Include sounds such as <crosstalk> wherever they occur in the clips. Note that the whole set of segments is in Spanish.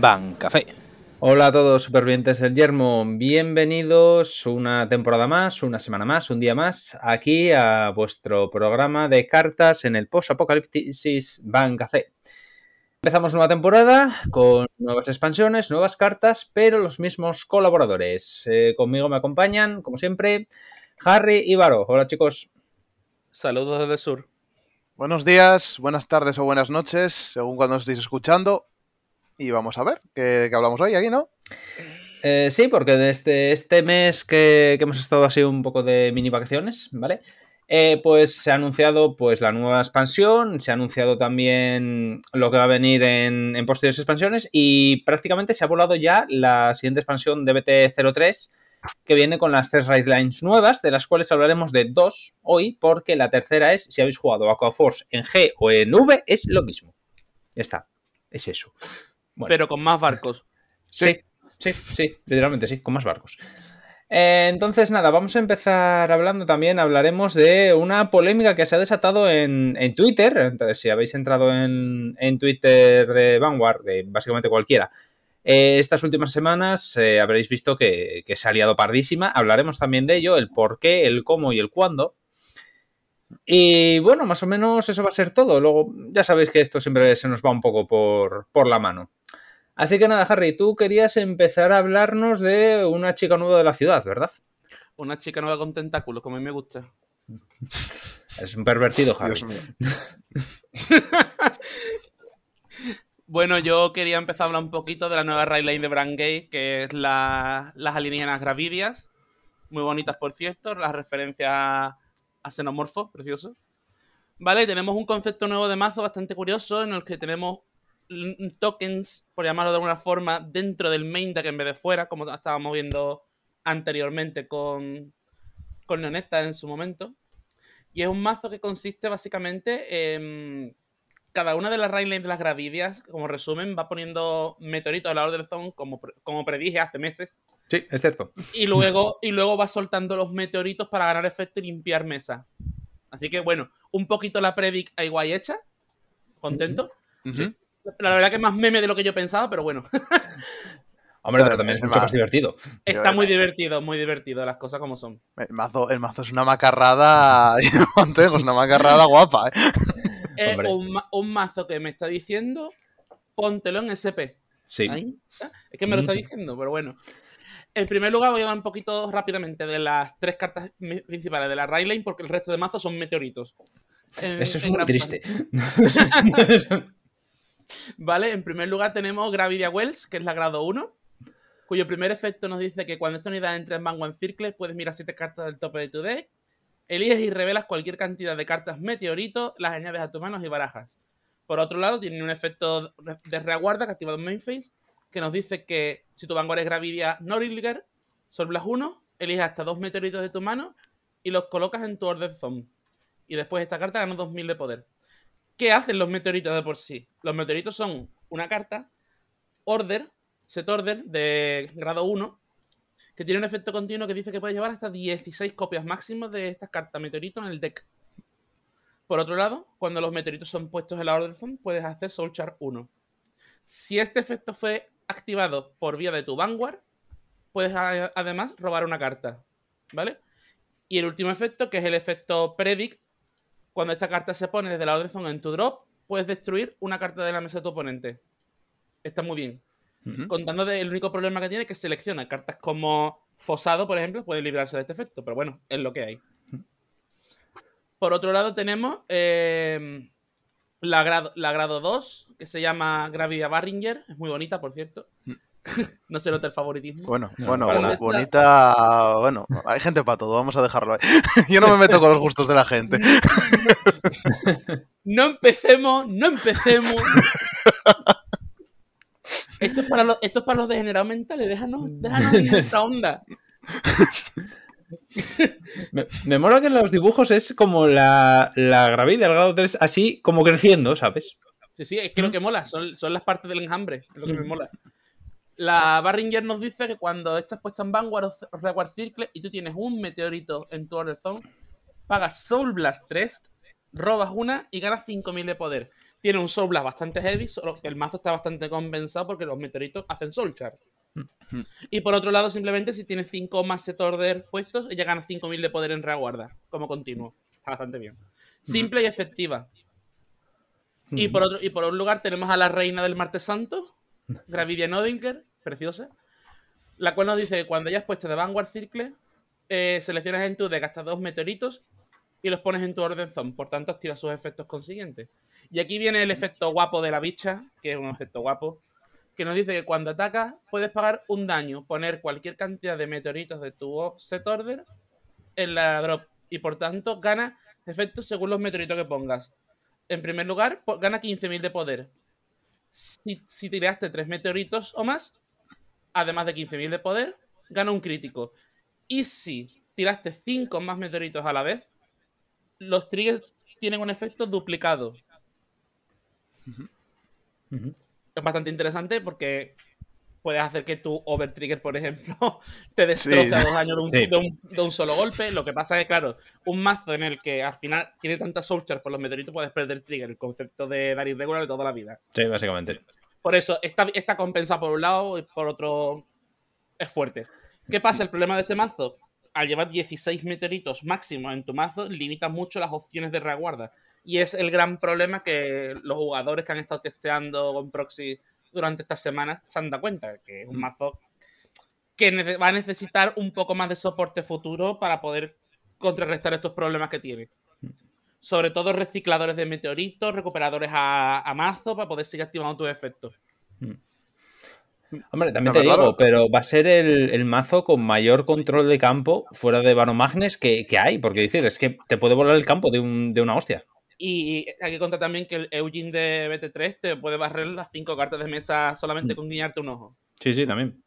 Van Café. Hola a todos, supervivientes del Yermo. Bienvenidos una temporada más, una semana más, un día más, aquí a vuestro programa de cartas en el post-apocalipsis Van Café. Empezamos nueva temporada con nuevas expansiones, nuevas cartas, pero los mismos colaboradores. Eh, conmigo me acompañan, como siempre, Harry y Varo. Hola chicos. Saludos desde el sur. Buenos días, buenas tardes o buenas noches, según cuando estéis escuchando. Y vamos a ver qué, qué hablamos hoy aquí, ¿no? Eh, sí, porque desde este mes que, que hemos estado así un poco de mini vacaciones, ¿vale? Eh, pues se ha anunciado pues la nueva expansión, se ha anunciado también lo que va a venir en, en posteriores expansiones y prácticamente se ha volado ya la siguiente expansión de BT03 que viene con las tres Lines nuevas, de las cuales hablaremos de dos hoy, porque la tercera es, si habéis jugado Aquaforce en G o en V, es lo mismo. Ya está, es eso. Bueno. Pero con más barcos. <laughs> Sí, sí, sí, literalmente sí, con más barcos. Eh, entonces, nada, vamos a empezar hablando también, hablaremos de una polémica que se ha desatado en, en Twitter. Entonces, si habéis entrado en, en, Twitter de Vanguard, de básicamente cualquiera, eh, estas últimas semanas eh, habréis visto que, que, se ha liado pardísima. Hablaremos también de ello, el por qué, el cómo y el cuándo. Y bueno, más o menos eso va a ser todo. Luego, ya sabéis que esto siempre se nos va un poco por, por la mano. Así que nada, Harry, tú querías empezar a hablarnos de una chica nueva de la ciudad, ¿verdad? Una chica nueva con tentáculos, como a mí me gusta. Es un pervertido, Harry. <laughs> bueno, yo quería empezar a hablar un poquito de la nueva Rayline de Brangate, que es la, las alienígenas gravidias. Muy bonitas, por cierto. Las referencias a xenomorfos, preciosos. Vale, tenemos un concepto nuevo de mazo bastante curioso en el que tenemos tokens, por llamarlo de alguna forma, dentro del main deck en vez de fuera, como estábamos viendo anteriormente con, con en su momento. Y es un mazo que consiste básicamente en cada una de las railings de las gravidias, como resumen, va poniendo meteoritos a la hora del zone, como, como predije hace meses. Sí, es cierto. Y luego, y luego va soltando los meteoritos para ganar efecto y limpiar mesa. Así que bueno, un poquito la predic a igual hecha. ¿Contento? Uh -huh. La verdad que es más meme de lo que yo pensaba, pero bueno. <laughs> Hombre, pero también es mucho más divertido. Está muy divertido, muy divertido, las cosas como son. El mazo, el mazo es una macarrada, <laughs> es una macarrada guapa, ¿eh? Es un, un, mazo que me está diciendo, póntelo en SP. Sí. ¿Ahí? Es que me lo está diciendo, pero bueno. En primer lugar, voy a hablar un poquito rápidamente de las tres cartas principales de la Raylane, porque el resto de mazos son meteoritos. En, Eso es muy triste. <laughs> vale, en primer lugar tenemos Gravidia Wells, que es la grado 1, cuyo primer efecto nos dice que cuando esta unidad entra en Vanguard Circle, puedes mirar 7 cartas del tope de tu deck, eliges y revelas cualquier cantidad de cartas meteorito, las añades a tus manos y barajas. Por otro lado, tiene un efecto de reaguarda que activa en main phase, que nos dice que si tu Vanguard es Gravidia Norilger, solblas 1, eliges hasta dos meteoritos de tu mano y los colocas en tu Order Zone. Y después esta carta gana 2000 de poder. ¿Qué hacen los meteoritos de por sí? Los meteoritos son una carta, Order, Set Order de grado 1, que tiene un efecto continuo que dice que puede llevar hasta 16 copias máximas de estas cartas meteorito en el deck. Por otro lado, cuando los meteoritos son puestos en la Order Zone, puedes hacer Soul Char 1. Si este efecto fue activado por vía de tu Vanguard, puedes además robar una carta. ¿Vale? Y el último efecto, que es el efecto Predict, cuando esta carta se pone desde la Order Zone en tu drop, puedes destruir una carta de la mesa de tu oponente. Está muy bien. Uh -huh. Contando del único problema que tiene que selecciona cartas como Fosado, por ejemplo, puede librarse de este efecto, pero bueno, es lo que hay. Uh -huh. Por otro lado, tenemos eh, la, grado, la grado 2, que se llama Gravia Barringer. Es muy bonita, por cierto. -huh. <laughs> no se nota el favoritismo. Bueno, no, bueno, bonita. bonita. Bueno, hay gente para todo, vamos a dejarlo ahí. <laughs> Yo no me meto con los gustos de la gente. <laughs> no empecemos, no empecemos. Esto es para los, esto es para los degenerados mentales, déjanos, déjanos en nuestra onda. Me, mola que en los dibujos es como la, la gravida del grado 3, así como creciendo, ¿sabes? Sí, sí, es que lo que mola son, son las partes del enjambre, es lo que me mola. La Barringer nos dice que cuando estás puesta en Vanguard o Reguard Circle y tú tienes un meteorito en tu Order Zone, pagas Soul Blast 3, robas una y ganas 5000 de poder. tiene un Soul Blast bastante heavy, solo que el mazo está bastante compensado porque los meteoritos hacen Soul Charge. Y por otro lado, simplemente si tienes 5 más set order puestos, ella gana 5000 de poder en reaguarda, como continuo. Está bastante bien. Simple y efectiva. Y por, otro, y por un lugar tenemos a la reina del Marte Santo, Gravidia Nodinger, preciosa, la cual nos dice que cuando hayas puesto de Vanguard Circle, eh, seleccionas en tu deck hasta dos meteoritos y los pones en tu orden zone. Por tanto, activa sus efectos consiguientes. Y aquí viene el efecto guapo de la bicha, que es un efecto guapo, que nos dice que cuando atacas puedes pagar un daño, poner cualquier cantidad de meteoritos de tu set order en la drop. Y por tanto, gana efectos según los meteoritos que pongas. En primer lugar, gana 15.000 de poder. Si, si tiraste 3 meteoritos o más, además de 15.000 de poder, gana un crítico. Y si tiraste 5 más meteoritos a la vez, los triggers tienen un efecto duplicado. Es bastante interesante porque puedes hacer que tu overtrigger, por ejemplo, <laughs> te destroce Sí. a dos años de un, Sí. de un- de un solo golpe. Lo que pasa es que, claro, un mazo en el que al final tiene tanta soul charge por los meteoritos, puedes perder trigger, el concepto de dar irregular de toda la vida. Sí, básicamente. Por eso, está, está compensado por un lado y por otro es fuerte. ¿Qué pasa? El problema de este mazo, al llevar 16 meteoritos máximo en tu mazo, limita mucho las opciones de reguarda. Y es el gran problema que los jugadores que han estado testeando con Proxy durante estas semanas se han dado cuenta, que es un mazo que va a necesitar un poco más de soporte futuro para poder contrarrestar estos problemas que tiene. Sobre todo recicladores de meteoritos, recuperadores a, a mazo para poder seguir activando tus efectos. Hombre, también No, te digo, pero va a ser el, el mazo con mayor control de campo fuera de Vanomagnes que, que hay, porque decir, es que te puede volar el campo de, un- de una hostia. Y hay que contar también que el Eugene de BT3 te puede barrer las cinco cartas de mesa solamente Mm. con guiñarte un ojo. Sí, sí, también.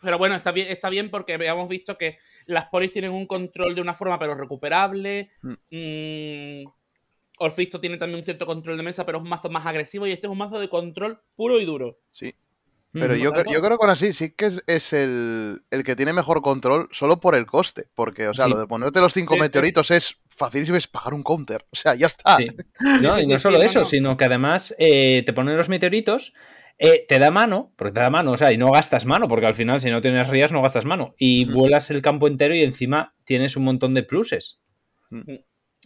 Pero bueno, está bien, está bien porque habíamos visto que las polis tienen un control de una forma pero recuperable. Mm, Orfisto tiene también un cierto control de mesa, pero es un mazo más agresivo y este es un mazo de control puro y duro. Sí. Pero Mm. yo, Por cre- yo creo que aún así sí que es, es el, el que tiene mejor control solo por el coste. Porque, o sea, Sí. lo de ponerte los cinco Sí, sí. meteoritos es facilísimo, es pagar un counter. O sea, ya está. Sí. <laughs> No, y no solo eso, no. sino que además eh, te ponen los meteoritos, eh, te da mano, porque te da mano, o sea, y no gastas mano, porque al final si no tienes rías no gastas mano. Y Mm. vuelas el campo entero y encima tienes un montón de pluses. Mm.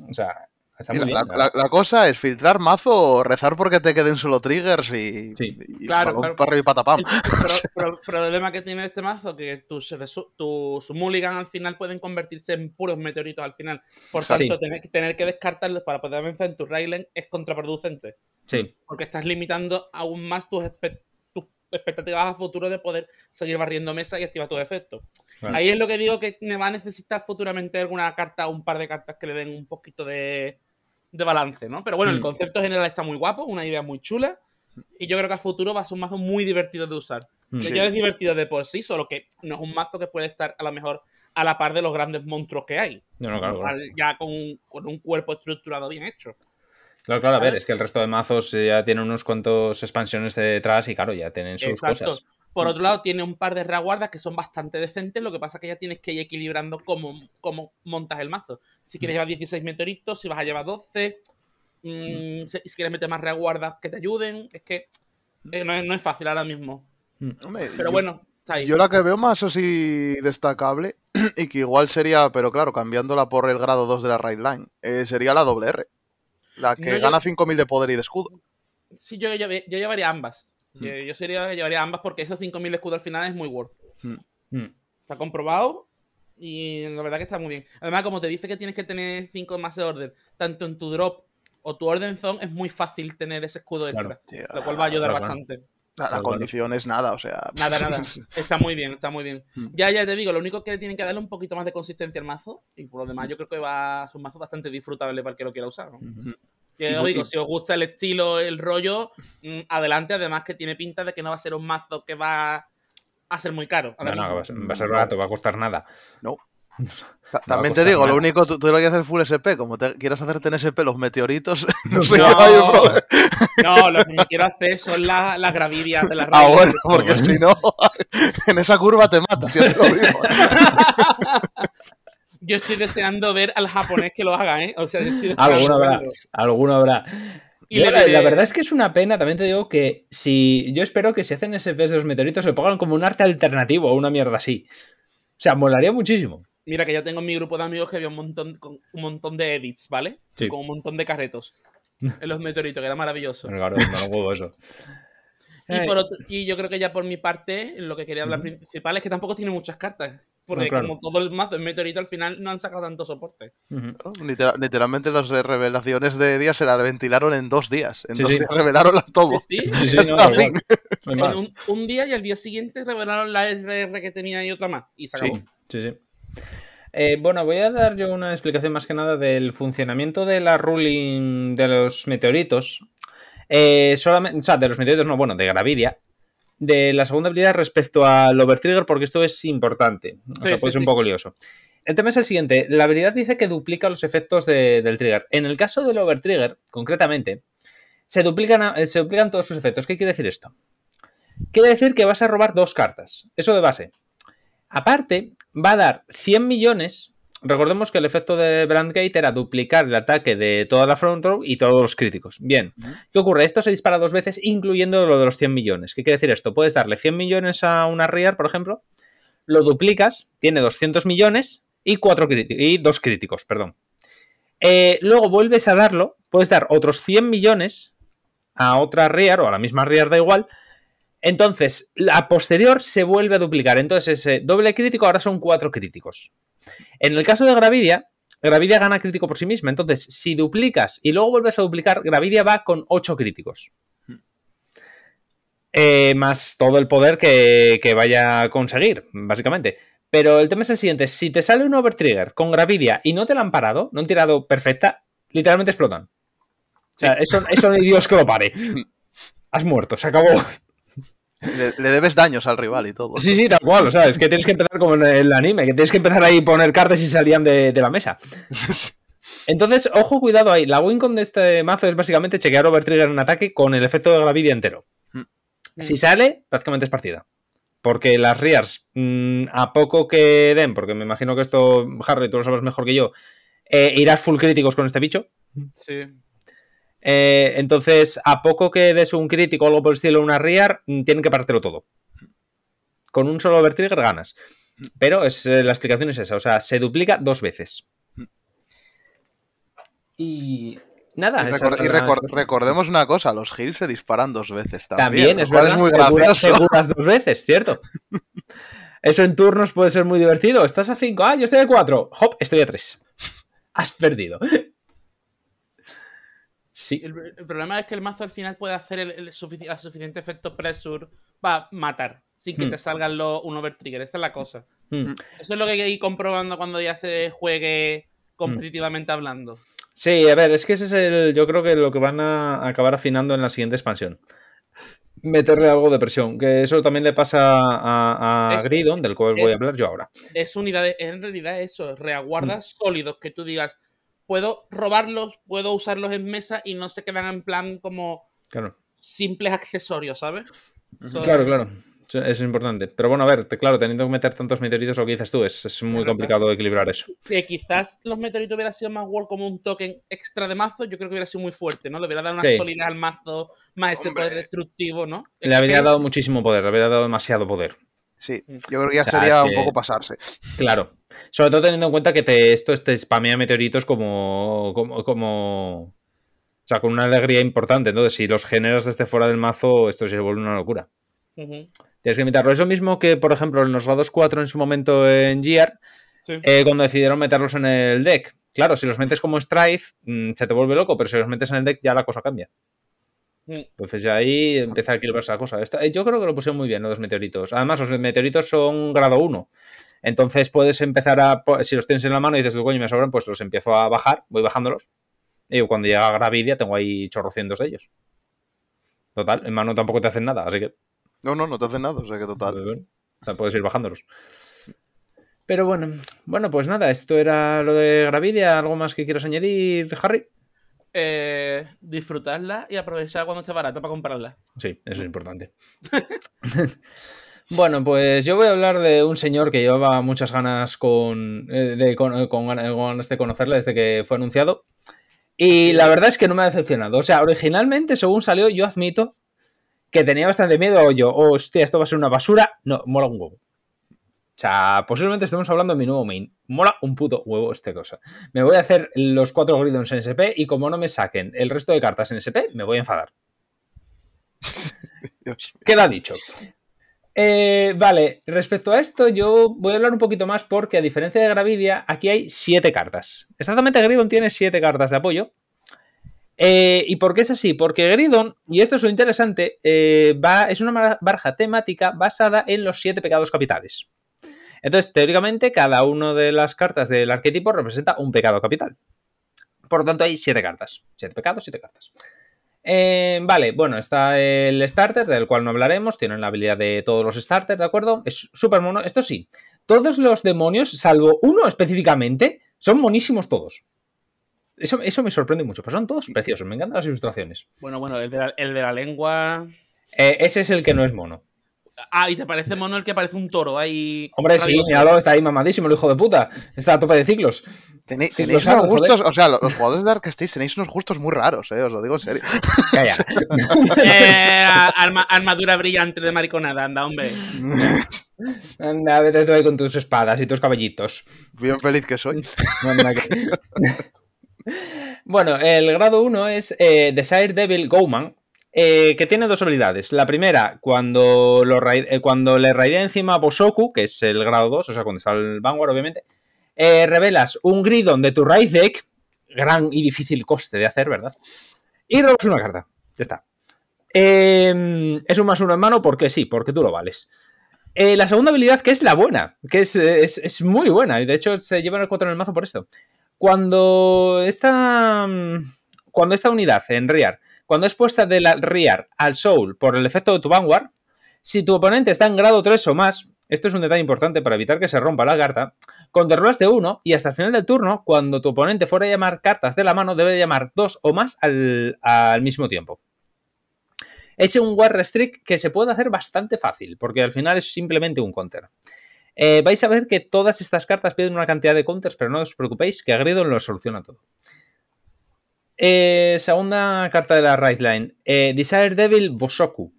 O sea, está Y muy la, bien. la- la- la cosa es filtrar mazo, rezar porque te queden solo triggers y, Sí. y Claro, claro. para arriba y patapam. <laughs> El pro- problema que tiene este mazo que tus, tus mulligan al final pueden convertirse en puros meteoritos al final. Por Sí. tanto, tener, que- tener que descartarlos para poder avanzar en tu Rayland es contraproducente. Sí. Porque estás limitando aún más tus, expectativas a futuro de poder seguir barriendo mesa y activar tus efectos. Ahí es lo que digo que me va a necesitar futuramente alguna carta o un par de cartas que le den un poquito de, de balance, ¿no? Pero bueno, el Mm. concepto general está muy guapo, una idea muy chula. Y yo creo que a futuro va a ser un mazo muy divertido de usar. Mm. Ya es divertido de por sí, solo que no es un mazo que puede estar a lo mejor a la par de los grandes monstruos que hay. No, no, claro, Ya con, con un cuerpo estructurado bien hecho. Claro, claro, a ver, es que el resto de mazos ya tienen unos cuantos expansiones detrás y claro, ya tienen sus Exacto. cosas. Por otro lado, tiene un par de reaguardas que son bastante decentes, lo que pasa es que ya tienes que ir equilibrando cómo, cómo montas el mazo. Si quieres llevar 16 meteoritos, si vas a llevar 12, mm, si, si quieres meter más reaguardas que te ayuden, es que eh, no, es, no es fácil ahora mismo. Hombre, Pero yo- bueno, está ahí. Yo la que veo más así destacable, <clears throat> y que igual sería, pero claro, cambiándola por el grado 2 de la right line, eh, sería la doble R. La que No, yo- gana 5000 de poder y de escudo. Sí, yo, yo, yo llevaría ambas. Hmm. Yo, yo sería, llevaría ambas porque esos 5000 de escudo al final es muy worth. Mm. Está comprobado y la verdad que está muy bien. Además, como te dice que tienes que tener 5 más de orden, tanto en tu drop o tu orden zone, es muy fácil tener ese escudo extra. Claro. Lo cual va a ayudar Claro, claro. bastante. La, condición es nada, o sea. Nada, nada. <laughs> Está muy bien, está muy bien. Mm. Ya, ya te digo, lo único que tienen que darle un poquito más de consistencia al mazo. Y por lo demás, yo creo que va a ser un mazo bastante disfrutable para el que lo quiera usar. ¿no? Que os digo, si os gusta el estilo, el rollo, mm, adelante. Además, que tiene pinta de que no va a ser un mazo que va a ser muy caro. No, no, va a ser- va a ser barato, va a costar nada. Ta- <laughs> a También te digo, lo único, tú, tú lo quieres hacer full SP, como te quieras hacerte en SP los meteoritos, <laughs> no sé No. qué va a ir el problema. No, lo que me quiero hacer son las, las gravidias de las Ah, bueno, porque si no, <laughs> en esa curva te matas, ya te lo digo. Yo estoy deseando ver al japonés que lo haga, ¿eh? O sea, Alguno habrá, alguno habrá. Y Yo la, la verdad es que es una pena, también te digo que si. Yo espero que si hacen SPs de los meteoritos se pongan como un arte alternativo o una mierda así. O sea, molaría muchísimo. Mira que yo tengo en mi grupo de amigos que había un montón, con un montón de edits, ¿vale? Sí. Con un montón de carretos. En los meteoritos, que era maravilloso. Claro, lo huevo eso. Y, Eh, por otro- y yo creo que ya por mi parte, lo que quería hablar principal es que tampoco tiene muchas cartas. Porque No, claro. como todo el mazo es meteorito, al final no han sacado tanto soporte. ¿no? Literal- literalmente las de revelaciones de días se la ventilaron en dos días. En Sí, dos sí. días revelaron a todo. Sí, Sí, no, fin. En un, un día y al día siguiente revelaron la RR que tenía y otra más. Y se acabó. Sí, sí, sí. Eh, bueno, voy a dar yo una explicación más que nada del funcionamiento de la ruling de los meteoritos. Eh, solamente, o sea, de los meteoritos, no, bueno, de Gravidia. De la segunda habilidad respecto al Overtrigger, porque esto es importante. O Sí, sea, sí, puede ser un poco lioso. El tema es el siguiente: la habilidad dice que duplica los efectos de- del trigger. En el caso del Overtrigger, concretamente, se duplican, eh, se duplican todos sus efectos. ¿Qué quiere decir esto? Quiere decir que vas a robar dos cartas. Eso de base. Aparte, va a dar 100 millones. Recordemos que el efecto de Brandgate era duplicar el ataque de toda la front row y todos los críticos. Bien. ¿qué ocurre? Esto se dispara dos veces, incluyendo lo de los 100 millones. ¿Qué quiere decir esto? Puedes darle 100 millones a una Rear, por ejemplo, lo duplicas, tiene 200 millones y, cuatro y dos críticos, perdón. Eh, luego vuelves a darlo, puedes dar otros 100 millones a otra Rear o a la misma Rear, da igual, entonces, la posterior se vuelve a duplicar. Entonces, ese doble crítico ahora son cuatro críticos. En el caso de Gravidia, Gravidia gana crítico por sí misma. Entonces, si duplicas y luego vuelves a duplicar, Gravidia va con ocho críticos. Eh, más todo el poder que, que vaya a conseguir, básicamente. Pero el tema es el siguiente: si te sale un Overtrigger con Gravidia y no te la han parado, no han tirado perfecta, literalmente explotan. O sea, eso, eso ni Dios que lo pare. <laughs> Has muerto, se acabó. Le, le debes daños al rival y todo. Sí, sí, tal cual. O sea, es que tienes que empezar como en el anime, que tienes que empezar ahí a poner cartas y salían de, de la mesa. <laughs> Entonces, ojo, cuidado ahí. La wincon de este mazo es básicamente chequear Overtrigger en ataque con el efecto de Gravidia entero. Mm. Si sale, prácticamente es partida. Porque las Rears, mm, a poco que den, porque me imagino que esto, Harry, tú lo sabes mejor que yo, eh, irás full críticos con este bicho. Sí. Eh, entonces, a poco que des un crítico o algo por el estilo, una Rear, mm, tienen que partírtelo todo. Con un solo Overtrigger ganas. Pero es, eh, la explicación es esa, o sea, se duplica dos veces. Y nada, Y, esa recor- es y recordemos una cosa, los heals se disparan dos veces también. También, es verdad. es muy gracioso. te curas dos veces, ¿cierto? <laughs> Eso en turnos puede ser muy divertido. Estás a 5, ah, yo estoy a 4. Hop, estoy a 3. Has perdido. Sí. El, el problema es que el mazo al final puede hacer el, el sufici- el suficiente efecto pressure para matar sin que Hmm. te salgan los un overtrigger. Esa es la cosa. Mm. Eso es lo que hay que ir comprobando cuando ya se juegue competitivamente hablando. Sí, a ver, es que ese es el. Yo creo que lo que van a acabar afinando en la siguiente expansión. Meterle algo de presión. Que eso también le pasa a, a Es- Gridon, del cual voy a hablar yo ahora. Es unidades, es en realidad eso, reaguardas Mm. sólidos que tú digas, puedo robarlos, puedo usarlos en mesa y no se quedan en plan como Claro. simples accesorios, ¿sabes? Eso- Claro, claro. Eso es importante. Pero bueno, a ver, te- claro, teniendo que meter tantos meteoritos, lo que dices tú, es, es muy Claro, complicado equilibrar eso. Que quizás los meteoritos hubiera sido más World como un token extra de mazo, yo creo que hubiera sido muy fuerte, ¿no? Le hubiera dado una Sí. solidez al mazo, más ese Hombre. poder destructivo, ¿no? Le habría que- dado muchísimo poder, le habría dado demasiado poder. Sí, yo creo que ya O sea, sería un poco pasarse. Claro. Sobre todo teniendo en cuenta que te, esto te spamea meteoritos como, como, como- O sea, con una alegría importante. Entonces, si los generas desde fuera del mazo, esto se vuelve una locura. Tienes que imitarlo. Es lo mismo que, por ejemplo, en los Rados 4 en su momento en Gear, sí. eh, cuando decidieron meterlos en el deck. Claro, si los metes como Strife, mm, se te vuelve loco, pero si los metes en el deck ya la cosa cambia. Mm. Entonces ya ahí empieza a equilibrarse la cosa. Esta- eh, yo creo que lo pusieron muy bien los meteoritos. Además, los meteoritos son grado 1. Entonces puedes empezar a. Si los tienes en la mano y dices, coño, me sobran, pues los empiezo a bajar, voy bajándolos. Y cuando llega Gravidia tengo ahí chorrocientos de ellos. Total, en mano tampoco te hacen nada, así que No, no, no te hacen nada, o sea que total. pues bueno, puedes ir bajándolos. Pero bueno, bueno, pues nada, esto era lo de Gravidia. ¿Algo más que quieras añadir, Harry? Eh, disfrutarla y aprovechar cuando esté barata para comprarla. Sí, eso es importante. <laughs> bueno, pues yo voy a hablar de un señor que llevaba muchas ganas con, eh, de, con, con ganas de conocerle desde que fue anunciado. Y la verdad es que no me ha decepcionado. O sea, originalmente, según salió, yo admito que tenía bastante miedo. O yo, hostia, esto va a ser una basura. No, mola un huevo. O sea, posiblemente estemos hablando de mi nuevo main. Mola un puto huevo esta cosa. Me voy a hacer los cuatro Gridons en SP y como no me saquen el resto de cartas en SP, me voy a enfadar. <laughs> Queda dicho. Eh, vale, respecto a esto, yo voy a hablar un poquito más porque, a diferencia de Gravidia, aquí hay siete cartas. Exactamente, Gridon tiene siete cartas de apoyo. Eh, ¿Y por qué es así? Porque Gridon, y esto es lo interesante, eh, es una baraja temática basada en los siete pecados capitales. Entonces, teóricamente, cada una de las cartas del arquetipo representa un pecado capital. Por lo tanto, hay siete cartas. Siete pecados, siete cartas. Eh, vale, bueno, está el starter, del cual no hablaremos. Tienen la habilidad de todos los starters, ¿de acuerdo? Es súper mono. Esto sí, todos los demonios, salvo uno específicamente, son monísimos todos. Eso, eso me sorprende mucho, pero son todos preciosos. Me encantan las ilustraciones. Bueno, bueno, el de la, el de la lengua. Eh, ese es el que no es mono. Ah, y te parece mono el que parece un toro ahí. Hombre, sí, Radio- míralo, está ahí mamadísimo, el hijo de puta. Está a tope de ciclos. Tenéis, unos gustos, o sea, los, los jugadores de Dark Stage tenéis unos gustos muy raros, eh, os lo digo en serio. Calla. <laughs> Eh, arma- armadura brillante de mariconada, anda, hombre. Anda, vete tú ahí con tus espadas y tus cabellitos. Bien feliz que soy. Anda que- <laughs> bueno, el grado 1 es eh, Desire Devil Gowman, eh, que tiene dos habilidades. La primera, cuando, eh, cuando le raidea encima a Bosoku, que es el grado 2, o sea, cuando está el Vanguard, obviamente, eh, revelas un Gridon de tu raid deck, gran y difícil coste de hacer, ¿verdad? Y robas una carta. Ya está. Eh, es un más uno en mano porque sí, porque tú lo vales. La segunda habilidad, que es la buena, que es, es- muy buena, y de hecho se llevan el 4 en el mazo por esto. Cuando esta, mm, cuando esta unidad en Rear, cuando es puesta de la Rear al Soul por el efecto de tu Vanguard, si tu oponente está en grado 3 o más, esto es un detalle importante para evitar que se rompa la carta, controlas de 1 y hasta el final del turno, cuando tu oponente fuera a llamar cartas de la mano, debe de llamar dos o más al, al mismo tiempo. Es un War Restrict que se puede hacer bastante fácil, porque al final es simplemente un counter. Eh, vais a ver que todas estas cartas piden una cantidad de counters, pero no os preocupéis, que Gridon lo soluciona todo. Eh, segunda carta de la right line. eh, Desire Devil Bosoku.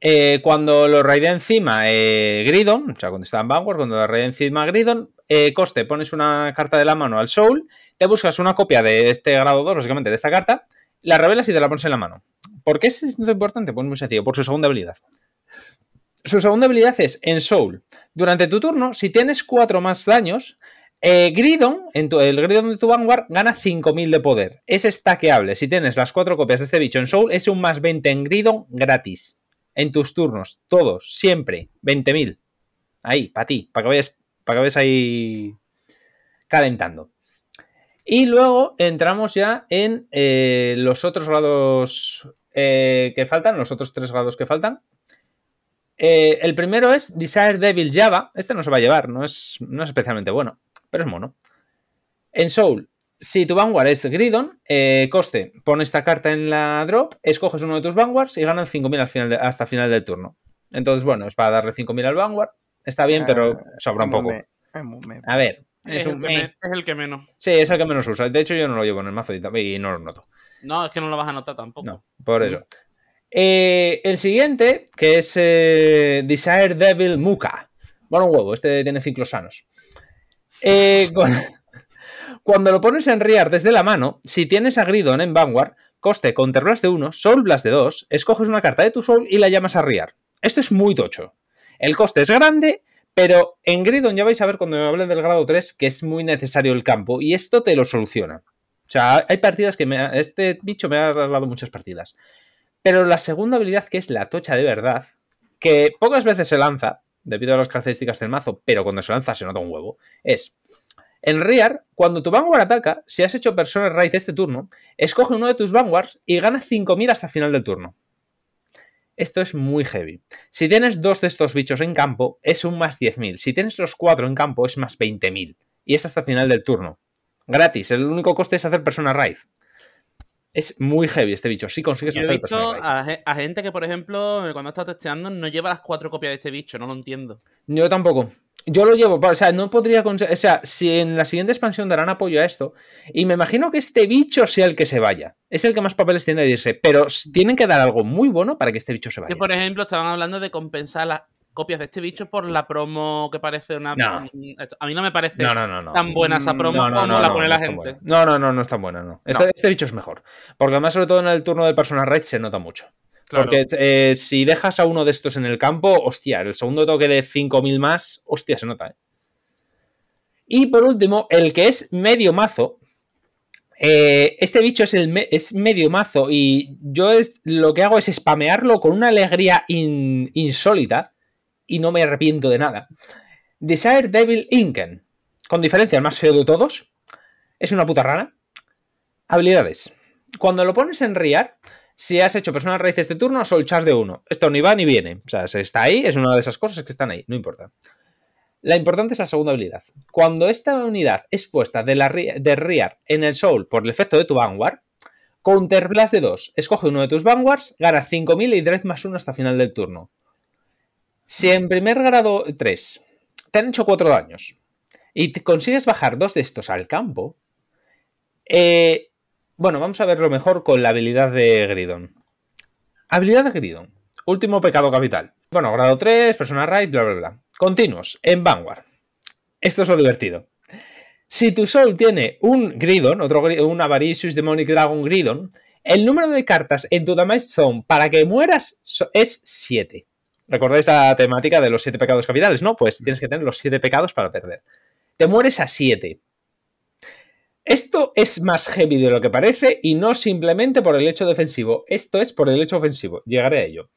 Eh, cuando lo raidea encima eh, Gridon, o sea, cuando está en Vanguard, cuando lo raidea encima Gridon, coste, pones una carta de la mano al Soul, te buscas una copia de este grado 2, básicamente de esta carta, la revelas y te la pones en la mano. ¿Por qué es importante? Pues muy sencillo, por su segunda habilidad. Su segunda habilidad es en Soul. Durante tu turno, si tienes 4 más daños, eh, Gridon, en tu- el Gridon de tu Vanguard, gana 5000 de poder. Es stackeable. Si tienes las 4 copias de este bicho en Soul, es un más 20 en Gridon gratis. En tus turnos, todos, siempre. 20.000. Ahí, para ti, para que vayas, que ahí calentando. Y luego entramos ya en eh, los otros grados eh, que faltan, los otros tres grados que faltan. Eh, el primero es Desire Devil Java. Este no se va a llevar, no es, no es especialmente bueno, pero es mono. En Soul, si tu Vanguard es Gridon, eh, coste, pon esta carta en la drop, escoges uno de tus Vanguards y ganan 5.000 al final de- hasta final del turno. Entonces, bueno, es para darle 5.000 al Vanguard. Está bien, pero Eh, sobra un poco. me- me- A ver, Es, es el un que meh. me- es el que menos. Sí, es el que menos usa. De hecho, yo no lo llevo en el mazo y, y no lo noto. No, es que no lo vas a notar tampoco. No, por eso. Eh, el siguiente, que es eh, Desire Devil Muka. Bueno, un huevo, este tiene ciclos sanos. Eh, cu- <laughs> cuando lo pones en Rear desde la mano, si tienes a Gridon en Vanguard, coste Counter Blast de 1, Soul Blast de 2, escoges una carta de tu Soul y la llamas a Rear. Esto es muy tocho. El coste es grande, pero en Gridon ya vais a ver cuando me hable del grado 3 que es muy necesario el campo y esto te lo soluciona. O sea, hay partidas que me ha- este bicho me ha arreglado muchas partidas. Pero la segunda habilidad, que es la tocha de verdad, que pocas veces se lanza, debido a las características del mazo, pero cuando se lanza se nota un huevo, es en Rear, cuando tu Vanguard ataca, si has hecho Persona Raid este turno, escoge uno de tus Vanguards y gana 5000 hasta final del turno. Esto es muy heavy. Si tienes dos de estos bichos en campo, es un más 10.000. Si tienes los cuatro en campo, es más 20.000. Y es hasta final del turno. Gratis. El único coste es hacer Persona Raid. Es muy heavy este bicho. Sí consigues Yo hacer he visto a, ge- a gente que, por ejemplo, cuando estado testeando, no lleva las cuatro copias de este bicho, no lo entiendo. Yo tampoco. Yo lo llevo, o sea, no podría conseguir. O sea, si en la siguiente expansión darán apoyo a esto, y me imagino que este bicho sea el que se vaya. Es el que más papeles tiene de irse, pero tienen que dar algo muy bueno para que este bicho se vaya. Que, por ejemplo, estaban hablando de compensar las copias de este bicho por la promo que parece una... No. A mí no me parece No, no, tan buena esa promo como la pone la gente. No, no, no, no es tan buena, no. Este, este bicho es mejor. Porque además, sobre todo en el turno del personal raid, se nota mucho. Claro. Porque eh, si dejas a uno de estos en el campo, hostia, el segundo toque de 5000 más, hostia, se nota, ¿eh? Y por último, el que es medio mazo. eh, este bicho es, el me- es medio mazo y yo es- lo que hago es spamearlo con una alegría in- insólita y no me arrepiento de nada. Desire Devil Inken, con diferencia el más feo de todos, es una puta rana. Habilidades. Cuando lo pones en Riar, si has hecho personal raíz este turno, solchas de uno. Esto ni va ni viene. O sea, se está ahí, es una de esas cosas que están ahí, no importa. La importante es la segunda habilidad. Cuando esta unidad es puesta de, de Riar en el Soul por el efecto de tu Vanguard, Counter Blast de 2. Escoge uno de tus Vanguards, gana 5000 y Dread más 1 hasta final del turno. Si en primer grado 3 te han hecho 4 daños y te consigues bajar dos de estos al campo, eh, bueno, vamos a verlo mejor con la habilidad de Gridon. Habilidad de Gridon. Último pecado capital. Bueno, grado 3, persona raid, bla, bla, bla. Continuos, en Vanguard. Esto es lo divertido. Si tu Soul tiene un Gridon, otro un Avaricious Demonic Dragon Gridon, el número de cartas en tu Damage Zone para que mueras es 7. ¿Recordáis la temática de los 7 pecados capitales? No, pues tienes que tener los 7 pecados para perder. Te mueres a 7. Esto es más heavy de lo que parece y no simplemente por el hecho defensivo. Esto es por el hecho ofensivo. Llegaré a ello.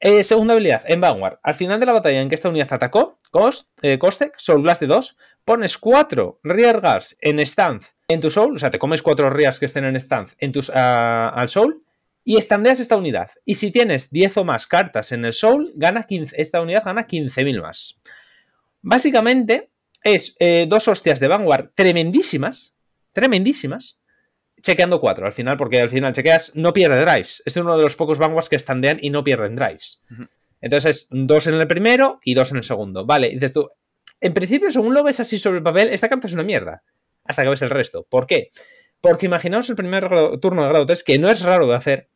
Eh, segunda habilidad, en Vanguard. Al final de la batalla en que esta unidad atacó, Cost, eh, Costek, Soul Blast de 2, pones 4 Rear Guards en stance en tu Soul, o sea, te comes 4 Rears que estén en stance en tus, ah, al Soul y estandeas esta unidad. Y si tienes 10 o más cartas en el Soul, gana 15, esta unidad gana 15.000 más. Básicamente es eh, dos hostias de Vanguard tremendísimas, tremendísimas, chequeando 4 al final, porque al final chequeas, no pierde drives. Este es uno de los pocos Vanguards que estandean y no pierden drives. Entonces es dos en el primero y dos en el segundo. Vale, dices tú, en principio, según lo ves así sobre el papel, esta carta es una mierda. Hasta que ves el resto. ¿Por qué? Porque imaginaos el primer grado- turno de grado 3, que no es raro de hacer.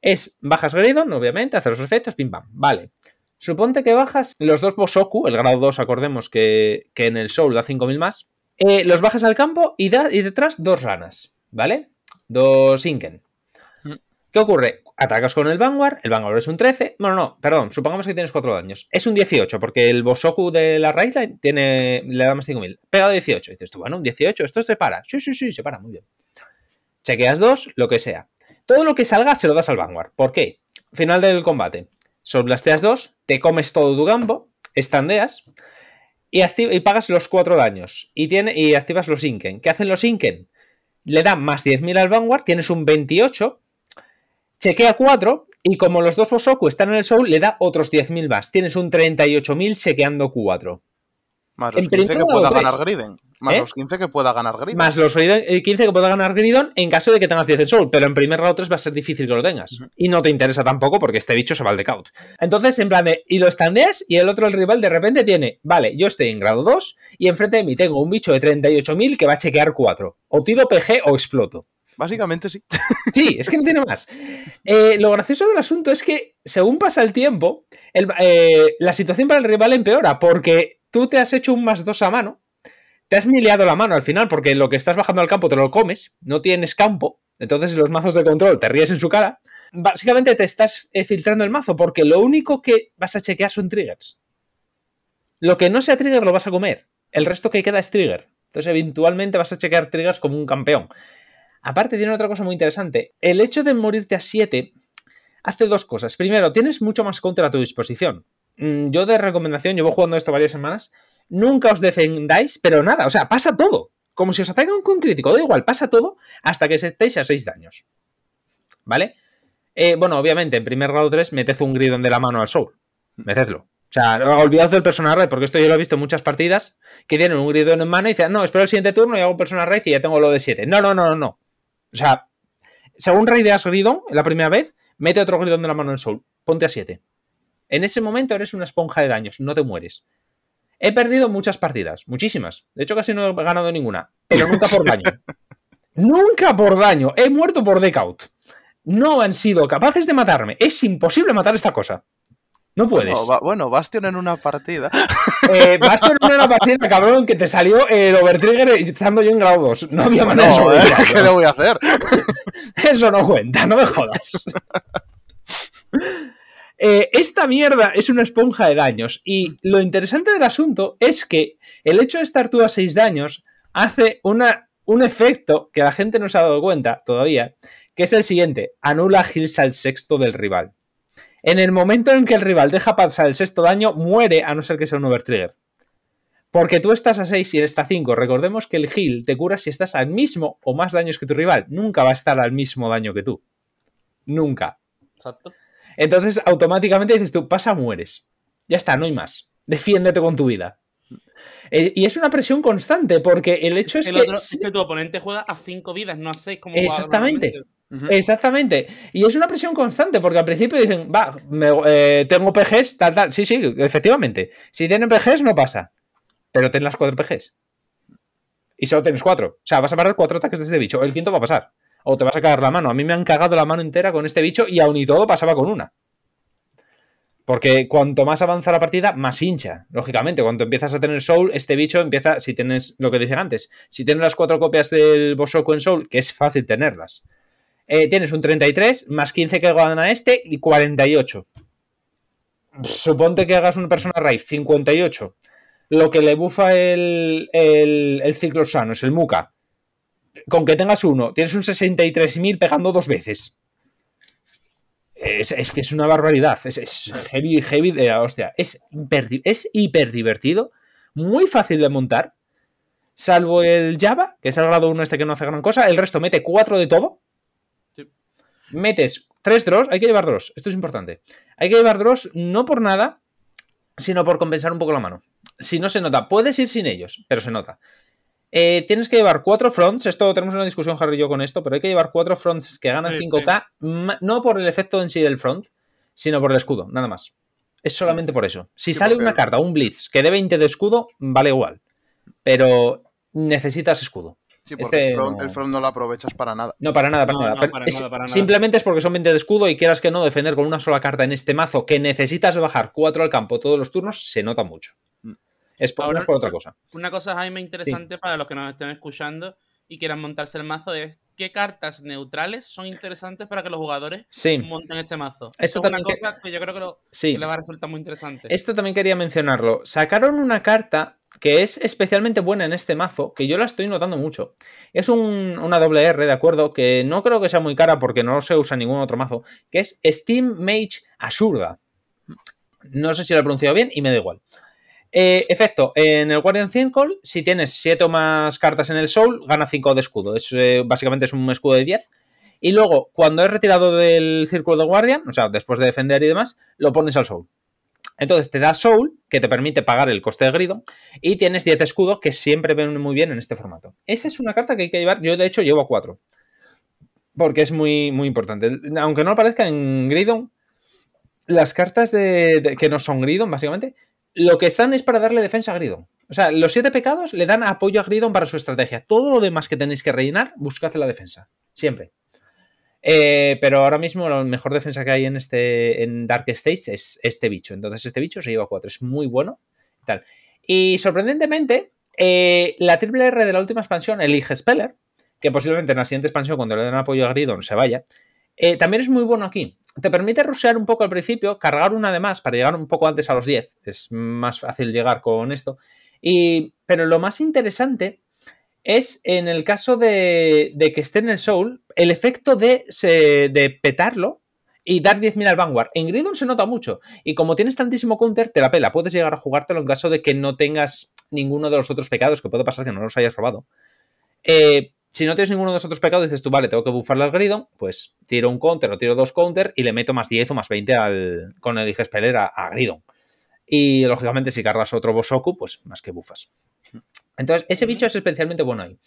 Es bajas Gridon, obviamente, hacer los efectos, pim pam. Vale. Suponte que bajas los dos Bosoku, el grado 2, acordemos que, que en el Soul da 5000 más. eh, los bajas al campo y, da, y detrás dos ranas. ¿Vale? Dos Inken. Mm. ¿Qué ocurre? Atacas con el Vanguard, el Vanguard es un 13. Bueno, no, perdón, supongamos que tienes 4 daños. Es un 18, porque el Bosoku de la Raidline tiene, le da más 5000. Pega 18. Dices tú, bueno, un 18, esto se para. Sí, sí, sí, se para, muy bien. Chequeas dos, lo que sea. Todo lo que salga se lo das al Vanguard. ¿Por qué? Final del combate. Solblasteas dos, te comes todo tu campo, estandeas y, pagas los 4 daños. Y activas los Inken. ¿Qué hacen los Inken? Le dan más 10.000 al Vanguard, tienes un 28, chequea 4 y como los dos Bosoku están en el Soul, le da otros 10.000 más. Tienes un 38.000 chequeando 4. Más los En 15 que primer pueda ganar. Griden. Más ¿Eh? los 15 que pueda ganar Griden. Más los Gridon- eh, 15 que pueda ganar Gridon en caso de que tengas 10 en Soul, pero en primer grado 3 va a ser difícil que lo tengas. Y no te interesa tampoco porque este bicho se va al decaut. Entonces, en plan de, y lo estandeas y el otro, el rival, de repente tiene, vale, yo estoy en grado 2 y enfrente de mí tengo un bicho de 38.000 que va a chequear 4. O tiro PG o exploto. Básicamente sí. <laughs> Sí, es que no tiene más. Eh, lo gracioso del asunto es que, según pasa el tiempo, el- eh, la situación para el rival empeora porque tú te has hecho un más 2 a mano, te has miliado la mano al final porque lo que estás bajando al campo te lo comes, no tienes campo, entonces los mazos de control te ríes en su cara. Básicamente te estás eh, filtrando el mazo porque lo único que vas a chequear son triggers. Lo que no sea trigger lo vas a comer. El resto que queda es trigger. Entonces, eventualmente vas a chequear triggers como un campeón. Aparte, tiene otra cosa muy interesante. El hecho de morirte a 7 hace dos cosas. Primero, tienes mucho más counter a tu disposición. Mm, Yo de recomendación, llevo jugando esto varias semanas, nunca os defendáis, pero nada, o sea, pasa todo. Como si os atacan con crítico, da igual, pasa todo hasta que estéis a 6 daños. ¿Vale? Eh, bueno, obviamente, en primer grado 3, meted un gridon de la mano al soul. Metedlo. O sea, olvidaos del personal raid, porque esto yo lo he visto en muchas partidas que tienen un gridon en mano y dicen, no, espero el siguiente turno y hago un personal raid y ya tengo lo de 7. No, no, no, no, no. O sea, según raideas Gridon la primera vez, mete otro Gridon de la mano en Soul. Ponte a 7. En ese momento eres una esponja de daños, no te mueres. He perdido muchas partidas, muchísimas. De hecho, casi no he ganado ninguna, pero <laughs> nunca por daño. nunca por daño. He muerto por decaut. No han sido capaces de matarme. Es imposible matar esta cosa. No puedes. Ba- bueno, Bastion en una partida. <laughs> Eh, a tener una partida, cabrón, que te salió el overtrigger estando yo en grado 2. No había manera de No, ¿eh? ¿qué le voy a hacer? <laughs> Eso no cuenta, no me jodas. Eh, esta mierda es una esponja de daños. Y lo interesante del asunto es que el hecho de estar tú a 6 daños hace una, un efecto que la gente no se ha dado cuenta todavía, que es el siguiente: anula heals al sexto del rival. En el momento en que el rival deja pasar el sexto daño, muere a no ser que sea un overtrigger. Porque tú estás a 6 y él está a 5. Recordemos que el heal te cura si estás al mismo o más daños que tu rival. Nunca va a estar al mismo daño que tú. Nunca. Exacto. Entonces, automáticamente dices tú, pasa, mueres. Ya está, no hay más. Defiéndete con tu vida. Eh, y es una presión constante, porque el hecho es, el que. otro- es que tu oponente juega a 5 vidas, no a 6 como Exactamente. Exactamente. Y es una presión constante, porque al principio dicen, va, me- eh, tengo PGs, tal, tal. Sí, sí, efectivamente. Si tienen PGs, no pasa. Pero ten las cuatro PGs. Y solo tienes cuatro. O sea, vas a parar cuatro ataques de este bicho. El quinto va a pasar. O te vas a cagar la mano. A mí me han cagado la mano entera con este bicho y aún y todo pasaba con una. Porque cuanto más avanza la partida, más hincha. Lógicamente, cuando empiezas a tener Soul, este bicho empieza, si tienes lo que dije antes, si tienes las cuatro copias del Bosoku en Soul, que es fácil tenerlas, eh, tienes un 33, más 15 que gana este y 48. Suponte que hagas una persona raíz, 58. Lo que le bufa el, el, el ciclo sano es el Muka. Con que tengas uno, tienes un 63.000 pegando dos veces. Es, es que es una barbaridad. Es, es heavy, heavy de la hostia. Es hiper, es hiper divertido, muy fácil de montar. Salvo el Java, que es el grado 1 este que no hace gran cosa. El resto mete 4 de todo. Sí. Metes 3 draws. Hay que llevar draws. Esto es importante. Hay que llevar draws no por nada, sino por compensar un poco la mano. Si no se nota, puedes ir sin ellos, pero se nota. Eh, tienes que llevar cuatro fronts. Esto tenemos una discusión, Harry y yo, con esto, pero hay que llevar cuatro fronts que ganan Sí, 5K, ma- no por el efecto en sí del front, sino por el escudo, nada más. Es solamente por eso. Si Sí, sale una carta, un blitz, que dé 20 de escudo, vale igual. Pero necesitas escudo. Sí, porque Este el, front, no- el front no lo aprovechas para nada. No, para nada, para No, nada. no, Pero para es- nada, para nada. Simplemente es porque son 20 de escudo y quieras que no, defender con una sola carta en este mazo que necesitas bajar 4 al campo todos los turnos, se nota mucho. Es por, no Ahora- es por otra cosa. Una cosa, Jaime, interesante para los que nos estén escuchando y quieran montarse el mazo es qué cartas neutrales son interesantes para que los jugadores Sí, monten este mazo. Esto es una que- cosa que yo creo que, lo- sí. que le va a resultar muy interesante. Esto también quería mencionarlo. Sacaron una carta que es especialmente buena en este mazo, que yo la estoy notando mucho. Es un- una doble R, ¿de acuerdo? Que no creo que sea muy cara porque no se usa en ningún otro mazo, que es Steam Mage Asurda. No sé si lo he pronunciado bien y me da igual. Eh, efecto, en el Guardian Circle, si tienes 7 o más cartas en el Soul, gana 5 de escudo. Es, eh, básicamente es un escudo de 10. Y luego, cuando es retirado del círculo de Guardian, o sea, después de defender y demás, lo pones al Soul. Entonces te da Soul, que te permite pagar el coste de Gridon, y tienes 10 escudos que siempre ven muy bien en este formato. Esa es una carta que hay que llevar. Yo, de hecho, llevo 4. Porque es muy, muy importante. Aunque no lo parezca en Gridon, las cartas de- que no son Gridon, básicamente, lo que están es para darle defensa a Gridon. O sea, los siete pecados le dan apoyo a Gridon para su estrategia. Todo lo demás que tenéis que rellenar, buscad la defensa. Siempre. Eh, pero ahora mismo la mejor defensa que hay en este en Dark Stage es este bicho. Entonces este bicho se lleva 4. Es muy bueno. y Tal. Y sorprendentemente, eh, la triple R de la última expansión, el Ige Speller, que posiblemente en la siguiente expansión, cuando le den apoyo a Gridon, se vaya, eh, también es muy bueno aquí. Te permite rushear un poco al principio, cargar una de más para llegar un poco antes a los 10. Es más fácil llegar con esto. Y, pero lo más interesante es en el caso de, de que esté en el Soul, el efecto de, se- de petarlo y dar 10.000 al Vanguard. En Gridon se nota mucho. Y como tienes tantísimo counter, te la pela. Puedes llegar a jugártelo en caso de que no tengas ninguno de los otros pecados, que puede pasar que no los hayas robado. Eh, si no tienes ninguno de los otros pecados, dices tú, vale, tengo que bufarle al Gridon, pues tiro un counter o tiro dos counter y le meto más 10 o más 20 al, con el Speller a, a Gridon. Y lógicamente, si cargas otro Bosoku, pues más que bufas. Entonces, ese bicho es especialmente bueno ahí.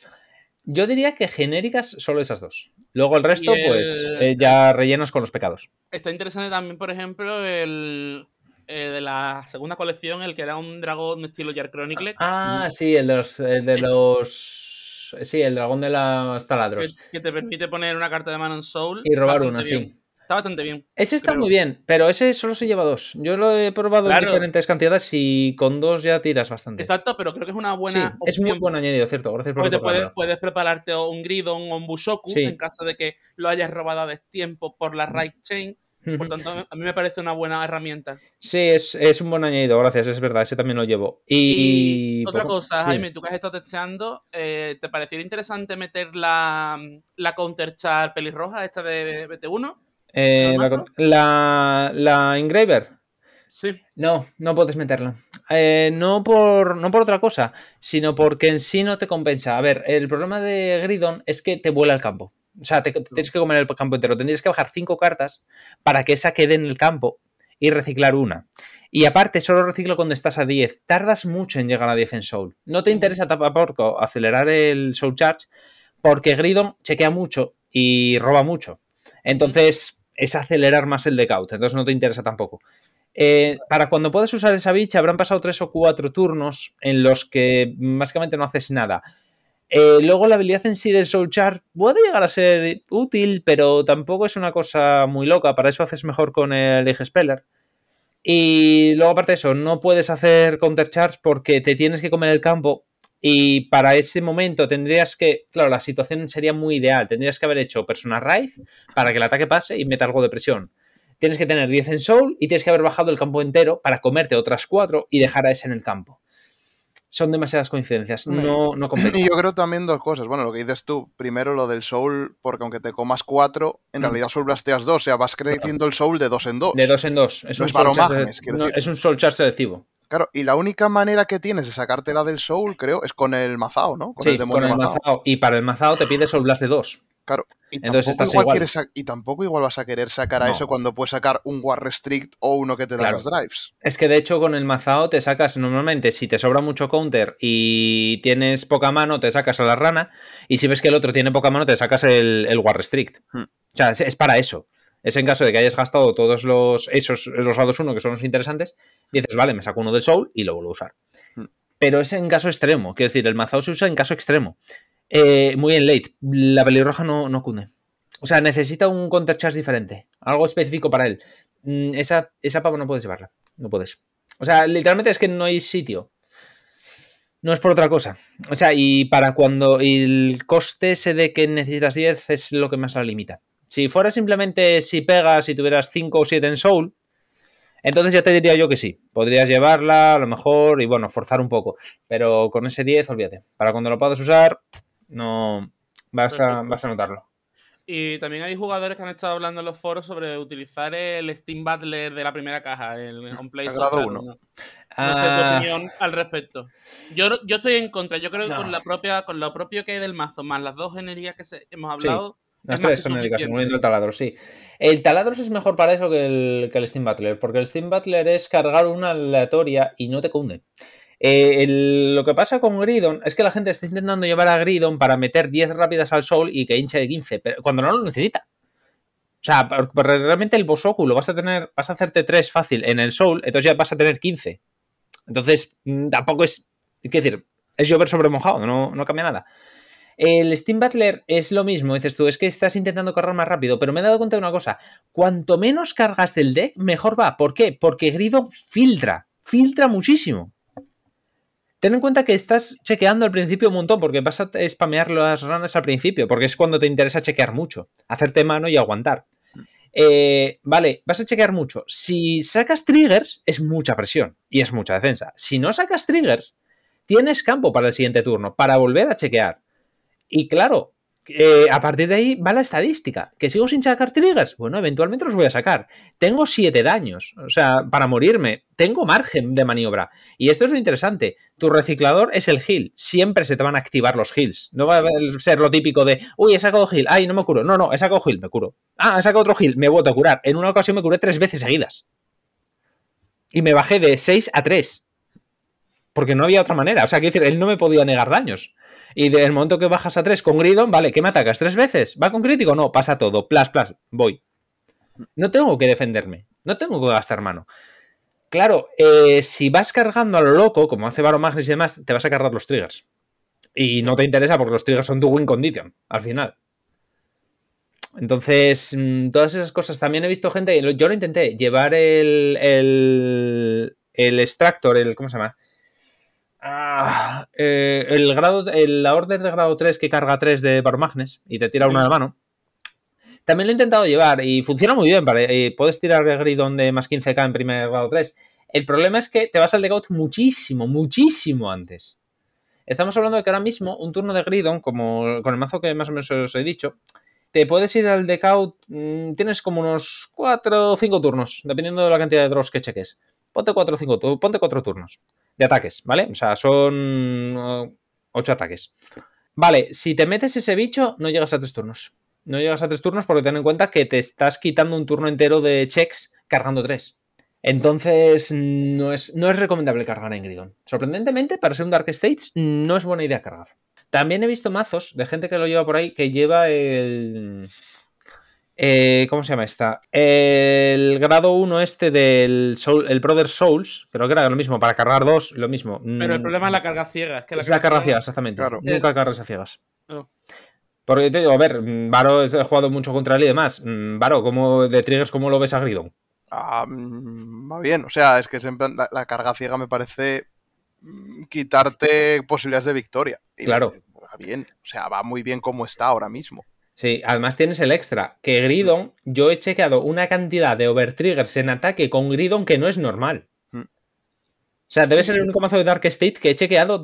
Yo diría que genéricas solo esas dos. Luego el resto, el- pues eh, ya rellenas con los pecados. Está interesante también, por ejemplo, el, eh, de la segunda colección, el que era un dragón estilo Jar Chronicle. Ah, sí, el de los. El de los sí, el dragón de los taladros. que te permite poner una carta de mano en Soul. Y robar una, sí. Está bastante bien. Ese está creo. muy bien, pero ese solo se lleva dos. Yo lo he probado Claro. en diferentes cantidades y con dos ya tiras bastante. Exacto, pero creo que es una Sí, buena es muy buen añadido, cierto. Gracias por Porque te puedes, puedes prepararte un Gridon o un Bushoku Sí. en caso de que lo hayas robado a destiempo por la right chain. Por tanto, a mí me parece una buena herramienta. Sí, es, es un buen añadido, gracias, es verdad, ese también lo llevo. Y, Y otra poco- cosa. Jaime, tú que has estado testeando, eh, ¿te parecería interesante meter la, la counter char pelirroja, esta de BT1? Eh, la, la Engraver. Sí. No, no puedes meterla. Eh, no, por, no por otra cosa, sino porque en sí no te compensa. A ver, el problema de Gridon es que te vuela el campo. O sea, te, tienes que comer el campo entero. Tendrías que bajar cinco cartas para que esa quede en el campo y reciclar una. Y aparte, solo reciclo cuando estás a 10. Tardas mucho en llegar a 10 en Soul. No te interesa tampoco acelerar el Soul Charge porque Gridon chequea mucho y roba mucho. Entonces, es acelerar más el decaut. Entonces, no te interesa tampoco. Eh, para cuando puedas usar esa bicha, habrán pasado tres o cuatro turnos en los que básicamente no haces nada. Eh, luego la habilidad en sí del Soul Charge puede llegar a ser útil, pero tampoco es una cosa muy loca. Para eso haces mejor con el Age Speller. Y luego, aparte de eso, no puedes hacer Counter Charge porque te tienes que comer el campo. Y para ese momento tendrías que. Claro, la situación sería muy ideal. Tendrías que haber hecho Persona Raid para que el ataque pase y meta algo de presión. Tienes que tener 10 en Soul y tienes que haber bajado el campo entero para comerte otras 4 y dejar a ese en el campo. Son demasiadas coincidencias. No, no <clears throat> compensa. Y yo creo también dos cosas. Bueno, lo que dices tú, primero lo del Soul, porque aunque te comas cuatro, en Mm. realidad Soul blasteas dos, o sea, vas creciendo el Soul de dos en dos. De dos en dos. Es No un es sele- quiero no, decir. es un Soul Charge selectivo. Claro, y la única manera que tienes de sacártela del Soul, creo, es con el mazao, ¿no? Con Sí, el con demonio el mazao. mazao. Y para el mazao te pide Soul Blast de 2. Claro. Y Entonces tampoco, igual igual. quieres sa- y tampoco igual vas a querer sacar a No. eso cuando puedes sacar un War Restrict o uno que te da Claro. los drives. Es que de hecho con el mazao te sacas normalmente, si te sobra mucho counter y tienes poca mano, te sacas a la rana. Y si ves que el otro tiene poca mano, te sacas el, el War Restrict. Hmm. O sea, es, es para eso. Es en caso de que hayas gastado todos los esos los lados 1 que son los interesantes, dices, vale, me saco uno del Soul y lo vuelvo a usar. Hmm. Pero es en caso extremo. Quiero decir, el mazao se usa en caso extremo. Eh, muy en late. La pelirroja no, no cunde. O sea, necesita un counter charge diferente. Algo específico para él. Mm, Esa, esa no puedes llevarla. No puedes. O sea, literalmente es que no hay sitio. No es por otra cosa. O sea, y para cuando. El coste ese de que necesitas 10 es lo que más la limita. Si fuera simplemente si pegas y tuvieras 5 o 7 en Soul, entonces ya te diría yo que sí. Podrías llevarla, a lo mejor, y bueno, forzar un poco. Pero con ese 10, olvídate. Para cuando lo puedas usar, no. Vas a, vas a notarlo. Y también hay jugadores que han estado hablando en los foros sobre utilizar el Steam Butler de la primera caja, el grado uno. Chart, ¿no? Sé tu Ah, opinión al respecto. Yo, yo estoy en contra. Yo creo que No. con la propia, con lo propio que hay del mazo, más las dos generías que se- hemos hablado, Las más tres genéricas, incluyendo el taladro, sí. El taladro es mejor para eso que el, que el Steam Butler, porque el Steam Butler es cargar una aleatoria y no te cunde. Eh, el- lo que pasa con Gridon es que la gente está intentando llevar a Gridon para meter 10 rápidas al sol y que hinche de 15, pero cuando no lo necesita. O sea, realmente el Bosoku lo vas a tener, vas a hacerte 3 fácil en el Soul, entonces ya vas a tener 15. Entonces, mm, tampoco es. Quiero decir, es llover sobre mojado, no, no cambia nada. El Steam Butler es lo mismo, dices tú, es que estás intentando cargar más rápido, pero me he dado cuenta de una cosa, cuanto menos cargas del deck, mejor va. ¿Por qué? Porque Gridon filtra, filtra muchísimo. Ten en cuenta que estás chequeando al principio un montón, porque vas a spamear las ranas al principio, porque es cuando te interesa chequear mucho, hacerte mano y aguantar. Eh, vale, vas a chequear mucho. Si sacas triggers, es mucha presión y es mucha defensa. Si no sacas triggers, tienes campo para el siguiente turno, para volver a chequear. Y claro, eh, a partir de ahí va la estadística. ¿Que sigo sin sacar triggers? Bueno, eventualmente los voy a sacar. Tengo 7 daños, o sea, para morirme. Tengo margen de maniobra. Y esto es lo interesante. Tu reciclador es el heal. Siempre se te van a activar los heals. No va a ser lo típico de, uy, he sacado heal, ay, no me curo. No, no, he sacado heal, me curo. Ah, he sacado otro heal, me he vuelto a curar. En una ocasión me curé tres veces seguidas. Y me bajé de 6 a 3. Porque no había otra manera. O sea, quiero decir, él no me podía negar daños. Y del momento que bajas a 3 con Gridon, vale, ¿qué me atacas? ¿Tres veces? ¿Va con crítico? No, pasa todo. Plas, plas, voy. No tengo que defenderme. No tengo que gastar mano. Claro, eh, si vas cargando a lo loco, como hace Baro Magnus y demás, te vas a cargar los triggers. Y no te interesa porque los triggers son tu win condition, al final. Entonces, mm, todas esas cosas. También he visto gente, yo lo intenté, llevar el, el, el extractor, el, ¿cómo se llama? Ah, eh, el grado, el, la orden de grado 3 que carga 3 de Barmagnes y te tira Sí. una de mano. También lo he intentado llevar y funciona muy bien. Vale, eh, puedes tirar el Gridon de más 15k en primer grado 3. El problema es que te vas al degout muchísimo, muchísimo antes. Estamos hablando de que ahora mismo un turno de Gridon, como con el mazo que más o menos os he dicho, te puedes ir al decaut, mm, tienes como unos 4 o 5 turnos, dependiendo de la cantidad de draws que cheques. Ponte 4 o 5, tu- ponte 4 turnos de ataques, ¿vale? O sea, son 8 ataques. Vale, si te metes ese bicho, no llegas a 3 turnos. No llegas a 3 turnos porque ten en cuenta que te estás quitando un turno entero de checks cargando 3. Entonces, no es, no es recomendable cargar en Gridon. Sorprendentemente, para ser un Dark States, no es buena idea cargar. También he visto mazos de gente que lo lleva por ahí que lleva el. Eh, ¿Cómo se llama esta? El grado 1 este del Soul, el Brother Souls, creo que era lo mismo, para cargar dos, lo mismo. Pero el Mm, problema es la carga ciega. Es que la es la carga ciega- ciega, exactamente. Claro. Nunca cargas a ciegas. No. Porque te digo, a ver, mm, Varo es- he jugado mucho contra él y demás. Mm, Varo, ¿cómo, de triggers, ¿cómo lo ves a Gridon? Ah, va bien, o sea, es que siempre la, la carga ciega me parece quitarte posibilidades de victoria. Y Claro. Va bien, o sea, va muy bien como está ahora mismo. Sí, además tienes el extra, que Gridon, yo he chequeado una cantidad de overtriggers en ataque con Gridon que no es normal. Mm. O sea, debe ser el único mazo de Dark State que he chequeado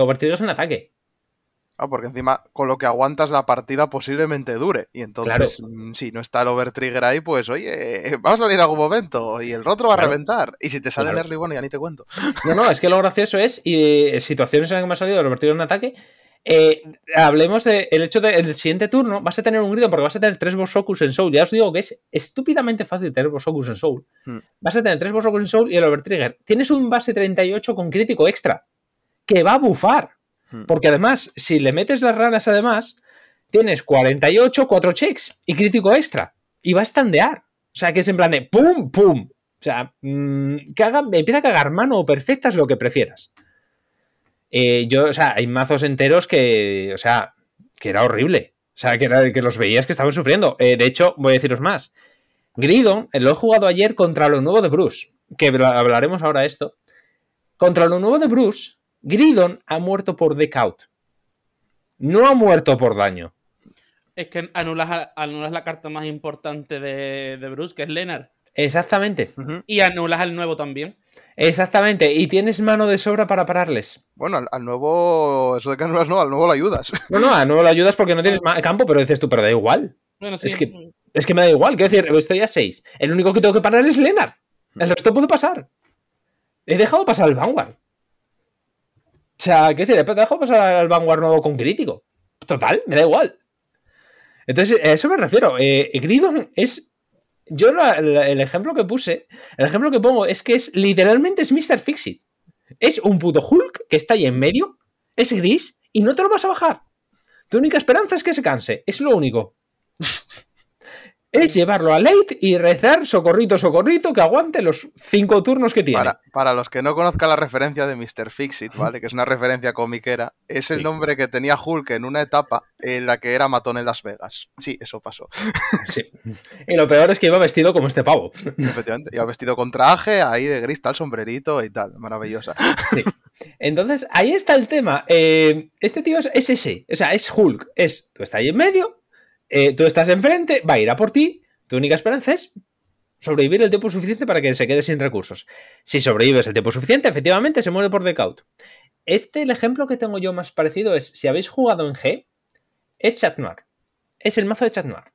overtriggers en ataque. Ah, porque encima con lo que aguantas la partida posiblemente dure. Y entonces, mm, si no está el overtrigger ahí, pues oye, <laughs> va a salir en algún momento y el rotro va Claro. a reventar. Y si te sale Claro. el early, bueno, ya ni te cuento. No, no, es que lo gracioso es, y eh, situaciones en las que me ha salido el overtrigger en ataque, eh, hablemos del hecho de en el siguiente turno vas a tener un Gridon porque vas a tener tres Bosokus en Soul. Ya os digo que es estúpidamente fácil tener Bosokus en Soul. Hmm. Vas a tener tres Bosokus en Soul y el overtrigger. Tienes un base 38 con crítico extra que va a bufar. Hmm. Porque además, si le metes las ranas además, tienes 48, 4 checks y crítico extra. Y va a standear. O sea, que es en plan de pum, pum. O sea, mm, que haga- empieza a cagar mano o perfecta es lo que prefieras. Eh, yo, o sea, hay mazos enteros que, o sea, que era horrible. O sea, que, era- que los veías que estaban sufriendo. Eh, de hecho, voy a deciros más. Gridon, eh, lo he jugado ayer contra lo nuevo de Bruce, que habla- hablaremos ahora de esto. Contra lo nuevo de Bruce, Gridon ha muerto por decaut. No ha muerto por daño. Es que anulas, la carta más importante de, de Bruce, que es Leonard. Exactamente. Y anulas al nuevo también. Exactamente. Y tienes mano de sobra para pararles. Bueno, al, al nuevo, eso de que anulas no, al nuevo lo ayudas. No, no, a no lo ayudas porque no tienes campo, pero dices tú, pero da igual. Bueno, sí. Es que- Es que me da igual, quiero decir, estoy a 6. El único que tengo que parar es Lennart. El resto puede pasar. He dejado pasar al Vanguard. O sea, quiero decir, he dejado pasar al Vanguard nuevo con crítico. Total, me da igual. Entonces, a eso me refiero. Eh, Gridon es. Yo la- el ejemplo que puse, el ejemplo que pongo es que es literalmente es Mr. Fixit. Es un puto Hulk que está ahí en medio, es gris y no te lo vas a bajar. Tu única esperanza es que se canse, es lo único. <laughs> Es llevarlo a late y rezar socorrito, socorrito, que aguante los cinco turnos que tiene. Para, para los que no conozcan la referencia de Mr. Fixit, ¿vale? Que es una referencia comiquera, es el Sí. nombre que tenía Hulk en una etapa en la que era matón en Las Vegas. Sí, eso pasó. Sí. Y lo peor es que iba vestido como este pavo. Efectivamente. Iba vestido con traje, ahí de gris, tal, sombrerito y tal. Maravillosa. Entonces, ahí está el tema. Eh, este tío es, es ese. O sea, es Hulk. Es, tú estás ahí en medio, eh, tú estás enfrente, va a ir a por ti. Tu única esperanza es sobrevivir el tiempo suficiente para que se quede sin recursos. Si sobrevives el tiempo suficiente, efectivamente se muere por decaut. Este, el ejemplo que tengo yo más parecido es, si habéis jugado en G, es Chat Noir. Es el mazo de Chat Noir.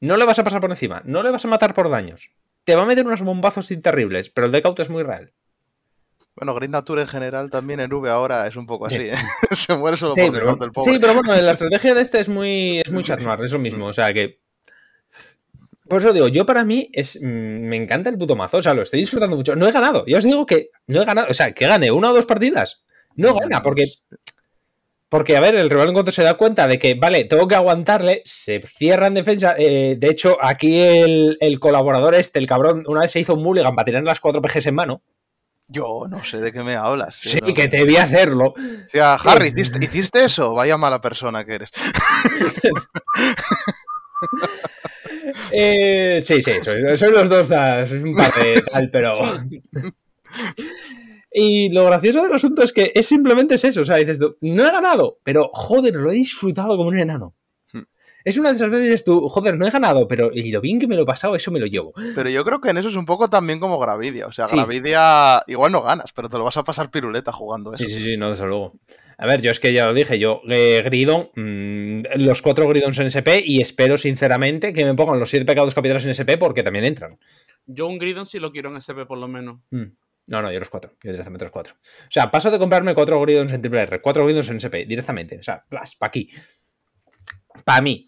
No le vas a pasar por encima, no le vas a matar por daños. Te va a meter unos bombazos terribles, pero el decaut es muy real. Bueno, Green Nature en general también en V ahora es un poco así, Sí. ¿eh? <laughs> Se muere solo Sí por pero, el pobre. sí, pero bueno, la <laughs> estrategia de este es muy, es muy Chat Noir, es lo mismo. O sea que. Por eso digo, yo para mí es, mm, me encanta el puto mazo, o sea, lo estoy disfrutando mucho. No he ganado, ya os digo que no he ganado, o sea, que gane una o dos partidas. No gana, porque Porque, a ver, el rival en cuanto se da cuenta de que, vale, tengo que aguantarle, se cierra en defensa. Eh, de hecho, aquí el, el colaborador este, el cabrón, una vez se hizo un mulligan para tirar las cuatro PGs en mano. Yo no sé de qué me hablas. Sí, no- que te vi hacerlo. O sea, Harry, ¿hiciste, hiciste eso? Vaya mala persona que eres. Eh, sí, sí, soy, soy los dos, ah, sois un par de <laughs> tal, pero. Y lo gracioso del asunto es que es simplemente es eso. O sea, dices no he ganado, pero joder, lo he disfrutado como un enano. Es una de esas veces que dices tú, joder, no he ganado, pero y lo bien que me lo he pasado, eso me lo llevo. Pero yo creo que en eso es un poco también como Gravidia. O sea, Sí. Gravidia igual no ganas, pero te lo vas a pasar piruleta jugando eso. Sí, sí, sí, no, desde luego. A ver, yo es que ya lo dije, yo, eh, Gridon, mm, los cuatro Gridons en SP y espero sinceramente que me pongan los siete pecados capitales en SP porque también entran. Yo un Gridon sí lo quiero en SP por lo menos. Mm. No, no, yo los cuatro. Yo directamente los cuatro. O sea, paso de comprarme cuatro Gridons en triple R, cuatro Gridons en SP, directamente. O sea, para aquí. Para mí.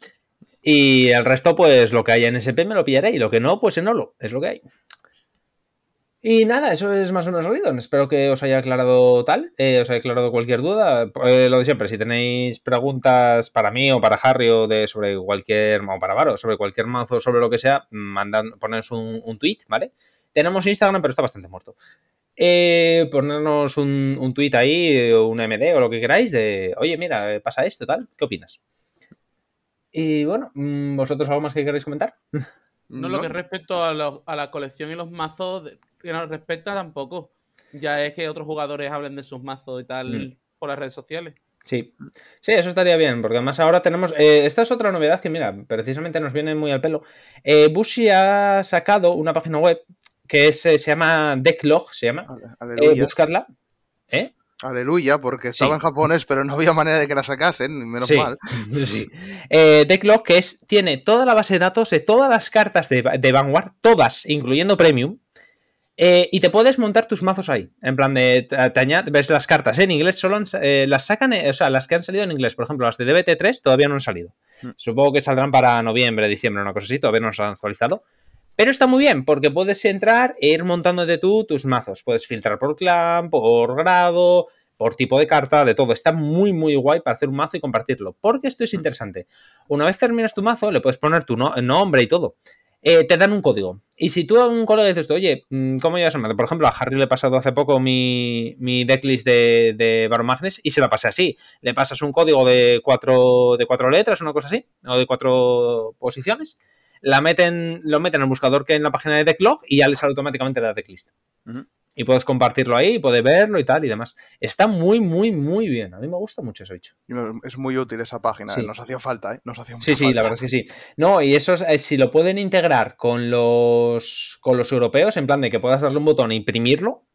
Y el resto, pues lo que haya en SP me lo pillaré. Y lo que no, pues en Olo. Es lo que hay. Y nada, eso es más o menos Gridon. Espero que os haya aclarado tal. eh, os haya aclarado cualquier duda. Eh, lo de siempre, si tenéis preguntas para mí o para Harry o de sobre cualquier. o para Varo, sobre cualquier mazo, sobre lo que sea, mandan, un, un tweet, ¿vale? Tenemos Instagram, pero está bastante muerto. Eh, ponernos un, un tweet ahí, un MD o lo que queráis, de oye, mira, eh, pasa esto, tal, ¿qué opinas? Y bueno, mm, ¿vosotros algo más que queráis comentar? No, lo que respecto a, los- a la colección y los mazos que nos respecta tampoco. Ya es que otros jugadores hablen de sus mazos y tal Mm. por las redes sociales. Sí, sí, eso estaría bien, porque además ahora tenemos. eh, esta es otra novedad que, mira, precisamente nos viene muy al pelo. Eh, Bushi ha sacado una página web que es, eh, se llama Decklog, se llama. Eh, buscarla. ¿Eh? Aleluya, porque estaba Sí. en japonés, pero no había manera de que la sacasen, menos sí, mal. <laughs> sí. Eh, Decklog, que es, tiene toda la base de datos de todas las cartas de, de Vanguard, todas, incluyendo Premium. eh, y te puedes montar tus mazos ahí. En plan de. Te, añade- ves las cartas en inglés, solo han eh, las sacan. eh, o sea, las que han salido en inglés. Por ejemplo, las de DBT3 todavía no han salido. Mm. Supongo que saldrán para noviembre, diciembre, una cosa así. Todavía no se han actualizado. Pero está muy bien, porque puedes entrar e ir montándote tú tus mazos. Puedes filtrar por clan, por grado, por tipo de carta, de todo. Está muy, muy guay para hacer un mazo y compartirlo. Porque esto es interesante. Una vez terminas tu mazo, le puedes poner tu no- nombre y todo. Eh, te dan un código. Y si tú a un colega dices, oye, mm, ¿cómo llevas el mazo? Por ejemplo, a Harry le he pasado hace poco mi, mi decklist de, de Baromagnes y se la pasé así. Le pasas un código de cuatro, de cuatro letras, una cosa así, o de cuatro posiciones. La meten, lo meten en el buscador que en la página de Decklog y ya le sale automáticamente la decklist. Y puedes compartirlo ahí, puedes verlo y tal y demás. Está muy, muy, muy bien. A mí me gusta mucho. Y me- Es muy útil esa página, Sí. ¿eh? nos hacía falta, ¿eh? Nos hacía mucha Sí, sí, la verdad es que sí. No, y eso, es, eh, si lo pueden integrar con los, con los europeos, en plan de que puedas darle un botón e imprimirlo,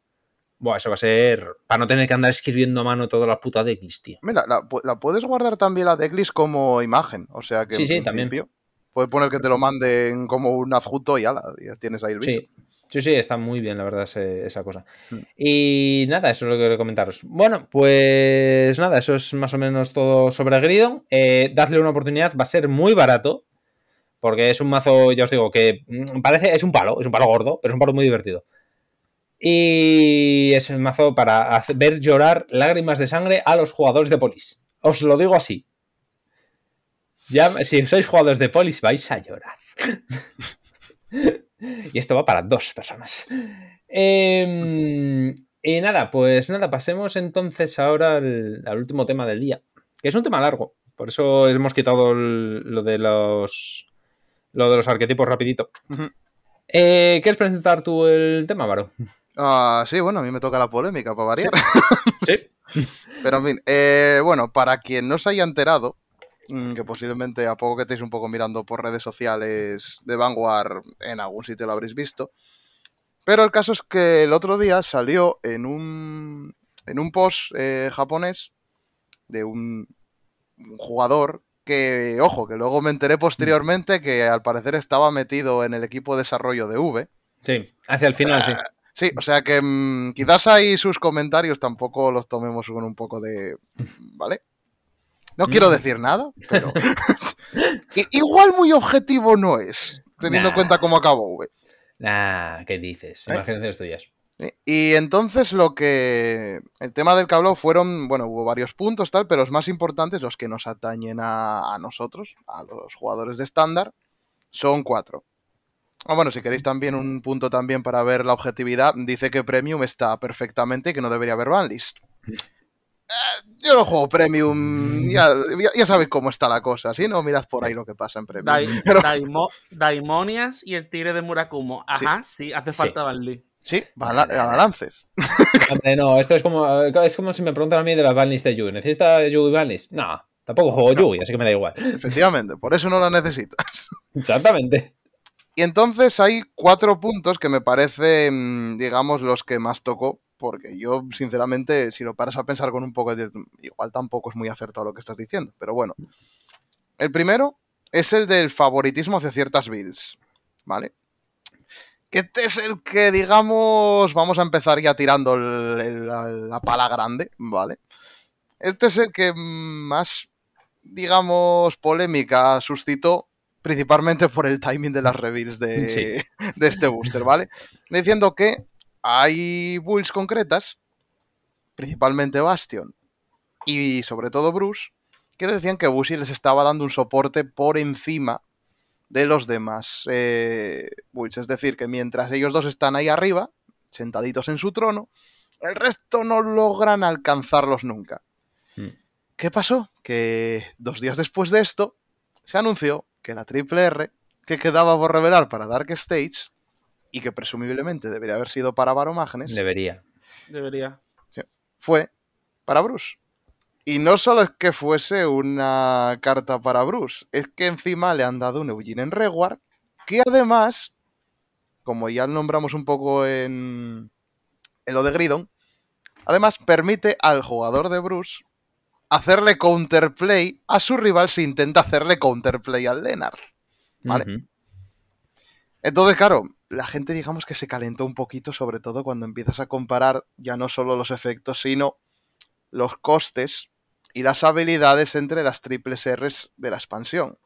buah, eso va a ser para no tener que andar escribiendo a mano toda la puta decklist, tío. Mira, la, pu- la puedes guardar también la decklist como imagen, o sea que Sí, sí, también. principio Puedes poner que te lo manden como un adjunto y ala, ya tienes ahí el bicho. Sí. Sí, sí, está muy bien, la verdad, ese- esa cosa. Mm. Y nada, eso es lo que quería comentaros. Bueno, pues nada, eso es más o menos todo sobre Gridon. Eh, dadle una oportunidad, va a ser muy barato. Porque es un mazo, ya os digo, que mm, parece, es un palo, es un palo gordo, pero es un palo muy divertido. Y es un mazo para hacer- ver llorar lágrimas de sangre a los jugadores de polis. Os lo digo así. Ya, si sois jugadores de polis, vais a llorar. <laughs> y esto va para dos personas. Em, y nada, pues nada, pasemos entonces ahora al, al último tema del día. Que es un tema largo. Por eso hemos quitado el- lo de los. Lo de los arquetipos rapidito. Ujú. Eh, ¿Quieres presentar tú el tema, Varo? Ah, sí, bueno, a mí me toca la polémica para variar. Sí. <laughs> Pero en fin, eh, bueno, para quien no se haya enterado, que posiblemente a poco que estéis un poco mirando por redes sociales de Vanguard, en algún sitio lo habréis visto. Pero el caso es que el otro día salió en un, en un post eh, japonés de un, un jugador que, ojo, que luego me enteré posteriormente que al parecer estaba metido en el equipo de desarrollo de V. Sí, hacia el final, sí. Sí, o sea que mm, quizás ahí sus comentarios tampoco los tomemos con un poco de... ¿Vale? No quiero Mm. decir nada, pero... <laughs> que igual muy objetivo no es, teniendo en Nah. cuenta cómo acabó V. Ah, ¿qué dices? ¿Eh? Imaginaciones tuyas. Y entonces lo que. El tema del cablo fueron. Bueno, hubo varios puntos, tal, pero los más importantes, los que nos atañen a, a nosotros, a los jugadores de estándar, son cuatro. Ah, bueno, si queréis también un punto también para ver la objetividad, dice que Premium está perfectamente y que no debería haber banlist. Eh, yo no juego Premium, ya, ya, ya sabéis cómo está la cosa, ¿sí? No mirad por ahí lo que pasa en Premium. Dai- <laughs> Pero- Daimo- Daimonias y el tigre de Murakumo. Ajá, sí, hace Sí. falta Banli. Sí, bala- balances. <laughs> Hombre, no, esto es como, es como si me preguntan a mí de las banlist de Yugi. ¿Necesita Yugi banlist? No, tampoco juego Yugi, así que me da igual. Efectivamente, por eso no la necesitas. <laughs> Exactamente. Y entonces hay cuatro puntos que me parecen, digamos, los que más tocó, porque yo, sinceramente, si lo paras a pensar con un poco de... Igual tampoco es muy acertado lo que estás diciendo, pero bueno. El primero es el del favoritismo hacia ciertas builds, ¿vale? Que este es el que, digamos, vamos a empezar ya tirando el- el- la, la pala grande, ¿vale? Este es el que más, digamos, polémica suscitó, principalmente por el timing de las reveals de, Sí. de este booster, ¿vale? Diciendo que hay builds concretas, principalmente Bastion y sobre todo Bruce, que decían que Bushi les estaba dando un soporte por encima de los demás eh, builds. Es decir, que mientras ellos dos están ahí arriba, sentaditos en su trono, el resto no logran alcanzarlos nunca. Mm. ¿Qué pasó? Que dos días después de esto, se anunció que la Triple R, que quedaba por revelar para Dark States, y que presumiblemente debería haber sido para Baromagnes, Debería. Debería. fue para Bruce. Y no solo es que fuese una carta para Bruce, es que encima le han dado un Eugene en Reward, que además, como ya nombramos un poco en, en lo de Gridon, además permite al jugador de Bruce hacerle counterplay a su rival si intenta hacerle counterplay al Leonard. Vale. Entonces, claro, la gente digamos que se calentó un poquito, sobre todo cuando empiezas a comparar ya no solo los efectos, sino los costes y las habilidades entre las triples Rs de la expansión.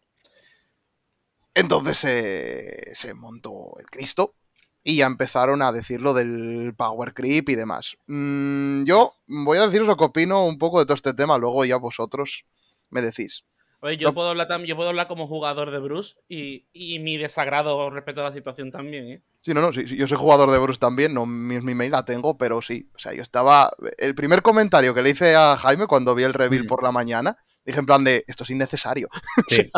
Entonces eh, se montó el Cristo y ya empezaron a decir lo del power creep y demás. Mm, yo voy a deciros lo que opino un poco de todo este tema, luego ya vosotros me decís. Oye, yo No. puedo hablar tam- yo puedo hablar como jugador de Bruce y, y mi desagrado respecto a la situación también, ¿eh? Sí, no, no, sí, sí, yo soy jugador de Bruce también, no mi, mi mail la tengo, pero sí. O sea, yo estaba. El primer comentario que le hice a Jaime cuando vi el reveal Mm. por la mañana, dije en plan de esto es innecesario. <laughs> Sí.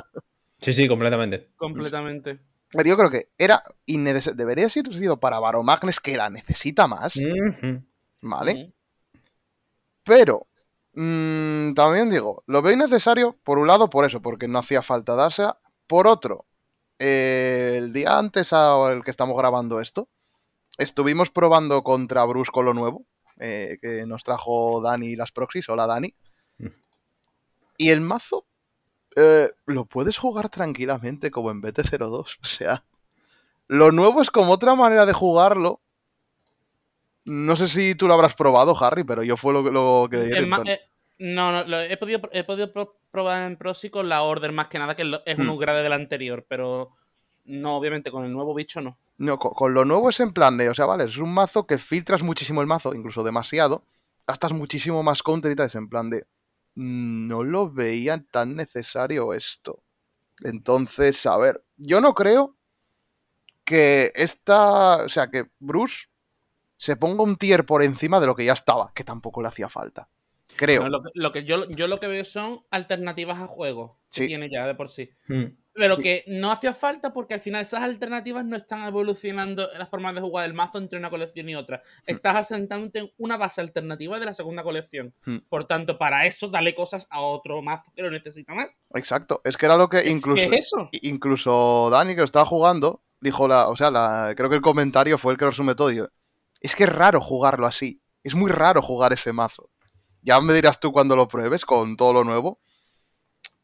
sí, sí, completamente. Completamente. Pero yo creo que era innecesario. Debería ser sido para Baromagnes que la necesita más. ¿vale? Pero. Mm, también digo, lo veo innecesario, por un lado, por eso, porque no hacía falta dársela. Por otro, eh, el día antes al que estamos grabando esto, estuvimos probando contra Bruce con lo nuevo, eh, que nos trajo Dani las proxies. Hola, Dani. Mm. Y el mazo eh, lo puedes jugar tranquilamente como en BT02. <laughs> O sea, lo nuevo es como otra manera de jugarlo. No sé si tú lo habrás probado, Harry, pero yo fue lo, que- lo que... Más, eh, no, no, lo he podido, he podido pro- probar en Proxy con la Order más que nada, que es es un Hmm. upgrade del anterior, pero no, obviamente, con el nuevo bicho no. No, con, con lo nuevo es en plan de, o sea, vale, es un mazo que filtras muchísimo el mazo, incluso demasiado, gastas muchísimo más counter y tal, es en plan de, mm, no lo veía tan necesario esto. Entonces, a ver, yo no creo que esta, o sea, que Bruce se ponga un tier por encima de lo que ya estaba, que tampoco le hacía falta. Creo. No, lo, que- lo que yo, yo lo que veo son alternativas a juego que Sí. tiene ya de por sí. Mm. Pero Sí. que no hacía falta porque al final esas alternativas no están evolucionando la forma de jugar el mazo entre una colección y otra. Estás asentándote en una base alternativa de la segunda colección. Hmm. Por tanto, para eso dale cosas a otro mazo que lo necesita más. Exacto, es que era lo que Es incluso... que es eso. incluso Dani, que lo estaba jugando, dijo la. O sea, la, creo que el comentario fue el que lo resume todo. digo, es que es raro jugarlo así. Es muy raro jugar ese mazo. Ya me dirás tú cuando lo pruebes con todo lo nuevo.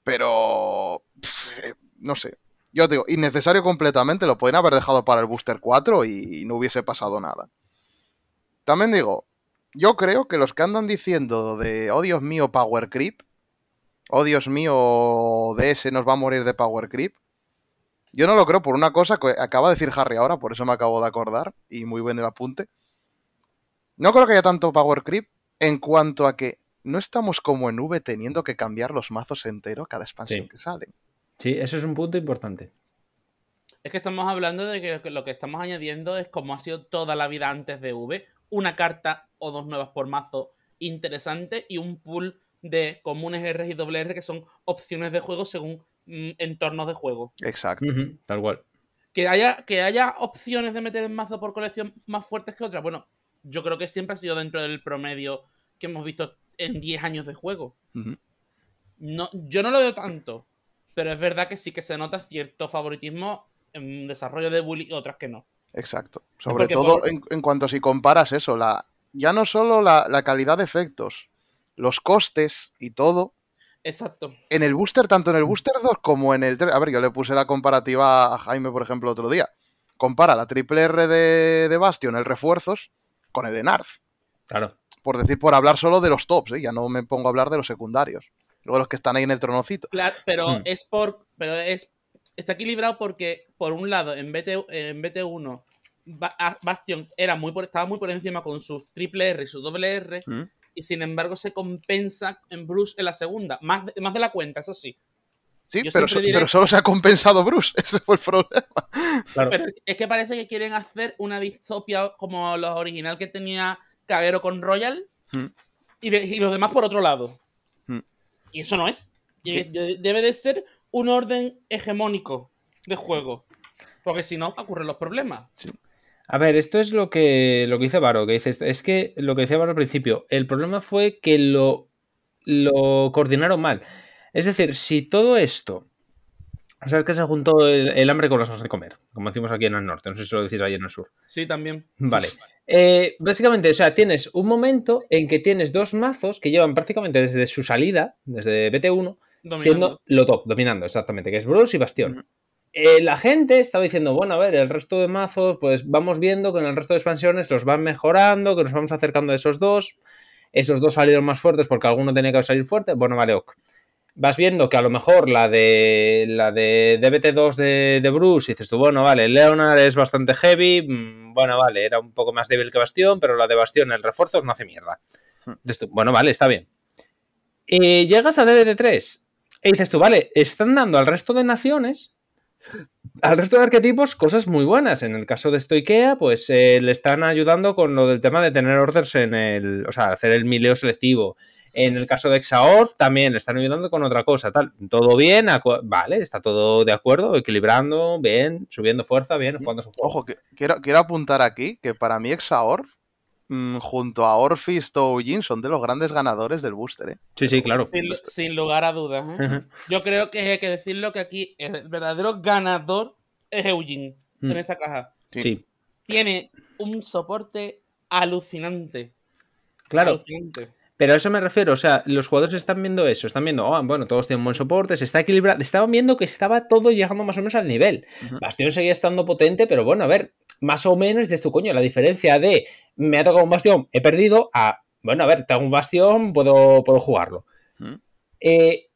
Pero. eh, no sé. Yo te digo, innecesario completamente. Lo pueden haber dejado para el Booster 4 y no hubiese pasado nada. También digo, yo creo que los que andan diciendo de, oh Dios mío, Power Creep. Oh Dios mío, DS nos va a morir de Power Creep. Yo no lo creo por una cosa que acaba de decir Harry ahora, por eso me acabo de acordar, y muy bien el apunte. No creo que haya tanto power creep en cuanto a que no estamos como en V teniendo que cambiar los mazos entero cada expansión Sí. que sale. Sí, eso es un punto importante. Es que estamos hablando de que lo que estamos añadiendo es como ha sido toda la vida antes de V, una carta o dos nuevas por mazo interesante y un pool de comunes R y doble R que son opciones de juego según mm, entornos de juego. Exacto. Tal cual. Que haya, que haya opciones de meter en mazo por colección más fuertes que otras, bueno, yo creo que siempre ha sido dentro del promedio que hemos visto en 10 años de juego. No, yo no lo veo tanto, pero es verdad que sí que se nota cierto favoritismo en desarrollo de Bully y otras que no. Exacto. Sobre Porque todo por- en, en cuanto si comparas eso, la, ya no solo la, la calidad de efectos, los costes y todo. Exacto. En el booster, tanto en el booster 2 como en el 3. A ver, yo le puse la comparativa a Jaime, por ejemplo, otro día. Compara la triple R de, de Bastion, el refuerzos, con el Enarth. Claro. Por decir, por hablar solo de los tops, ¿eh? ya no me pongo a hablar de los secundarios. Luego los que están ahí en el tronocito. Claro, pero Hmm. es por. Pero es. Está equilibrado porque, por un lado, en, BT, en BT1, Ba- a- Bastion era muy por- estaba muy por encima con sus triple R y su doble R, ¿Mm? y sin embargo se compensa en Bruce en la segunda. Más más de la cuenta, eso sí. Sí, pero, siempre so- diré- pero solo se ha compensado Bruce. <laughs> Ese fue el problema. Claro. Pero es que parece que quieren hacer una distopia como la original que tenía Caguero con Royal Hmm. y, de- y los demás por otro lado. Hmm. Y eso no es. Debe de ser un orden hegemónico de juego. Porque si no, ocurren los problemas. A ver, esto es lo que, lo que dice Varo, que dice, es que lo que decía Varo al principio, el problema fue que lo, lo coordinaron mal. Es decir, si todo esto, o sea, es que se juntó el, el hambre con las cosas de comer, como decimos aquí en el norte, no sé si lo decís ahí en el sur. Sí, también. Vale. Eh, básicamente, o sea, tienes un momento en que tienes dos mazos que llevan prácticamente desde su salida, desde BT1, Dominando. siendo lo top, dominando, exactamente, que es Bruce y Bastión. Eh, la gente estaba diciendo, bueno, a ver, el resto de mazos, pues vamos viendo que en el resto de expansiones los van mejorando, que nos vamos acercando a esos dos. Esos dos salieron más fuertes porque alguno tenía que salir fuerte. Bueno, vale, ok. Vas viendo que a lo mejor la de la de DBT2 de, de Bruce, dices tú, bueno, vale, Leonard es bastante heavy, mm, bueno, vale, era un poco más débil que Bastión, pero la de Bastión en refuerzos no hace mierda. Hmm. Dices tú, bueno, vale, está bien. Y llegas a DBT3 y dices tú, vale, están dando al resto de naciones, al resto de arquetipos, cosas muy buenas. En el caso de Stoikea, pues eh, le están ayudando con lo del tema de tener orders en el. O sea, hacer el mileo selectivo. En el caso de Exaorth también le están ayudando con otra cosa, tal. Todo bien, vale, está todo de acuerdo, equilibrando, bien, subiendo fuerza, bien, jugando su juego. Ojo, que quiero, quiero apuntar aquí que para mí Exaor, mm, junto a Orfist o Jin, son de los grandes ganadores del booster. ¿eh? Sí, sí, claro. Sin, sin lugar a dudas. ¿eh? Yo creo que hay que decirlo que aquí el verdadero ganador es Eugene Mm. en esta caja. Sí. Sí, Tiene un soporte alucinante. claro. Alucinante. Pero a eso me refiero, o sea, los jugadores están viendo eso, están viendo, ah, bueno, todos tienen buen soporte, se está equilibrando, estaban viendo que estaba todo llegando más o menos al nivel. Bastión seguía estando potente, pero bueno, a ver, más o menos dices tu coño, la diferencia de me ha tocado un bastión, he perdido, a, bueno, a ver, tengo un bastión, puedo, puedo jugarlo. Eh,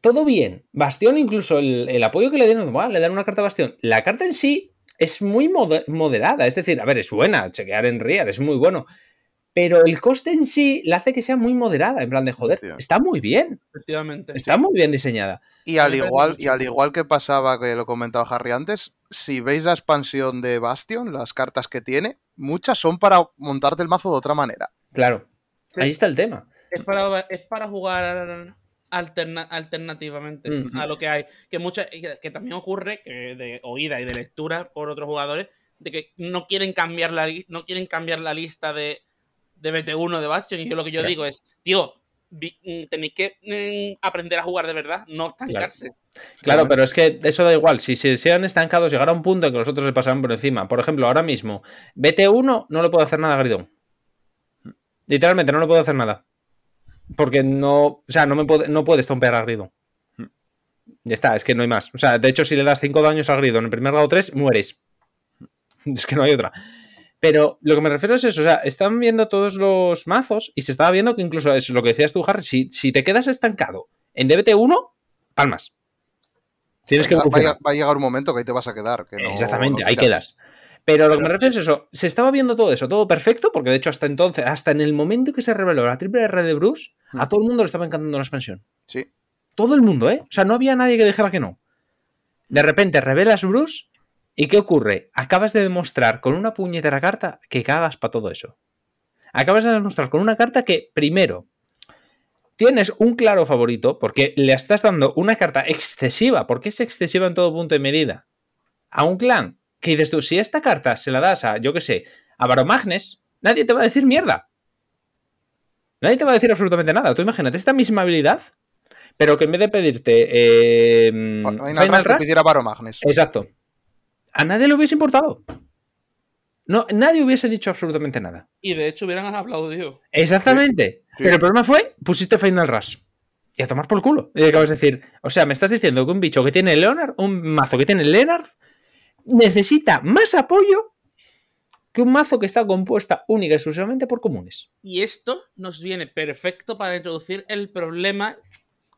todo bien. Bastión, incluso el, el apoyo que le dieron, "Buah, le dan una carta a Bastión. La carta en sí es muy mode- moderada, es decir, a ver, es buena, chequear en Riar es muy bueno. Pero el coste en sí la hace que sea muy moderada, en plan de joder, está muy bien, Efectivamente. está muy bien diseñada. Y al, igual, y al igual que pasaba, que lo comentaba Harry antes, si veis la expansión de Bastion, las cartas que tiene, muchas son para montarte el mazo de otra manera. Claro, Sí. ahí está el tema. Es para, es para jugar alterna- alternativamente a lo que hay. Que, mucha, que, también ocurre, que de oída y de lectura por otros jugadores, de que no quieren cambiar la, no quieren cambiar la lista de, de BT1 de Bastion. Y yo lo que yo Claro. digo es, tío, mm, tenéis que mm, aprender a jugar de verdad, no estancarse. Claro, pero es que eso da igual. Si se sean estancados, llegar a un punto en que los otros se pasan por encima. Por ejemplo, ahora mismo, BT1 no le puedo hacer nada a Gridón. Literalmente, no le puedo hacer nada. Porque no. O sea, no, me puede, no puedes tompear a Gridón. Ya está, es que no hay más. O sea, de hecho, si le das 5 daños a Gridón en el primer grado 3, mueres. <laughs> Es que no hay otra. Pero lo que me refiero es eso, o sea, están viendo todos los mazos y se estaba viendo que incluso es lo que decías tú, Harry, si, si te quedas estancado en DBT1, palmas. Tienes que va, va a llegar un momento que ahí te vas a quedar. que no- Exactamente, no ahí quedas. Pero lo que me refiero es eso, se estaba viendo todo eso, todo perfecto, porque de hecho hasta entonces, hasta en el momento que se reveló la triple R de Bruce, a Mm. todo el mundo le estaba encantando la expansión. Sí. Todo el mundo, ¿eh? O sea, no había nadie que dijera que no. De repente revelas Bruce y ¿qué ocurre? Acabas de demostrar con una puñetera carta que cagas para todo eso. Acabas de demostrar con una carta que, primero, tienes un claro favorito porque le estás dando una carta excesiva, porque es excesiva en todo punto y medida, a un clan que dices tú, si esta carta se la das a, yo qué sé, a Baromagnes, nadie te va a decir mierda. Nadie te va a decir absolutamente nada. Tú imagínate esta misma habilidad, pero que en vez de pedirte eh, Final, Rush te pidiera Baromagnes. Exacto. A nadie le hubiese importado. No, nadie hubiese dicho absolutamente nada. Y de hecho hubieran aplaudido. Exactamente. Sí. Pero el problema fue, pusiste Final Rush. Y a tomar por culo. Y acabas de decir, o sea, me estás diciendo que un bicho que tiene Leonard, un mazo que tiene Leonard, necesita más apoyo que un mazo que está compuesta única y exclusivamente por comunes. Y esto nos viene perfecto para introducir el problema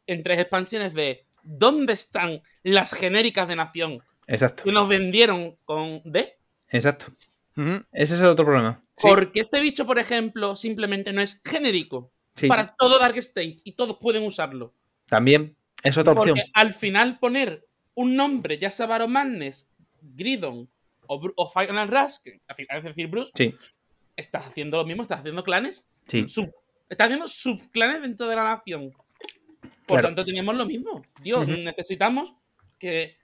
en tres expansiones de ¿dónde están las genéricas de nación Exacto. que nos vendieron con D? Exacto. Ese es el otro problema. Sí. Porque este bicho, por ejemplo, simplemente no es genérico Sí. para todo Dark State y todos pueden usarlo. También es otra opción. Porque al final poner un nombre, ya sea Baron Madness, Gridon o, Final Rush, que al final es decir Bruce, Sí, estás haciendo lo mismo, estás haciendo clanes, sí. sub- estás haciendo subclanes dentro de la nación. Por Claro. tanto, tenemos lo mismo. Dios, necesitamos que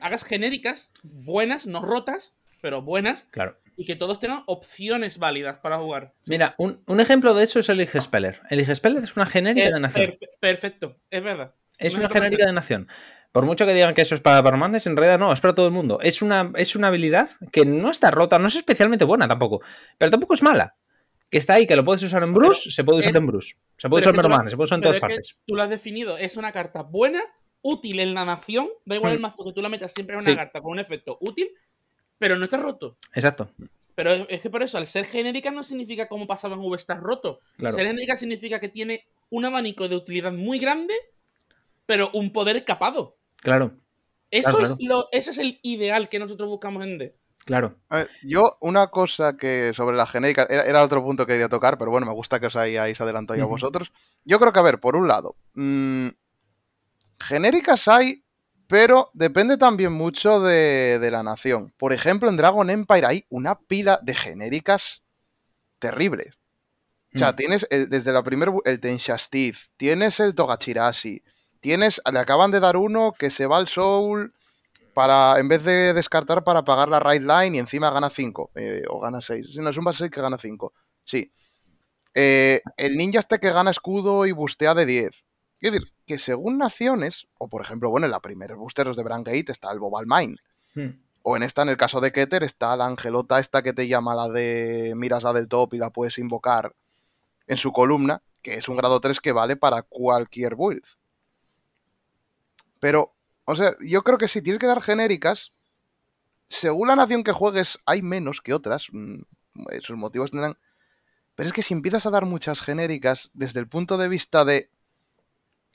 hagas genéricas, buenas, no rotas, pero buenas, Claro. y que todos tengan opciones válidas para jugar. Mira, un, un ejemplo de eso es el IG Speller. El IG Speller es una genérica Eh, de nación. perfe- perfecto, es verdad. Es Un una genérica de nación. Por mucho que digan que eso es para Barmanes, en realidad no, es para todo el mundo. Es una, es una habilidad que no está rota, no es especialmente buena tampoco, pero tampoco es mala. Que está ahí, que lo puedes usar en Bruce, se puede usar es- en Bruce. Se puede usar en Barmanes, se puede usar en todas partes. tú lo has definido, es una carta buena, útil en la nación, da igual el Mm. mazo que tú la metas, siempre es una Sí. carta con un efecto útil, pero no está roto. Exacto, Pero es, es que por eso, al ser genérica no significa como pasaba en V estar roto. claro. Ser genérica significa que tiene un abanico de utilidad muy grande, pero un poder escapado. Claro, Eso Claro, es lo, ese es el ideal que nosotros buscamos en D. claro. A ver, yo, una cosa que sobre la genérica, era, era otro punto que quería tocar, pero bueno, me gusta que os hayáis adelantado ya Ujú. vosotros. Yo creo que, a ver, por un lado, mm, genéricas hay, pero depende también mucho de, de la nación. Por ejemplo, en Dragon Empire hay una pila de genéricas terribles. O sea, Mm. tienes el- desde la primera el Tenshastif, tienes el Togachirashi, tienes, le acaban de dar uno que se va al Soul para, en vez de descartar para pagar la right line y encima gana 5 o gana 6. Si no, es un base 6 que gana 5. Sí. Eh, el ninja este que gana escudo y bustea de 10. Es decir, que según naciones, o por ejemplo, bueno, en la primera boosteros de Brangate está el Bobal Mine. Mm. O en esta, en el caso de Keter, está la angelota esta que te llama la de miras la del top y la puedes invocar en su columna, que es un grado 3 que vale para cualquier build. Pero, o sea, yo creo que si tienes que dar genéricas, según la nación que juegues, hay menos que otras. mm, Sus motivos tendrán. Pero es que si empiezas a dar muchas genéricas, desde el punto de vista de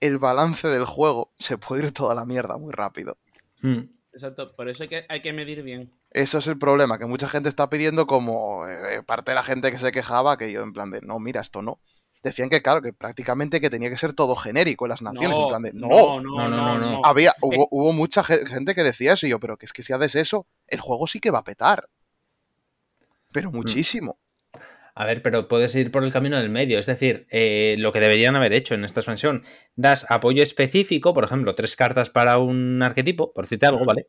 el balance del juego, se puede ir toda la mierda muy rápido. Mm. Exacto, por eso hay que, hay que medir bien. Eso es el problema, que mucha gente está pidiendo como eh, parte de la gente que se quejaba, que yo en plan de, no, mira, esto no. Decían que claro, que prácticamente que tenía que ser todo genérico en las naciones, en plan de, no. no, No, no, no, no. Había, hubo, hubo mucha ge- gente que decía eso y yo, pero que es que si haces eso, el juego sí que va a petar. Pero muchísimo. A ver, pero puedes ir por el camino del medio. Es decir, eh, lo que deberían haber hecho en esta expansión, das apoyo específico, por ejemplo, tres cartas para un arquetipo, por decirte algo, ¿vale?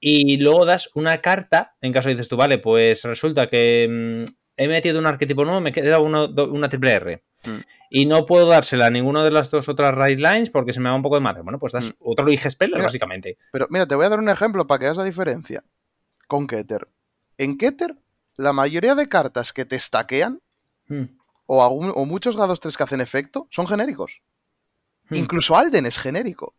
Y luego das una carta, en caso dices tú, vale, pues resulta que mm, he metido un arquetipo nuevo, me queda uno- do- una triple R. Mm. Y no puedo dársela a ninguna de las dos otras right lines porque se me va un poco de madre. Bueno, pues das Mm. otro IG Speller, básicamente. Pero mira, te voy a dar un ejemplo para que veas la diferencia. Con Keter. En Keter, la mayoría de cartas que te stackean, Mm. o, algún- o muchos gados 3 que hacen efecto, son genéricos. Mm. Incluso Alden es genérico.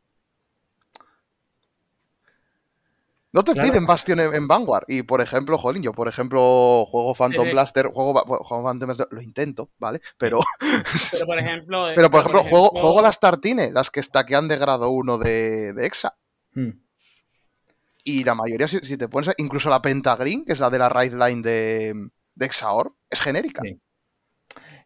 No te Claro. piden Bastion en, en Vanguard. Y por ejemplo, jolín, yo por ejemplo juego Phantom Blaster, juego, juego Phantom Blaster, lo intento, ¿vale? Pero, <laughs> Pero por ejemplo. pero por ejemplo, juego, juego las Tartine, las que stackean de grado 1 de, de Exa. Mm. Y la mayoría, si, si te pones, incluso la Pentagreen, que es la de la Raid Line de, de Exaor, es genérica. Sí.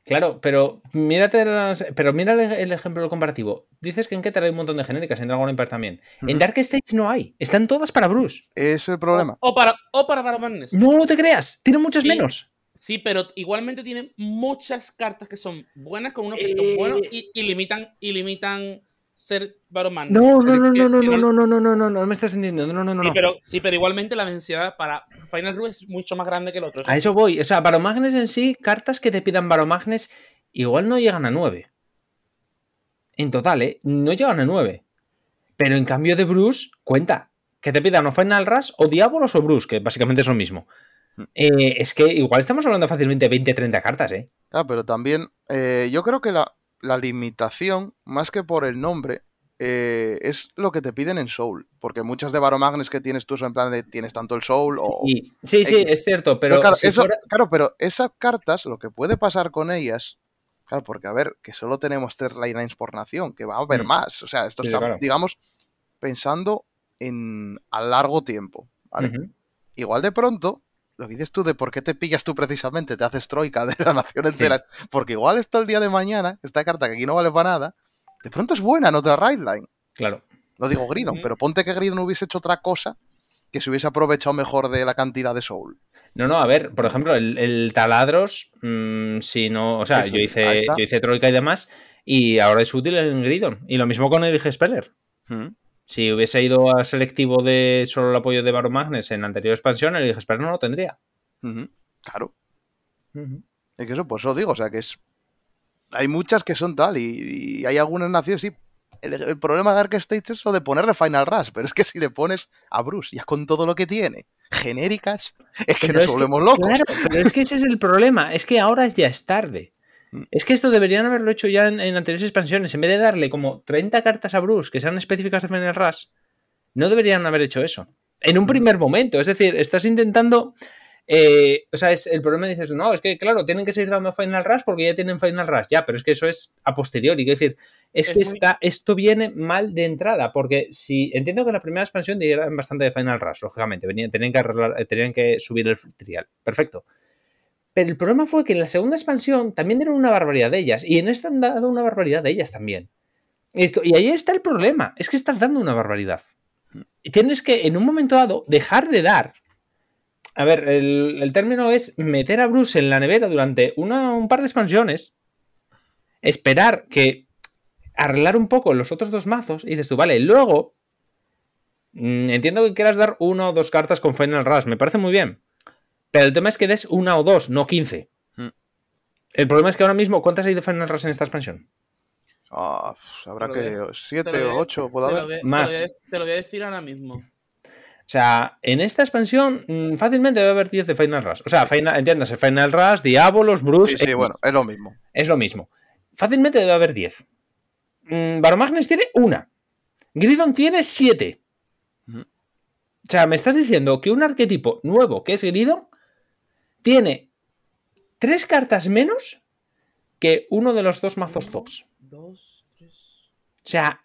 Claro, pero mírate las, pero mira el, ejemplo comparativo. Dices que en Keter hay un montón de genéricas, en Dragon Empire también. En. Dark States no hay. Están todas para Bruce. Es el problema. O para, o para Baromanes. No te creas. Tienen muchas Sí. menos. Sí, pero igualmente tienen muchas cartas que son buenas con un efecto Eh. bueno y, y limitan y limitan ser Baromanes. No, no, no, no, no, no, no, no, no, no, no, no me estás entendiendo. No, no, no, sí, no. pero, sí, pero igualmente la densidad para Final Rue es mucho más grande que el otro. A eso voy. O sea, Baromagnes en sí, cartas que te pidan Baromagnes, igual no llegan a 9. En total, ¿eh? No llegan a 9. Pero en cambio de Bruce, cuenta. Que te pidan o Final Rush o Diabolos o Bruce, que básicamente es lo mismo. Mm. Eh, es que igual estamos hablando fácilmente de 20-30 cartas, ¿eh? Claro, pero también eh, yo creo que la, la limitación, más que por el nombre, eh, es lo que te piden en Soul. Porque muchas de Baromagnes que tienes tú son en plan de tienes tanto el Soul o. Sí, sí, es cierto, pero, Pero claro, si eso- fuera- claro, pero esas cartas, lo que puede pasar con ellas. Claro, porque a ver, que solo tenemos tres lines por nación, que va a haber Mm. más. O sea, esto Sí, está, claro. digamos, pensando en a largo tiempo. Igual de pronto, lo que dices tú de por qué te pillas tú precisamente, te haces troika de la nación entera, porque igual esto el día de mañana, esta carta que aquí no vale para nada, de pronto es buena en otra right line. Claro. No digo Gridon, pero ponte que Gridon hubiese hecho otra cosa que se hubiese aprovechado mejor de la cantidad de soul. No, no, a ver, por ejemplo, el, el taladros, mm, si no, o sea, Eso, yo hice, yo hice Troika y demás, y ahora es útil en Gridon. Y lo mismo con el Speller. Mm. Si hubiese ido a selectivo de solo el apoyo de Baromagnes en la anterior expansión, el Speller no lo tendría. Claro. Es que eso, pues eso digo, o sea que es. Hay muchas que son tal, y, y hay algunas naciones, sí. El, el problema de Dark States es lo de ponerle Final Rush, pero es que si le pones a Bruce, ya con todo lo que tiene, genéricas, es que Pero nos es que- volvemos locos. Claro, pero es que ese es el problema, es que ahora ya es tarde. Mm. Es que esto deberían haberlo hecho ya en, en anteriores expansiones. En vez de darle como 30 cartas a Bruce que sean específicas de Final Rush, no deberían haber hecho eso. En un primer momento, es decir, estás intentando. eh, o sea, es el problema dices, no, es que claro, tienen que seguir dando Final Rush porque ya tienen Final Rush, ya, pero es que eso es a posteriori. Es decir, es, Es que muy- está, esto viene mal de entrada, porque si entiendo que en la primera expansión dieran bastante de Final Rush, lógicamente, venían, tenían, que arreglar- eh, tenían que subir el trial, perfecto. Pero el problema fue que en la segunda expansión también dieron una barbaridad de ellas, y en esta han dado una barbaridad de ellas también. Esto, y ahí está el problema, es que estás dando una barbaridad. Y tienes que, en un momento dado, dejar de dar. A ver, el, término es meter a Bruce en la nevera durante una- un par de expansiones, esperar que arreglar un poco los otros dos mazos, y dices tú, vale, luego mm, entiendo que quieras dar una o dos cartas con Final Rush, me parece muy bien. Pero el tema es que des una o dos, no 15. Mm. El problema es que ahora mismo, ¿cuántas hay de Final Rush en esta expansión? Ah, habrá que lo voy siete te lo o voy a- ocho puede Te lo, haber. te lo Más. voy a- te lo voy a decir ahora mismo. O sea, en esta expansión mm, fácilmente debe haber 10 de Final Rush. O sea, Final, entiéndase, Final Rush, Diabolos, Bruce, Sí, sí, X. bueno, es lo mismo. es lo mismo. Fácilmente debe haber 10. Mm, Baromagnes tiene una. Gridon tiene 7. Ujú. O sea, me estás diciendo que un arquetipo nuevo que es Gridon tiene tres cartas menos que uno de los dos mazos tops. Dos, tres. O sea,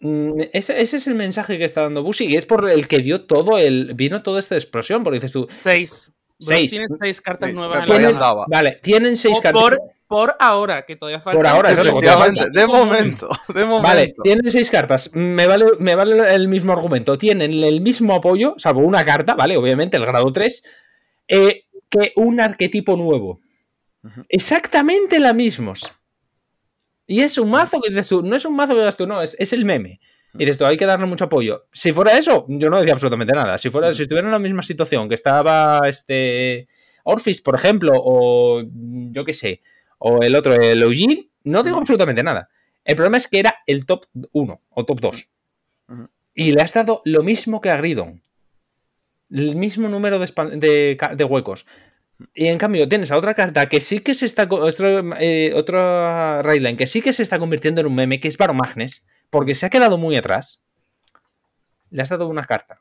mm, ese, ese es el mensaje que está dando Busi y es por el que dio todo el. vino toda esta explosión, porque dices tú. Seis. Seis. Tiene seis cartas Sí, nuevas me en la Tienen- andaba. Vale, tienen seis O cartas. por, por ahora, que todavía falta. Por ahora, eso falta. de momento, de momento. Vale, tienen seis cartas. Me vale, me vale el mismo argumento. Tienen el mismo apoyo, salvo una carta, ¿vale? Obviamente, el grado 3, eh, que un arquetipo nuevo. Exactamente la mismos. Y es un mazo que dices tú, no es un mazo que digas tú, no, es, es el meme. Y dices tú, hay que darle mucho apoyo. Si fuera eso, yo no decía absolutamente nada. Si fuera, si estuviera en la misma situación que estaba este Orphis, por ejemplo, o yo qué sé, o el otro, el Eugene, no digo absolutamente nada. El problema es que era el top 1 o top 2. Ujú. Y le has dado lo mismo que a Gridon. El mismo número de, de huecos. Y en cambio tienes a otra carta que sí que se está. Otro, eh, otra Rayline que sí que se está convirtiendo en un meme, que es Baromagnes, porque se ha quedado muy atrás. Le has dado una carta.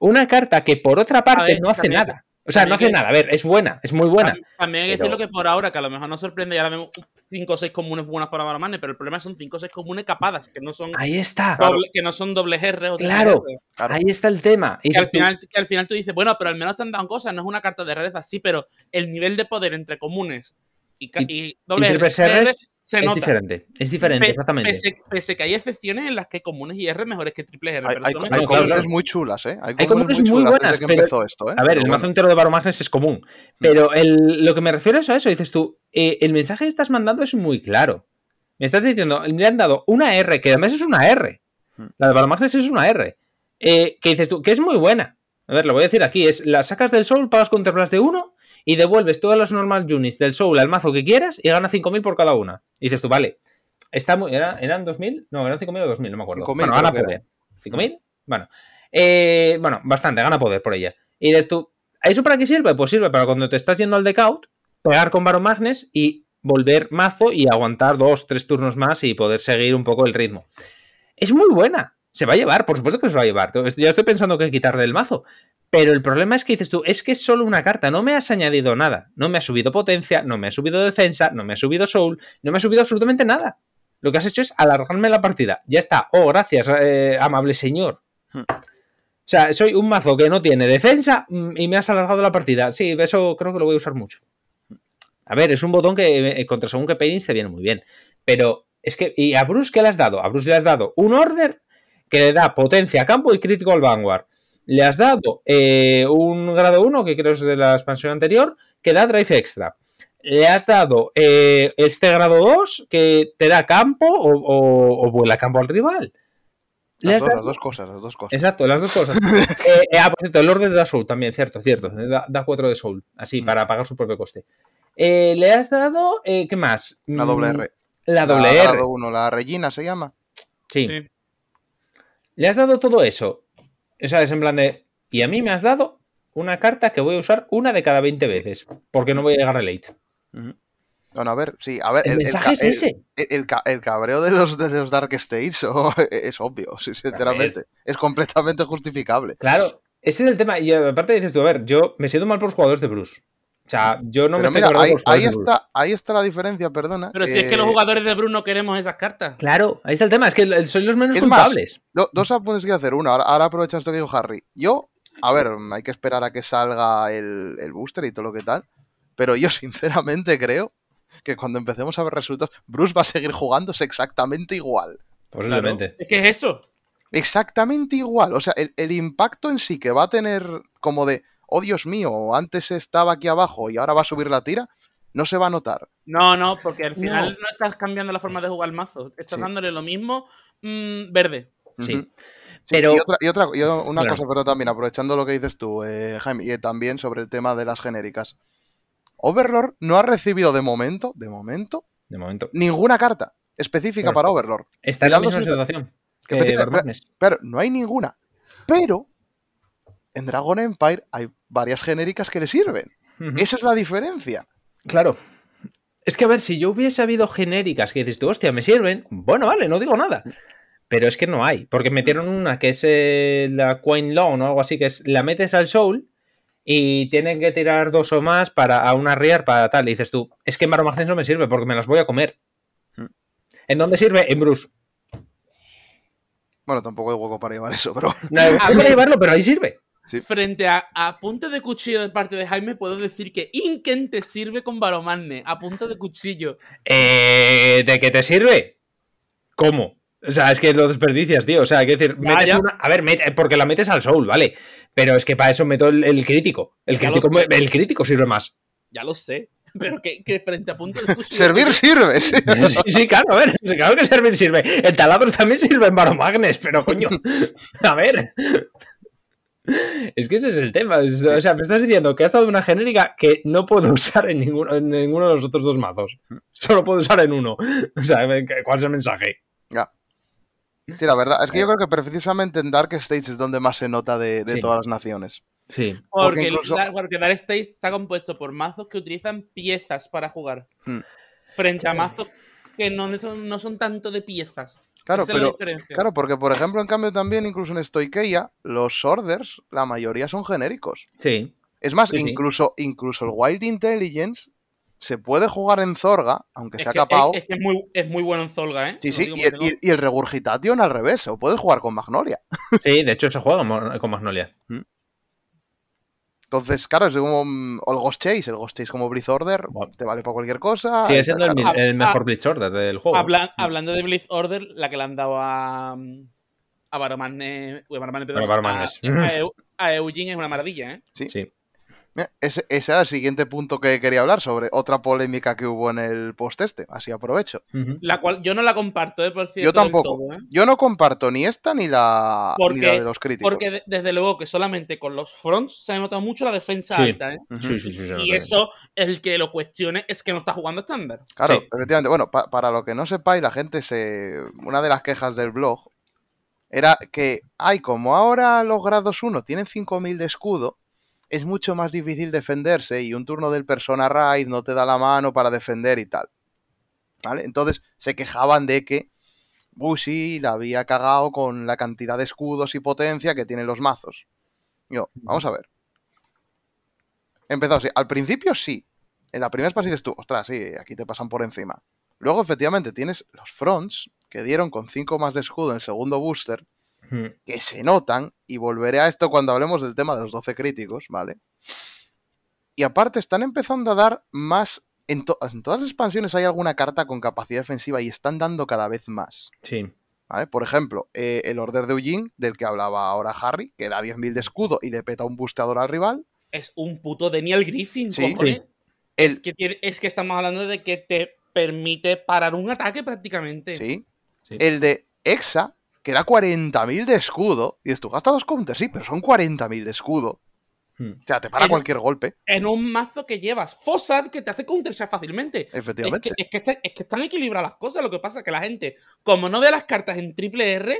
Una carta que por otra parte ver, no hace también- nada. O sea, no hace que- nada. A ver, es buena, es muy buena. Tam- También hay que Pero- decirlo que por ahora, que a lo mejor nos sorprende y ahora vemos 5 o 6 comunes buenas para Baromane, pero el problema son 5 o 6 comunes capadas, que no son, Ahí está. doble- que no son dobles R o Claro. R. Claro. Ahí está el tema. Y Que al, tú, final, que al final tú dices, bueno, pero al menos te han dado cosas, no es una carta de rareza, sí, pero el nivel de poder entre comunes y, Y- y doble y R, se es nota. diferente. Es diferente, Pe- exactamente. Pese, pese que hay excepciones en las que comunes y R mejores que triples R. Hay, pero hay, son hay claro, comunes claro. muy chulas, ¿eh? Hay Hay comunes, muy muy chulas buenas, desde que pero- empezó esto, ¿eh? A ver, Pero el mazo bueno. entero de Baromagnes es común. Pero el- lo que me refiero es a eso. Dices tú, eh, el mensaje que estás mandando es muy claro. Me estás diciendo, le han dado una R, que además es una R. Hmm. La de Baromagnes es una R. eh, que dices tú, que es muy buena. A ver, lo voy a decir aquí. Es la sacas del Soul, pagas counterblast de uno y devuelves todas las normal units del Soul al mazo que quieras y gana 5.000 por cada una. Y dices tú, vale. Está muy, ¿era- ¿Eran 2.000? No, eran 5.000 o 2.000, no me acuerdo. 5.000 bueno, gana poder. ¿5.000? Bueno. Eh, bueno, bastante, gana poder por ella. Y dices tú, ¿eso para qué sirve? Pues sirve para cuando te estás yendo al decaut, pegar con Baromagnes y volver mazo y aguantar dos, tres turnos más y poder seguir un poco el ritmo. Es muy buena. Se va a llevar, por supuesto que se va a llevar. Ya estoy pensando que quitar del mazo. Pero el problema es que dices tú, es que es solo una carta, no me has añadido nada. No me ha subido potencia, no me ha subido defensa, no me ha subido soul, no me ha subido absolutamente nada. Lo que has hecho es alargarme la partida. Ya está. Oh, gracias, eh, amable señor. Hmm. O sea, soy un mazo que no tiene defensa mm, y me has alargado la partida. Sí, eso creo que lo voy a usar mucho. A ver, es un botón que eh, contra según que pairings te viene muy bien. Pero es que. ¿Y a Bruce qué le has dado? A Bruce le has dado un order que le da potencia a campo y crítico al Vanguard. Le has dado eh, un grado 1, que creo es de la expansión anterior, que da drive extra. Le has dado eh, este grado 2 que te da campo o, o- o vuela campo al rival. Las dos, dado- las dos cosas, las dos cosas. Exacto, las dos cosas. <laughs> Eh, eh, ah, por cierto, el orden da Soul también, cierto, cierto. Da, da 4 de Soul, así, Mm. para pagar su propio coste. Eh, le has dado, eh, ¿qué más? La doble R. La doble la R. grado 1, la Regina se llama. Sí. Sí. Le has dado todo eso. O sea, es en plan de. Y a mí me has dado una carta que voy a usar una de cada 20 veces. Porque no voy a llegar a late. Bueno, a ver, sí, a ver. El, mensaje ca- es ese. el- el ca- el cabreo de los, de los Dark States <laughs> oh, es obvio, sí, sinceramente. Es completamente justificable. Claro, ese es el tema. Y aparte dices tú, a ver, yo me siento mal por los jugadores de Bruce. O sea, yo no me Pero estoy mira, acordando ahí, los ahí está, ahí está la diferencia, perdona. Pero si es que los eh, jugadores de Bruno queremos esas cartas. Claro, ahí está el tema. Es que sois los menos Es más, culpables. do- dos apuntes que hacer. Uno, ahora, ahora aprovecha esto que dijo Harry. Yo, a ver, hay que esperar a que salga el, el booster y todo lo que tal. Pero yo <laughs> sinceramente creo que cuando empecemos a ver resultados, Bruce va a seguir jugándose exactamente igual. Posiblemente. Es que es eso. Exactamente igual. O sea, el, el impacto en sí que va a tener como de, oh Dios mío, antes estaba aquí abajo y ahora va a subir la tira, no se va a notar. No, no, porque al final No. no, estás cambiando la forma de jugar el mazo. Estás Sí. dándole lo mismo mm, verde. Sí. Pero- y otra, y otra y una Claro. cosa, pero también aprovechando lo que dices tú, eh, Jaime, y también sobre el tema de las genéricas. Overlord no ha recibido de momento, de momento, De momento. ninguna carta específica Claro. para Overlord. Está en la misma situación. que. Pero no hay ninguna. Pero en Dragon Empire hay varias genéricas que le sirven. Esa es la diferencia. Claro. Es que a ver, si yo hubiese habido genéricas que dices tú, hostia, me sirven, bueno, vale, no digo nada. Pero es que no hay, porque metieron una que es eh, la Coin Loan o algo así, que es la metes al Soul y tienen que tirar dos o más para a una Rear para tal. Y dices tú, es que en Baromagnes no me sirve porque me las voy a comer. Hmm. ¿En dónde sirve? En Bruce. Bueno, tampoco hay hueco para llevar eso, pero No, hay que llevarlo, pero ahí sirve. Sí. Frente a, a punta de cuchillo de parte de Jaime, puedo decir que Inken te sirve con Baromanne. A punta de cuchillo. Eh, ¿De qué te sirve? ¿Cómo? O sea, es que lo desperdicias, tío. O sea, hay que decir, Ya, metes ya. una- a ver, mete- porque la metes al soul, ¿vale? Pero es que para eso meto el, el crítico. El crítico, el crítico sirve más. Ya lo sé. <laughs> Pero que, que frente a punta de cuchillo. servir sirve. Sí, sí, claro, a ver, claro que servir sirve. El taladro también sirve en Baromagnes, pero coño, <laughs> a ver. Es que ese es el tema. O sea, me estás diciendo que has dado una genérica que no puedo <laughs> usar en ninguno, en ninguno de los otros dos mazos. Solo puedo usar en uno. <laughs> O sea, ¿cuál es el mensaje? Ya. Sí, la verdad, es que yo creo que precisamente en Dark States es donde más se nota de, de Sí. todas las naciones. Sí. Porque, Porque incluso- la- porque Dark State está compuesto por mazos que utilizan piezas para jugar. Hmm. Frente a mazos que no son tanto de piezas. Claro, Esa es la pero diferencia. claro, porque por ejemplo, en cambio también incluso en Stoikeia, los orders, la mayoría son genéricos. Sí. Es más, Sí, sí. incluso, incluso el Wild Intelligence se puede jugar en Zorga, aunque Es sea que, capao. es, es que es muy, es muy bueno en Zolga, ¿eh? Sí, sí, y el, porque no- y- y el Regurgitation al revés, o puedes jugar con Magnolia. Sí, de hecho se juega con Magnolia. Entonces, claro, es como. mm, O el Ghost Chase, el Ghost Chase como Blitz Order, Bueno. te vale para cualquier cosa. Sigue y siendo el, claro. el mejor Ah, Blitz Order del juego. Habla- hablando de Blitz Order, la que le han dado a. A Baromanes, perdón, Bueno, Baromanes. A, a <laughs> a Eugene es una maravilla, ¿eh? Sí. Mira, Ese, ese era el siguiente punto que quería hablar sobre otra polémica que hubo en el post este. Así aprovecho. La cual yo no la comparto, ¿eh? Por cierto, Yo tampoco. todo, ¿eh? Yo no comparto ni esta ni la, ni Porque- la de los críticos. Porque de- desde luego que solamente con los fronts se ha notado mucho la defensa Sí. alta, ¿eh? Sí, sí, Y eso, el que lo cuestione es que no está jugando estándar. Claro, Sí. efectivamente. Bueno, pa- para lo que no sepáis, la gente se. Una de las quejas del blog era que, ay, como ahora los grados 1 tienen 5000 de escudo, es mucho más difícil defenderse y un turno del Persona Raid no te da la mano para defender y tal. ¿Vale? Entonces se quejaban de que Bushi la había cagado con la cantidad de escudos y potencia que tienen los mazos. Yo, vamos a ver. Empezado así. Al principio sí. En la primera fase dices tú, ostras, sí, aquí te pasan por encima. Luego, efectivamente, tienes los fronts que dieron con 5 más de escudo en el segundo booster, Ujú. que se notan, y volveré a esto cuando hablemos del tema de los 12 críticos, ¿vale? Y aparte, están empezando a dar más. En, to- en todas las expansiones hay alguna carta con capacidad defensiva y están dando cada vez más. Sí. ¿vale? Por ejemplo, eh, el Order de Eugene, del que hablaba ahora Harry, que da 10.000 de escudo y le peta un boosteador al rival. Es un puto Daniel Griffin, Sí. El, Es, que tiene- es que estamos hablando de que te permite parar un ataque prácticamente. ¿sí? Sí. el de Exa, que da 40.000 de escudo. Y dices, tú gastas dos counters, sí, pero son 40.000 de escudo. Mm. O sea, te para En- cualquier golpe, En un mazo que llevas Fossad que te hace countershot fácilmente. Es efectivamente. que, es, que está- es que están equilibradas las cosas. Lo que pasa es que la gente, como no ve las cartas en triple R,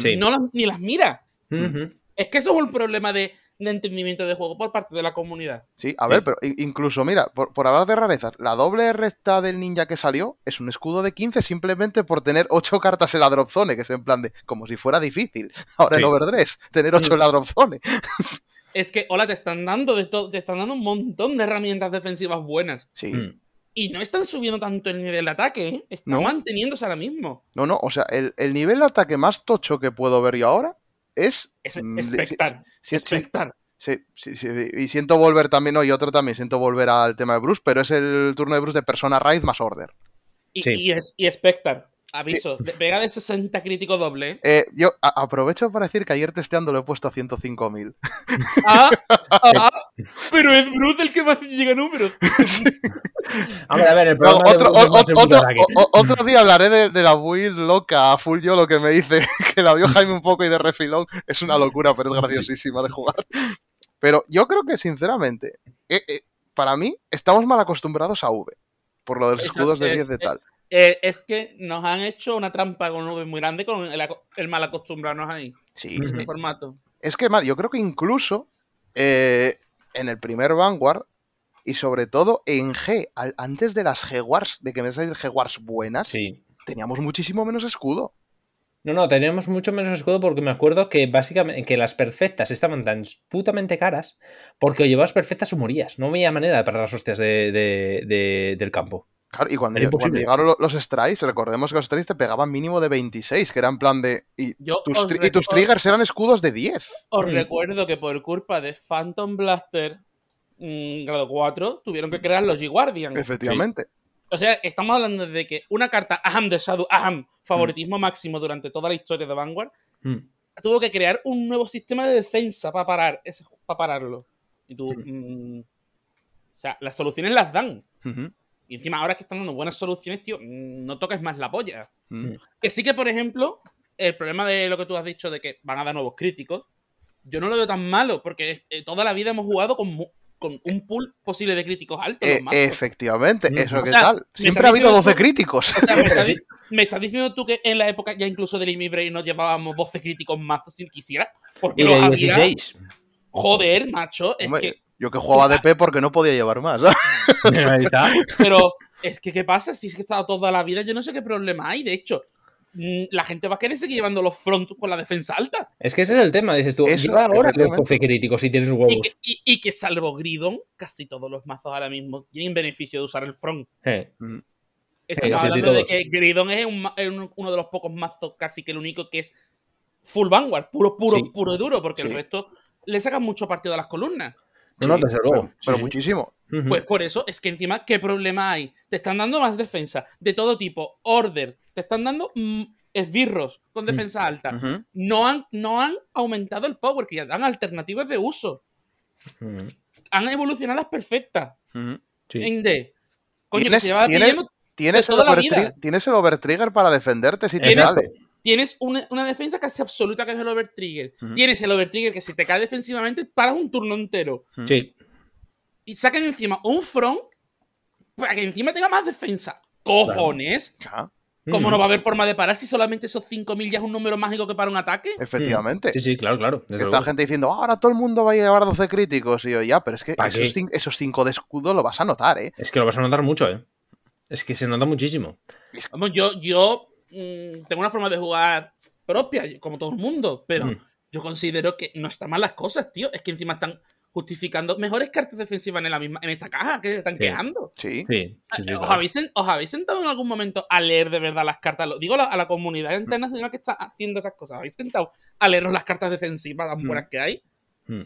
Sí. no las, ni las mira. Es que eso es un problema de, de entendimiento de juego por parte de la comunidad. Sí, a Sí. ver, pero in- incluso, mira, por, por hablar de rarezas, la doble resta del ninja que salió es un escudo de 15 simplemente por tener 8 cartas en la drop zone, que es en plan de, como si fuera difícil, <laughs> ahora Sí. en Overdress, tener 8 en la drop zone. <laughs> Es que, hola, te están dando de todo, te están dando un montón de herramientas defensivas buenas. Sí, Mm. Y no están subiendo tanto el nivel de ataque, ¿eh? Están No. manteniéndose ahora mismo. no, no, o sea, el, el nivel de ataque más tocho que puedo ver yo ahora es... Es mm, espectar. si- si- espectar. Sí, sí, sí, y siento volver también, no, y otro también, siento volver al tema de Bruce, pero es el turno de Bruce de Persona Raid más Order. Y, Sí. y, es, y Spectar, aviso, de- pega de 60 crítico doble. ¿eh? Yo a- aprovecho para decir que ayer testeando lo he puesto a 105.000. <laughs> Ah, ah, pero es Brut el que más llega a números. <laughs> Hombre, a ver, el No, de otro, o- más el o- puto otro- otro día hablaré de, de la build loca a full yo lo que me dice, <laughs> que la vio Jaime un poco y de refilón. Es una locura, pero es graciosísima de jugar. Pero yo creo que, sinceramente, eh, eh, para mí, estamos mal acostumbrados a V. Por lo de los escudos de es- 10 de tal. Eh, es que nos han hecho una trampa con un V muy grande con el, el mal acostumbrarnos ahí, Sí, en Ujú. el formato. Es que, mal, yo creo que incluso eh, en el primer Vanguard y sobre todo en G, al- antes de las G-Wars, de que me salir G-Wars buenas, Sí. teníamos muchísimo menos escudo. No, no, teníamos mucho menos escudo porque me acuerdo que básicamente que las perfectas estaban tan putamente caras porque o llevabas perfectas o morías. No había manera de parar las hostias de, de- de- del campo. Claro, y cuando, Era llegaron lo- los strikes, recordemos que los strikes te pegaban mínimo de 26, que eran plan de. Y Yo tus, y triggers eran escudos de 10. Os Mm. recuerdo que por culpa de Phantom Blaster mm, grado 4 tuvieron que crear los G-Guardian. Efectivamente. O sea, estamos hablando de que una carta Aham de Shadow, Aham, favoritismo máximo durante toda la historia de Vanguard, Mm. tuvo que crear un nuevo sistema de defensa para parar ese, para pararlo. Y tú. mm, o sea, las soluciones las dan. Ujú, Y encima, ahora que están dando buenas soluciones, tío, mm, no toques más la polla. ujú. Que sí que, por ejemplo, el problema de lo que tú has dicho de que van a dar nuevos críticos, yo no lo veo tan malo, porque eh, toda la vida hemos jugado con, con un pool posible de críticos altos. Eh, efectivamente, Mm. eso O que sea, tal. Siempre ha habido diciendo 12 tú- críticos. O sea, me estás, di- <laughs> me estás diciendo tú que en la época ya incluso del Imi Brain nos llevábamos 12 críticos mazos si quisiera. Porque Y los de había. 16. Joder, macho. Es Hombre, que. Yo que jugaba DP porque no podía llevar más. <laughs> Ahí está. Pero es que, ¿qué pasa? Si es que he estado toda la vida, yo no sé qué problema hay. De hecho, mm, la gente va a querer seguir llevando los front con la defensa alta. Es que ese es el tema, dices tú, Eso, lleva ahora. 12 críticos si tienes Y huevos. que, y- y que salvo Gridon, casi todos los mazos ahora mismo tienen beneficio de usar el front. Eh. Estamos sí, hablando de que Gridon es, un ma- es un- uno de los pocos mazos, casi que el único que es full vanguard, puro, puro, Sí. puro y duro, porque Sí. el resto le sacan mucho partido a las columnas. No, no, Sí, desde luego. Pero, pero Sí, sí. muchísimo. Pues por eso es que encima, ¿qué problema hay? Te están dando más defensa de todo tipo, order, te están dando mm, esbirros con Mm. defensa alta. No han, no han aumentado el power, que ya dan alternativas de uso. Han evolucionado las perfectas. Sí. En D. Coño, que ¿Tienes- se lleva tienes- Tienes el, toda la overtrigger, vida. tienes el overtrigger para defenderte si te Tienes- sale. Tienes una, una defensa casi absoluta que es el overtrigger. Ujú. Tienes el overtrigger que si te cae defensivamente paras un turno entero. Sí. Y sacan encima un front para que encima tenga más defensa. ¡Cojones! Ya, ¿Cómo no va a haber forma de parar si solamente esos 5.000 ya es un número mágico que para un ataque? efectivamente. Sí, sí, claro, claro. Luego. gente diciendo, "Ah, ahora todo el mundo va a llevar 12 críticos. Y yo, ya, pero es que esos 5 de escudo lo vas a notar, ¿eh? Es que lo vas a notar mucho, ¿eh? Es que se nota muchísimo. Vamos, yo, yo mm, tengo una forma de jugar propia, como todo el mundo, pero Mm. yo considero que no están mal las cosas, tío. Es que encima están justificando mejores cartas defensivas en, la misma, en esta caja que se están Sí. quejando. Sí. Sí, sí, sí, ¿Os, claro. habéis, sen- os habéis sentado en algún momento a leer de verdad las cartas? Lo digo a la, a la comunidad internacional que está haciendo estas cosas. ¿Habéis sentado a leeros las cartas defensivas tan Mm. buenas que hay? Mm.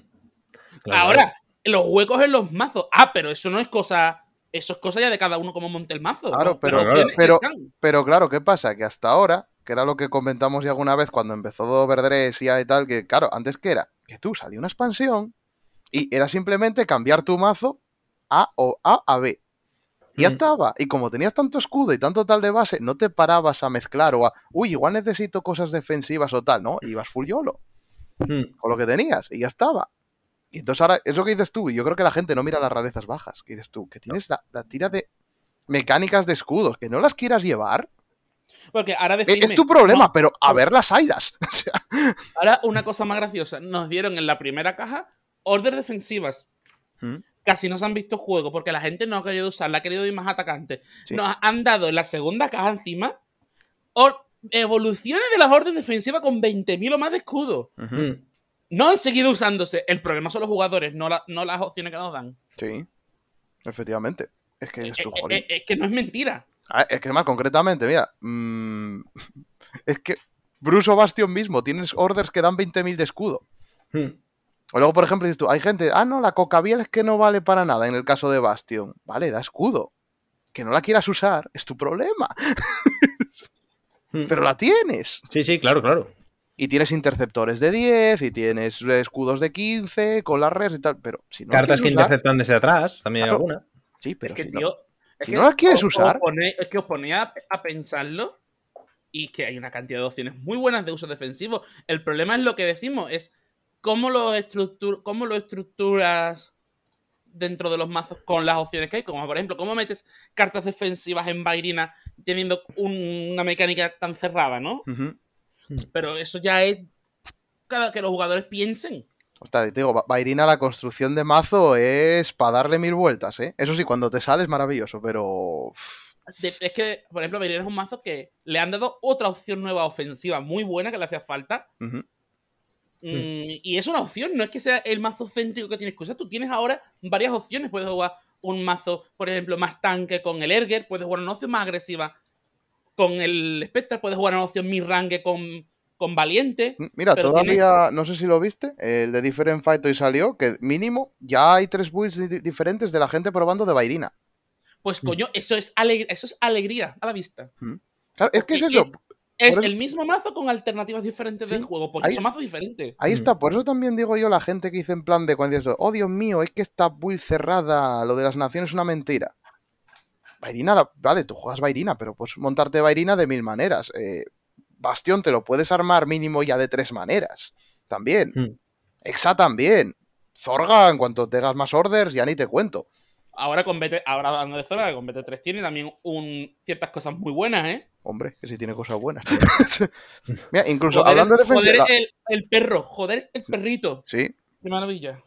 Claro, Ahora, los huecos en los mazos. Ah, pero eso no es cosa. Eso es cosa ya de cada uno como monte el mazo. Claro, pero- pero- están. Pero claro, ¿qué pasa? Que hasta ahora, que era lo que comentamos ya alguna vez cuando empezó Overdress y y tal, que claro, antes que era que tú salía una expansión y era simplemente cambiar tu mazo A o A a B. Y ya Mm. estaba. Y como tenías tanto escudo y tanto tal de base, no te parabas a mezclar o a, uy, igual necesito cosas defensivas o tal, ¿no? Ibas full YOLO Mm. con lo que tenías y ya estaba. Y entonces ahora, es lo que dices tú, y yo creo que la gente no mira las rarezas bajas, que dices tú, que tienes la, la tira de mecánicas de escudos, que no las quieras llevar, Porque ahora eh, decidme, es tu problema, no, pero a ver las airas. <laughs> O sea, Ahora una cosa más graciosa. Nos dieron en la primera caja orden defensivas. ¿Mm? Casi no se han visto juego porque la gente no ha querido usarla, ha querido ir más atacante. Sí. Nos han dado en la segunda caja encima or- evoluciones de las órdenes defensivas con 20.000 o más de escudo. Ujú, Mm. No han seguido usándose. El problema son los jugadores, no, la- no las opciones que nos dan. Sí, efectivamente. Es que es tu jolín. eh, es que no es mentira. Ah, Es que más concretamente, mira, mm, <laughs> es que Bruce o Bastion mismo tienes orders que dan 20.000 de escudo. Mm. O luego, por ejemplo, dices tú, hay gente, ah, no, la cocabiel es que no vale para nada en el caso de Bastion. Vale, da escudo. Que no la quieras usar es tu problema, <laughs> Mm. pero la tienes. Sí, sí, claro, claro. Y tienes interceptores de 10 y tienes escudos de 15 con las res y tal, pero si no Cartas que usar- interceptan desde atrás, también hay Claro. alguna. Sí, pero es que, si no- tío. es si que no las quieres os- os usar- pone- es que os ponía a, pensarlo y que hay una cantidad de opciones muy buenas de uso defensivo. El problema es lo que decimos, es cómo lo, estructur cómo lo estructuras dentro de los mazos con las opciones que hay. Como por ejemplo, cómo metes cartas defensivas en Bairina teniendo un- una mecánica tan cerrada, ¿no? Ujú. Pero eso ya es cada que los jugadores piensen. Ostras, te digo, Ba- Bairina, la construcción de mazo es para darle mil vueltas, ¿eh? Eso sí, cuando te sale es maravilloso, pero. De- es que, por ejemplo, Bairina es un mazo que le han dado otra opción nueva ofensiva muy buena que le hacía falta. Mm, y es una opción, no es que sea el mazo céntrico que tienes que usar. Tú tienes ahora varias opciones. Puedes jugar un mazo, por ejemplo, más tanque con el Erger. Puedes jugar una opción más agresiva con el Spectre. Puedes jugar una opción mi-range con, con Valiente. Mm, Mira, todavía, no sé si lo viste, el de Different Fight hoy salió, que mínimo ya hay tres builds di- diferentes de la gente probando de Bairina. Pues coño, eso es, eso es alegría a la vista. Claro, es que es eso. Es el mismo mazo con alternativas diferentes Sí, del juego, porque ahí- son mazos diferentes. Ahí Mm. está, por eso también digo yo la gente que dice en plan de cuando dices, oh Dios mío, es que esta build cerrada, lo de las naciones es una mentira. Bairina, la- vale, tú juegas Bairina, pero puedes montarte Bairina de mil maneras. Eh, Bastión te lo puedes armar mínimo ya de tres maneras. También. Mm. Exa también. Zorga, en cuanto tengas más orders, ya ni te cuento. Ahora con BT, ahora hablando de Zora, con BT3 tiene también un, ciertas cosas muy buenas, ¿eh? Hombre, que sí tiene cosas buenas. <laughs> Mira, incluso Joder, hablando de defensa. joder la- el, el perro, joder el perrito. Sí, Qué maravilla.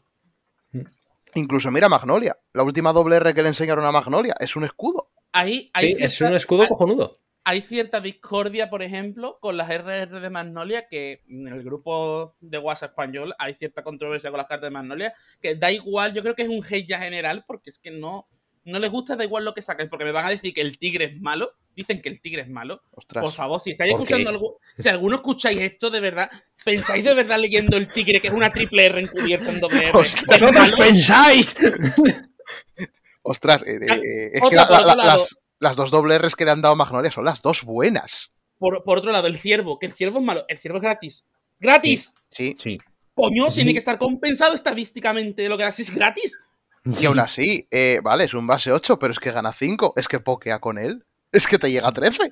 Incluso mira Magnolia. La última doble R que le enseñaron a Magnolia es un escudo. Ahí hay Sí, es cierta- un escudo hay- cojonudo. hay cierta discordia, por ejemplo, con las RR de Magnolia, que en el grupo de WhatsApp español hay cierta controversia con las cartas de Magnolia, que da igual, yo creo que es un hate ya general, porque es que no, no les gusta, da igual lo que saquen, porque me van a decir que el tigre es malo, dicen que el tigre es malo. Ostras. Por favor, si estáis ¿Por escuchando algo, si alguno escucháis esto de verdad, pensáis de verdad leyendo el tigre, que es una triple R encubierta en doble R. <laughs> Ostras. ¿Es ¿Vosotros pensáis? <laughs> Ostras, eh, Ah, eh, es otra, que la- por la- otro la- lado. las, las dos doble R's que le han dado a Magnolia son las dos buenas. Por, por otro lado, el ciervo, que el ciervo es malo, el ciervo es gratis. ¡Gratis! Sí. Sí. Coño, Sí. tiene que estar compensado estadísticamente lo que das es gratis. Y aún así, eh, vale, es un base 8, pero es que gana 5. Es que pokea con él. Es que te llega a 13.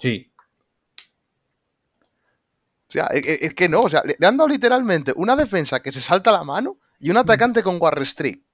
Sí. O sea, es, es- es que no. O sea, le, le han dado literalmente una defensa que se salta la mano y un atacante con War Restrict.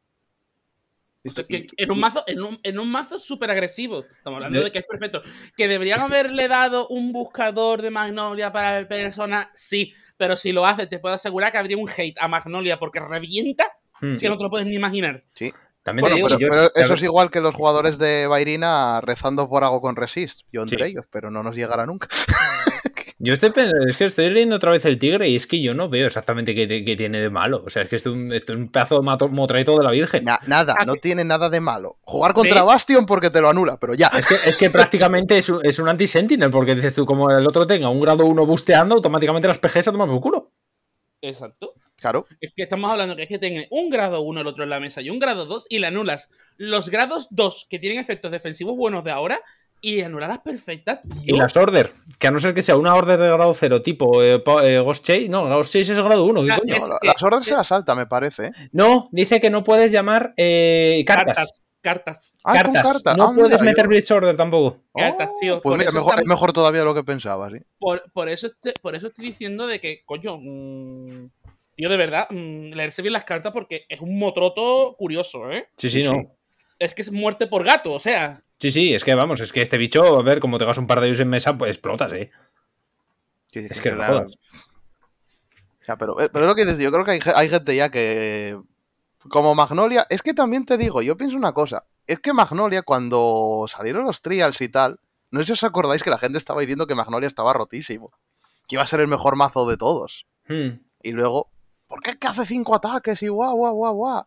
O sea, que en un mazo, en un, en un mazo súper agresivo. Estamos hablando De- de que es perfecto. Que deberían haberle dado un buscador de Magnolia para el persona, sí. Pero si lo hace, te puedo asegurar que habría un hate a Magnolia porque revienta Hmm. que no te lo puedes ni imaginar. Sí. También Bueno, te digo, pero, yo- pero eso es igual que los jugadores de Bairina rezando por algo con Resist. Yo entre Sí. ellos, pero no nos llegará nunca. <laughs> Yo estoy, es que estoy leyendo otra vez el tigre y es que yo no veo exactamente qué, qué tiene de malo. O sea, es que es un, es un pedazo de mato- motraito de la Virgen. Na- nada, no tiene nada de malo. Jugar contra ¿Ves? Bastion porque te lo anula, pero ya. Es que, es que prácticamente es un, es un anti-sentinel, porque dices tú, como el otro tenga un grado 1 busteando, automáticamente las PGs a tomar por culo. Exacto. Claro. Es que estamos hablando que es que tiene un grado 1 el otro en la mesa y un grado 2 y le anulas los grados 2 que tienen efectos defensivos buenos de ahora y anular las perfectas, tío. Y las order, que a no ser que sea una order de grado 0 tipo eh, eh, Ghost Chase, no, Ghost Chase es grado 1. ¿qué Ah, coño? Es No, la- que- las que- se las salta, me parece. ¿eh? No, dice que no puedes llamar eh, cartas. cartas. Cartas. Ah, con cartas. cartas. No puedes meter yo- Blitz Order tampoco. Cartas, tío, Pues mira, mejor, estamos- es mejor todavía lo que pensaba, sí. Por, por eso, por eso estoy diciendo de que, coño, mm, tío, de verdad, mm, leerse bien las cartas porque es un motroto curioso, ¿eh? Sí, sí, no. Es que es muerte por gato, o sea. Sí, sí, es que vamos, es que este bicho, a ver, como tengas un par de ellos en mesa, pues explotas, eh. Sí, sí, Es que no nada. jodas. O sea, pero, eh, pero es lo que dices, yo creo que hay, hay gente ya que. Como Magnolia, es que también te digo, yo pienso una cosa. Es que Magnolia, cuando salieron los trials y tal, no sé si os acordáis que la gente estaba diciendo que Magnolia estaba rotísimo. Que iba a ser el mejor mazo de todos. Hmm. Y luego, ¿por qué es que hace cinco ataques y guau, guau, guau, guau?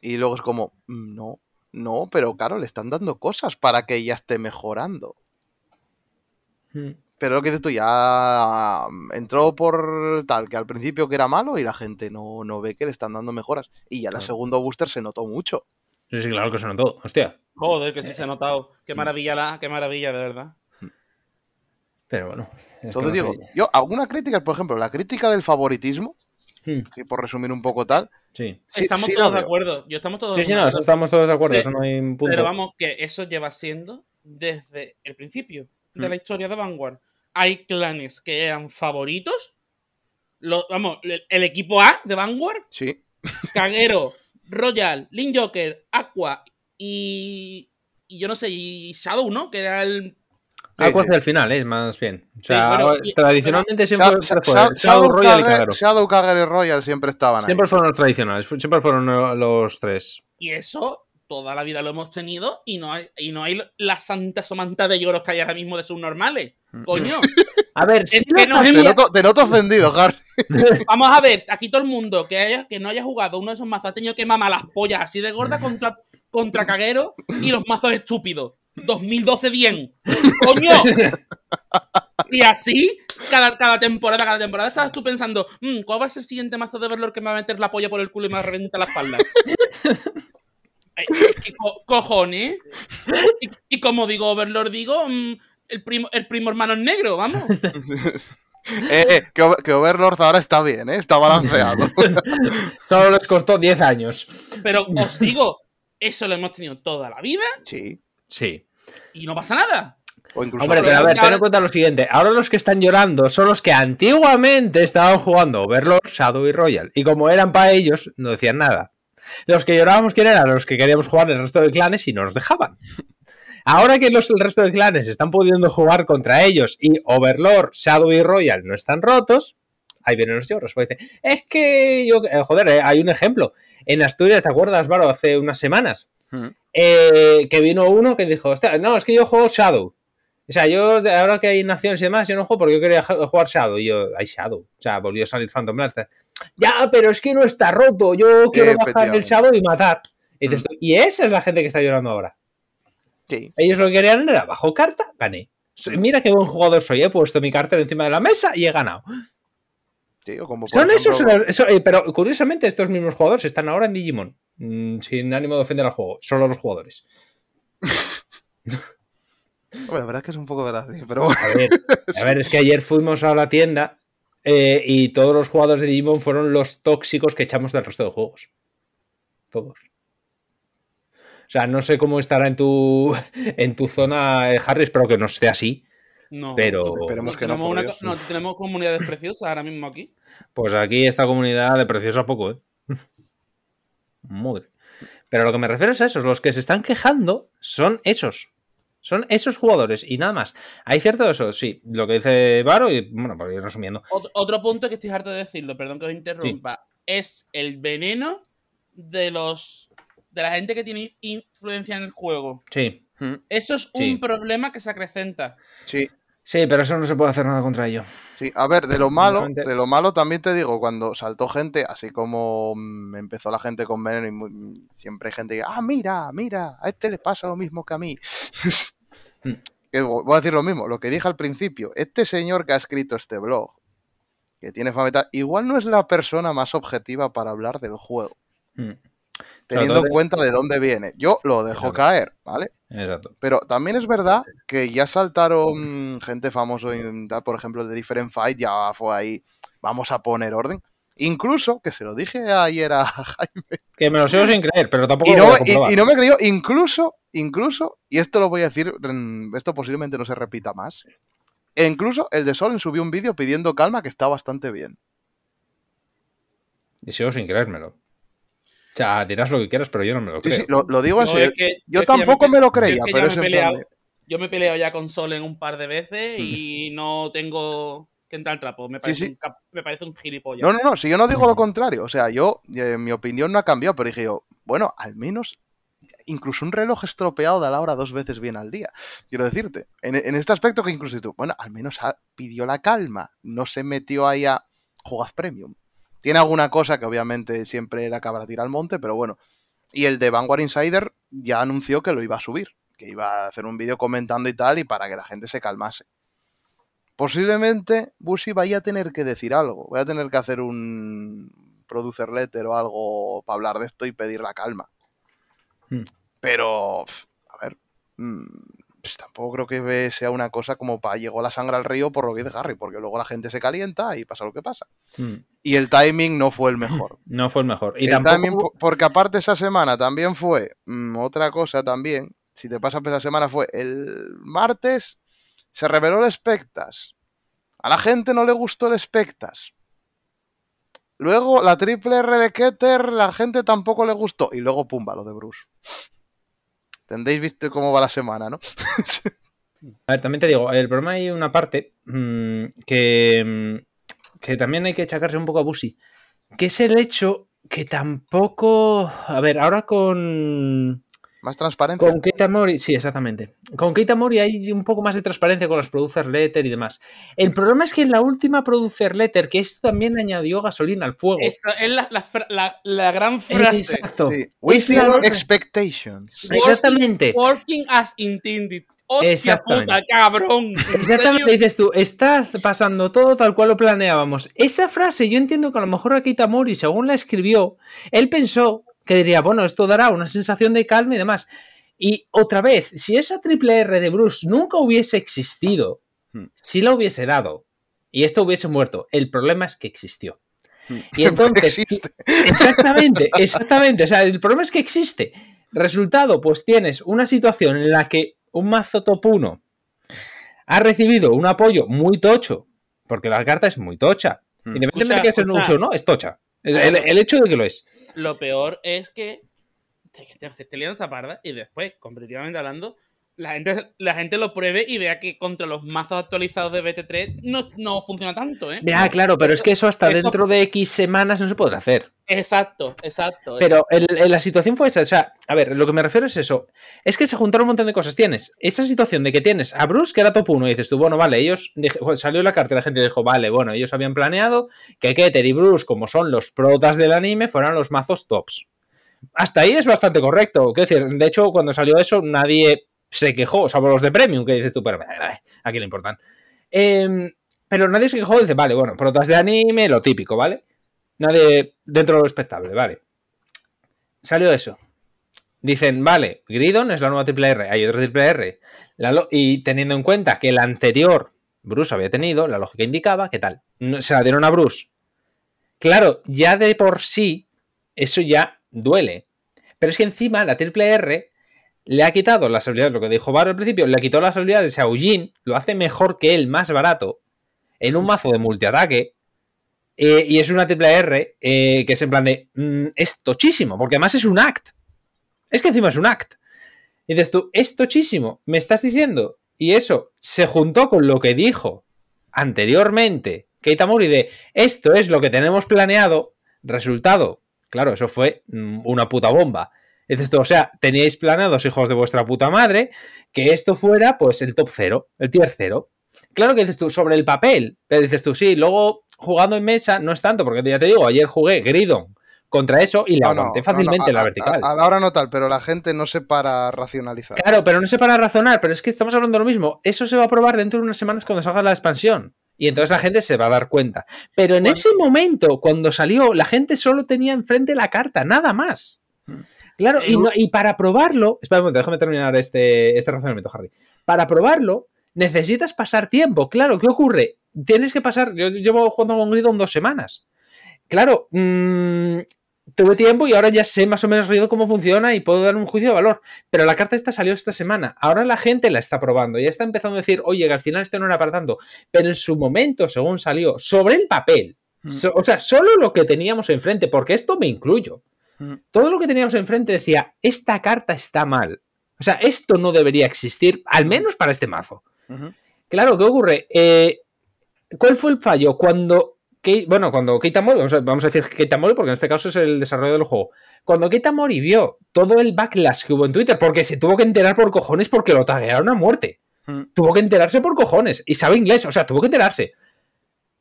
Y luego es como, mm, no, no, pero claro, le están dando cosas para que ella esté mejorando. Hmm. Pero lo que dices tú, ya mm, entró por tal, que al principio que era malo y la gente no, no ve que le están dando mejoras. Y ya en la Claro. segundo booster se notó mucho. Sí, sí, claro que suena todo. Hostia. Joder, que sí se ha notado. Qué maravilla la, qué maravilla, de verdad. Pero bueno. Entonces no digo, sé. yo, alguna crítica, por ejemplo, la crítica del favoritismo, Hmm, y por resumir un poco tal, Sí. sí, estamos sí todos de acuerdo. Yo estamos todos Sí, de sí, no, acuerdo. eso estamos todos de acuerdo, Sí. eso no hay un punto. Pero vamos, que eso lleva siendo desde el principio de Mm. la historia de Vanguard. Hay clanes que eran favoritos. Lo- vamos, el, el equipo A de Vanguard, Sí, <laughs> Kagero, Royal, Lin Joker, Aqua y. Y yo no sé, y Shadow, ¿no? Que era el. Aqua hacia el final, ¿eh? Más bien. O sea, bueno, y- tradicionalmente siempre, Sha- siempre Sha- fue Sha- Shadow Shadow Royal y Kage- Kagero. Shadow Kagero y Royal siempre estaban ahí. Siempre fueron los tradicionales, siempre fueron los tres. Y eso toda la vida lo hemos tenido y no hay, y no hay la santa somanta de lloros que hay ahora mismo de subnormales. Mm. Coño, <laughs> A ver, Es sí que no Te es- noto, te noto ofendido, Harry. <laughs> vamos a ver, aquí todo el mundo que, haya, que no haya jugado uno de esos mazos ha tenido que mamar las pollas así de gorda contra, contra Caguero y los mazos estúpidos. 2012 bien. ¡Coño! Y así, cada, cada temporada, cada temporada estabas tú pensando, "Mm, ¿cuál va a ser el siguiente mazo de Verlor que me va a meter la polla por el culo y me va a reventar la espalda? Ay, ¿Qué co- cojones? Y, y como digo Overlord, digo, mm, el primo, el primo hermano es negro, vamos. <laughs> Eh, eh, que, que Overlord ahora está bien, ¿eh? Está balanceado. <laughs> Solo les costó 10 años. Pero os digo, eso lo hemos tenido toda la vida sí. Sí. Y no pasa nada. O incluso. Hombre, Pero a ver, ahora- ten en cuenta lo siguiente. Ahora los que están llorando son los que antiguamente estaban jugando Overlord, Shadow y Royal. Y como eran para ellos, no decían nada. Los que llorábamos, ¿quién eran? Los que queríamos jugar el resto de clanes y no nos dejaban. Ahora que los, el resto de clanes están pudiendo jugar contra ellos y Overlord, Shadow y Royal no están rotos, ahí vienen los lloros. Pues es que yo, eh, joder, eh, hay un ejemplo. En Asturias, ¿te acuerdas, Varo? Hace unas semanas, Eh, que vino uno que dijo, "Hostia, no, es que yo juego Shadow. O sea, yo ahora que hay naciones y demás, yo no juego porque yo quería jugar Shadow. Y yo, hay Shadow. O sea, volvió a salir Phantom Blaster. Ya, pero es que no está roto. Yo quiero bajar el. Shadow y matar. Y, y esa es la gente que está llorando ahora. Sí. Ellos lo que querían era bajo carta, gané. Mira qué buen jugador soy. He puesto mi cartera encima de la mesa y he ganado. Como por Son esos, ejemplo- los- eso- eh, pero curiosamente estos mismos jugadores están ahora en Digimon. Mm, sin ánimo de ofender al juego. Solo los jugadores. <laughs> Bueno, la verdad es que es un poco verdad, sí, pero bueno. A ver, a ver, es que ayer fuimos a la tienda eh, y todos los jugadores de Digimon fueron los tóxicos que echamos del resto de juegos. Todos. O sea, no sé cómo estará en tu, <laughs> en tu zona, eh, Harry, espero que no esté así. No. Pero- Esperemos que no, tenemos, por una, Dios. no, tenemos comunidades preciosas ahora mismo aquí. Pues aquí esta comunidad de preciosa poco, ¿eh? <laughs> Madre. Pero lo que me refiero es a esos. Los que se están quejando son esos. Son esos jugadores y nada más. Hay cierto de eso, sí. Lo que dice Varo y, bueno, para ir resumiendo. Ot- otro punto que estoy harto de decirlo, perdón que os interrumpa, es el veneno de los de la gente que tiene influencia en el juego. Sí. Mm, Eso es Sí. un problema que se acrecenta. Sí, Sí, pero eso no se puede hacer nada contra ello. sí. A ver, de lo malo, de lo malo también te digo, cuando saltó gente, así como mm, empezó la gente con veneno y muy- siempre hay gente que, ah, mira, mira, a este le pasa lo mismo que a mí. <laughs> Mm. Que voy a decir lo mismo, lo que dije al principio, este señor que ha escrito este blog, que tiene fama igual no es la persona más objetiva para hablar del juego, Mm, teniendo en cuenta de dónde viene. Yo lo dejo Exacto. caer, ¿vale? Exacto. Pero también es verdad que ya saltaron gente famosa, por ejemplo, de Different Fight, ya fue ahí, vamos a poner orden. Incluso, que se lo dije ayer a <laughs> Jaime, Que me lo sigo sin creer, pero tampoco y lo no, voy a y- no me creyó, incluso, incluso, y esto lo voy a decir, esto posiblemente no se repita más, e incluso el de Solen subió un vídeo pidiendo calma que está bastante bien. Y sigo sin creérmelo. O sea, dirás lo que quieras, pero yo no me lo Sí, creo. sí, lo, lo digo en Yo serio. es que- Yo es que ya tampoco me lo creía, es que ya pero es en peleado- Yo me he peleado ya con Solen un par de veces y no tengo que entrar al trapo. Me Sí, parece, sí. Un, cap- me parece un gilipollas. No, no, no, si yo no digo lo contrario. O sea, yo, eh, mi opinión no ha cambiado, pero dije yo, bueno, al menos incluso un reloj estropeado da la hora dos veces bien al día. Quiero decirte, en, en este aspecto que incluso tú, bueno, al menos ha- pidió la calma, no se metió ahí a jugad premium. Tiene alguna cosa que obviamente siempre la cabra tira al monte, pero bueno. Y el de Vanguard Insider ya anunció que lo iba a subir, que iba a hacer un vídeo comentando y tal, y para que la gente se calmase. Posiblemente Bushi vaya a tener que decir algo. Voy a tener que hacer un producer letter o algo para hablar de esto y pedir la calma. Hmm. Pero, a ver, mm, pues tampoco creo que sea una cosa como para llegó la sangre al río por lo que dice Harry, porque luego la gente se calienta y pasa lo que pasa. Mm, Y el timing no fue el mejor. <laughs> No fue el mejor. Y el tampoco. timing, po- porque aparte esa semana también fue mm, otra cosa también. Si te pasa por esa semana fue el martes se reveló el Spectas. A la gente no le gustó el Spectas. Luego la triple R de Keter, la gente tampoco le gustó. Y luego pumba, lo de Bruce. Tendréis visto cómo va la semana, ¿no? <laughs> A ver, también te digo, el problema hay una parte mm, que, mm, que también hay que achacarse un poco a Busi, que es el hecho que tampoco. A ver, ahora con. Más transparencia. Con Keita Mori, sí, exactamente. Con Keita Mori hay un poco más de transparencia con las producer letter y demás. El problema es que en la última producer letter, que esto también añadió gasolina al fuego. Esa es la, la la- la gran frase. Exacto. Sí. Within Claro. expectations. Exactamente. Working as intended. ¡Hostia Exactamente. puta, cabrón! ¿En Exactamente, dices tú, está pasando todo tal cual lo planeábamos. Esa frase, yo entiendo que a lo mejor a Keita Mori, según la escribió, él pensó que diría, bueno, esto dará una sensación de calma y demás. Y otra vez, si esa triple R de Bruce nunca hubiese existido, Hmm. si la hubiese dado y esto hubiese muerto, el problema es que existió. Hmm. Y <laughs> entonces, Existe. Exactamente, <laughs> exactamente. O sea, el problema es que existe. Resultado, pues tienes una situación en la que un mazo top 1 ha recibido un apoyo muy tocho, porque la carta es muy tocha. Mm. Independientemente de que sea un uso o no, es tocha. El hecho de que lo es. Lo peor es que te, te, te liando esta parda y después, competitivamente hablando, la gente, la gente lo pruebe y vea que contra los mazos actualizados de BT3 no, no funciona tanto, ¿eh? Ah, claro, pero es que eso hasta eso- dentro de X semanas no se podrá hacer. Exacto, exacto. Pero el- el- la situación fue esa. O sea, a ver, lo que me refiero es eso. Es que se juntaron un montón de cosas. Tienes esa situación de que tienes a Bruce, que era top 1, y dices tú, bueno, vale, ellos. dije- salió la carta y la gente dijo, vale, bueno, ellos habían planeado que Keter y Bruce, como son los protas del anime, fueran los mazos tops. Hasta ahí es bastante correcto. Quiero decir, de hecho, cuando salió eso, nadie se quejó, salvo los de Premium, que dices tú, pero a quién le importan. Em, pero nadie se quejó, dice, vale, bueno, protas de anime, lo típico, ¿vale? Nadie dentro de lo respetable, vale. Salió eso. Dicen, vale, Gridon es la nueva triple R, hay otra triple R. Y teniendo en cuenta que la anterior Bruce había tenido, la lógica indicaba que tal. Se la dieron a Bruce. Claro, ya de por sí, eso ya duele. Pero es que encima la triple R le ha quitado las habilidades, lo que dijo Baro al principio, le quitó las habilidades a Eugene, lo hace mejor que él, más barato, en un mazo de multiataque. Eh, y es una triple R eh, que es en plan de. mm, es tochísimo, porque además es un act. Es que encima es un act. Y dices tú, es tochísimo, me estás diciendo. Y eso se juntó con lo que dijo anteriormente Keita Mori de esto es lo que tenemos planeado. Resultado, claro, eso fue mm, una puta bomba. Dices tú, o sea, teníais planeados, hijos de vuestra puta madre, que esto fuera pues el top cero, el tier cero. Claro que dices tú, sobre el papel, pero dices tú, sí, luego jugando en mesa no es tanto, porque ya te digo, ayer jugué Gridon contra eso y No, no, aguanté no, fácilmente no, la vertical. A, a la hora no tal, pero la gente no se para a racionalizar. Claro, pero no sé para razonar, pero es que estamos hablando de lo mismo. Eso se va a probar dentro de unas semanas cuando salga la expansión. Y entonces la gente se va a dar cuenta. Pero en Bueno. ese momento, cuando salió, la gente solo tenía enfrente la carta, nada más. Hmm. Claro, y, no- y para probarlo. Espera un momento, déjame terminar este, este razonamiento, Harry. Para probarlo, necesitas pasar tiempo. Claro, ¿qué ocurre? Tienes que pasar. Yo llevo jugando con Gridon dos semanas. Claro, mm, tuve tiempo y ahora ya sé más o menos Rido cómo funciona y puedo dar un juicio de valor. Pero la carta esta salió esta semana. Ahora la gente la está probando. Ya está empezando a decir, oye, que al final esto no era para tanto. Pero en su momento, según salió, sobre el papel, Mm. so- o sea, solo lo que teníamos enfrente, porque esto me incluyo. Mm. Todo lo que teníamos enfrente decía, esta carta está mal. O sea, esto no debería existir, al menos para este mazo. Claro, ¿qué ocurre? Eh, ¿Cuál fue el fallo? Cuando. Bueno, cuando Keita Mori, vamos a, vamos a decir Keita Mori porque en este caso es el desarrollo del juego. Cuando Keita Mori vio todo el backlash que hubo en Twitter, porque se tuvo que enterar por cojones porque lo taguearon a muerte. Mm. Tuvo que enterarse por cojones. Y sabe inglés, o sea, tuvo que enterarse.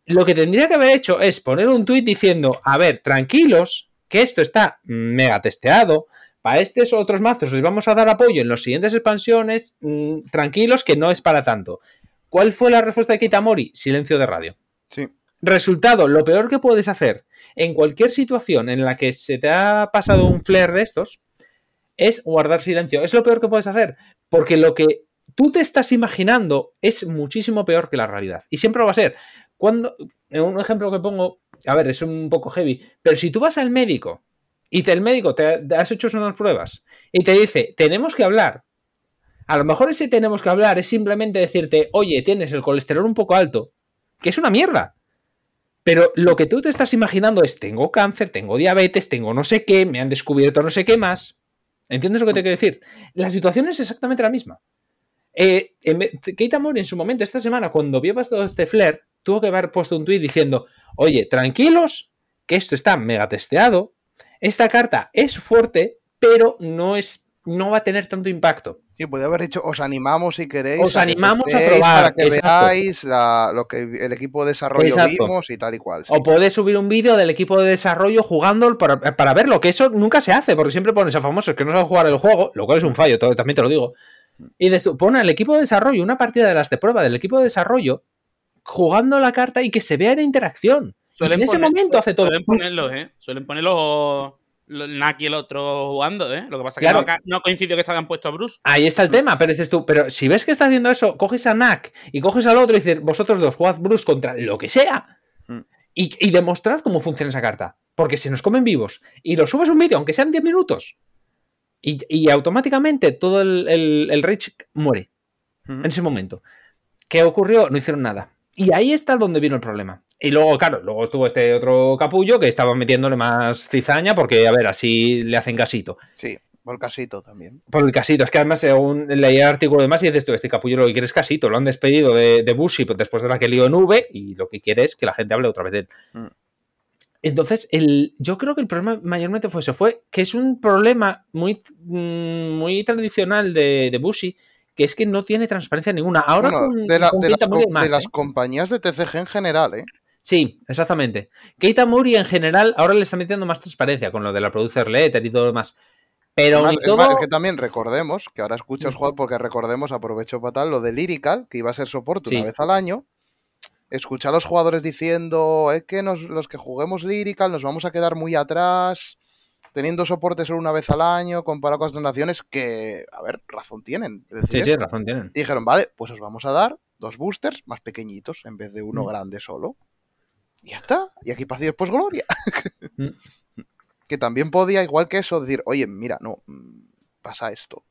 Lo que tendría que haber hecho es poner un tweet diciendo: A ver, tranquilos, que esto está mega testeado. Para estos otros mazos les vamos a dar apoyo en las siguientes expansiones. mm, tranquilos, que no es para tanto. ¿Cuál fue la respuesta de Kitamori? Silencio de radio. Sí. Resultado, lo peor que puedes hacer en cualquier situación en la que se te ha pasado un flare de estos es guardar silencio. Es lo peor que puedes hacer, porque lo que tú te estás imaginando es muchísimo peor que la realidad. Y siempre lo va a ser. Cuando, en un ejemplo que pongo, a ver, es un poco heavy, pero si tú vas al médico y te- el médico te, te has hecho unas pruebas y te dice, tenemos que hablar. A lo mejor ese tenemos que hablar es simplemente decirte, oye, tienes el colesterol un poco alto, que es una mierda. Pero lo que tú te estás imaginando es, tengo cáncer, tengo diabetes, tengo no sé qué, me han descubierto no sé qué más. ¿Entiendes lo que te quiero decir? La situación es exactamente la misma. Eh, en Keita en su momento, esta semana, cuando vio todo este flare, tuvo que haber puesto un tweet diciendo, oye, tranquilos, que esto está mega testeado, esta carta es fuerte, pero no, es, no va a tener tanto impacto. Sí, puede haber dicho, os animamos si queréis. Os a que animamos a testéis probar, Para que exacto. veáis la- lo que el equipo de desarrollo Exacto. vimos y tal y cual. sí. O puedes subir un vídeo del equipo de desarrollo jugando para, para verlo, que eso nunca se hace, porque siempre pones a famosos que no saben jugar el juego, lo cual es un fallo, todo- también te lo digo. Y dices tú, pon al equipo de desarrollo una partida de las de prueba del equipo de desarrollo jugando la carta y que se vea la interacción. Y en ese poner- momento hace todo. Suelen ponerlos, ¿eh? Suelen poner los, los Naki y el otro jugando, ¿eh? Lo que pasa es Claro. que no, coincidió que estaban puestos a Bruce. Ahí está el tema, pero dices tú, pero si ves que está haciendo eso, coges a Nak y coges al otro y dices, vosotros dos jugad Bruce contra lo que sea Mm. y, y demostrad cómo funciona esa carta. Porque se nos comen vivos y lo subes un vídeo, aunque sean 10 minutos, y, y automáticamente todo el, el, el Rage muere Ujú. en ese momento. ¿Qué ocurrió? No hicieron nada. Y ahí está donde vino el problema. Y luego, claro, luego estuvo este otro capullo que estaba metiéndole más cizaña porque, a ver, así le hacen casito. Sí, Volcasito también. Por el casito, es que además según leí el artículo de más y dices tú, este capullo lo que quiere es casito, lo han despedido de, de Bushi después de la que lío en V y lo que quiere es que la gente hable otra vez de él. Mm. Entonces, el, yo creo que el problema mayormente fue eso, fue que es un problema muy, mm, muy tradicional de, de Bushi, que es que no tiene transparencia ninguna. Ahora Bueno, con, de, la- con de las, más, de ¿eh? compañías de TCG en general, ¿eh? Sí, exactamente. Keita Mori en general ahora le está metiendo más transparencia con lo de la producer letter y todo lo demás. Pero Además, es todo... más, es que también recordemos, que ahora escuchas jugar porque recordemos, aprovecho para tal, lo de Lyrical, que iba a ser soporte una vez al año. Escucha a los jugadores diciendo, es que nos- los que juguemos Lyrical nos vamos a quedar muy atrás, teniendo soporte solo una vez al año, comparado con otras naciones, que, a ver, razón tienen. decir Sí, sí, razón tienen. Y dijeron, vale, pues os vamos a dar dos boosters más pequeñitos en vez de uno Mm. grande solo. Y ya está. Y aquí y después gloria. Mm. <laughs> que también podía, igual que eso, decir, oye, mira, no, mm, pasa esto.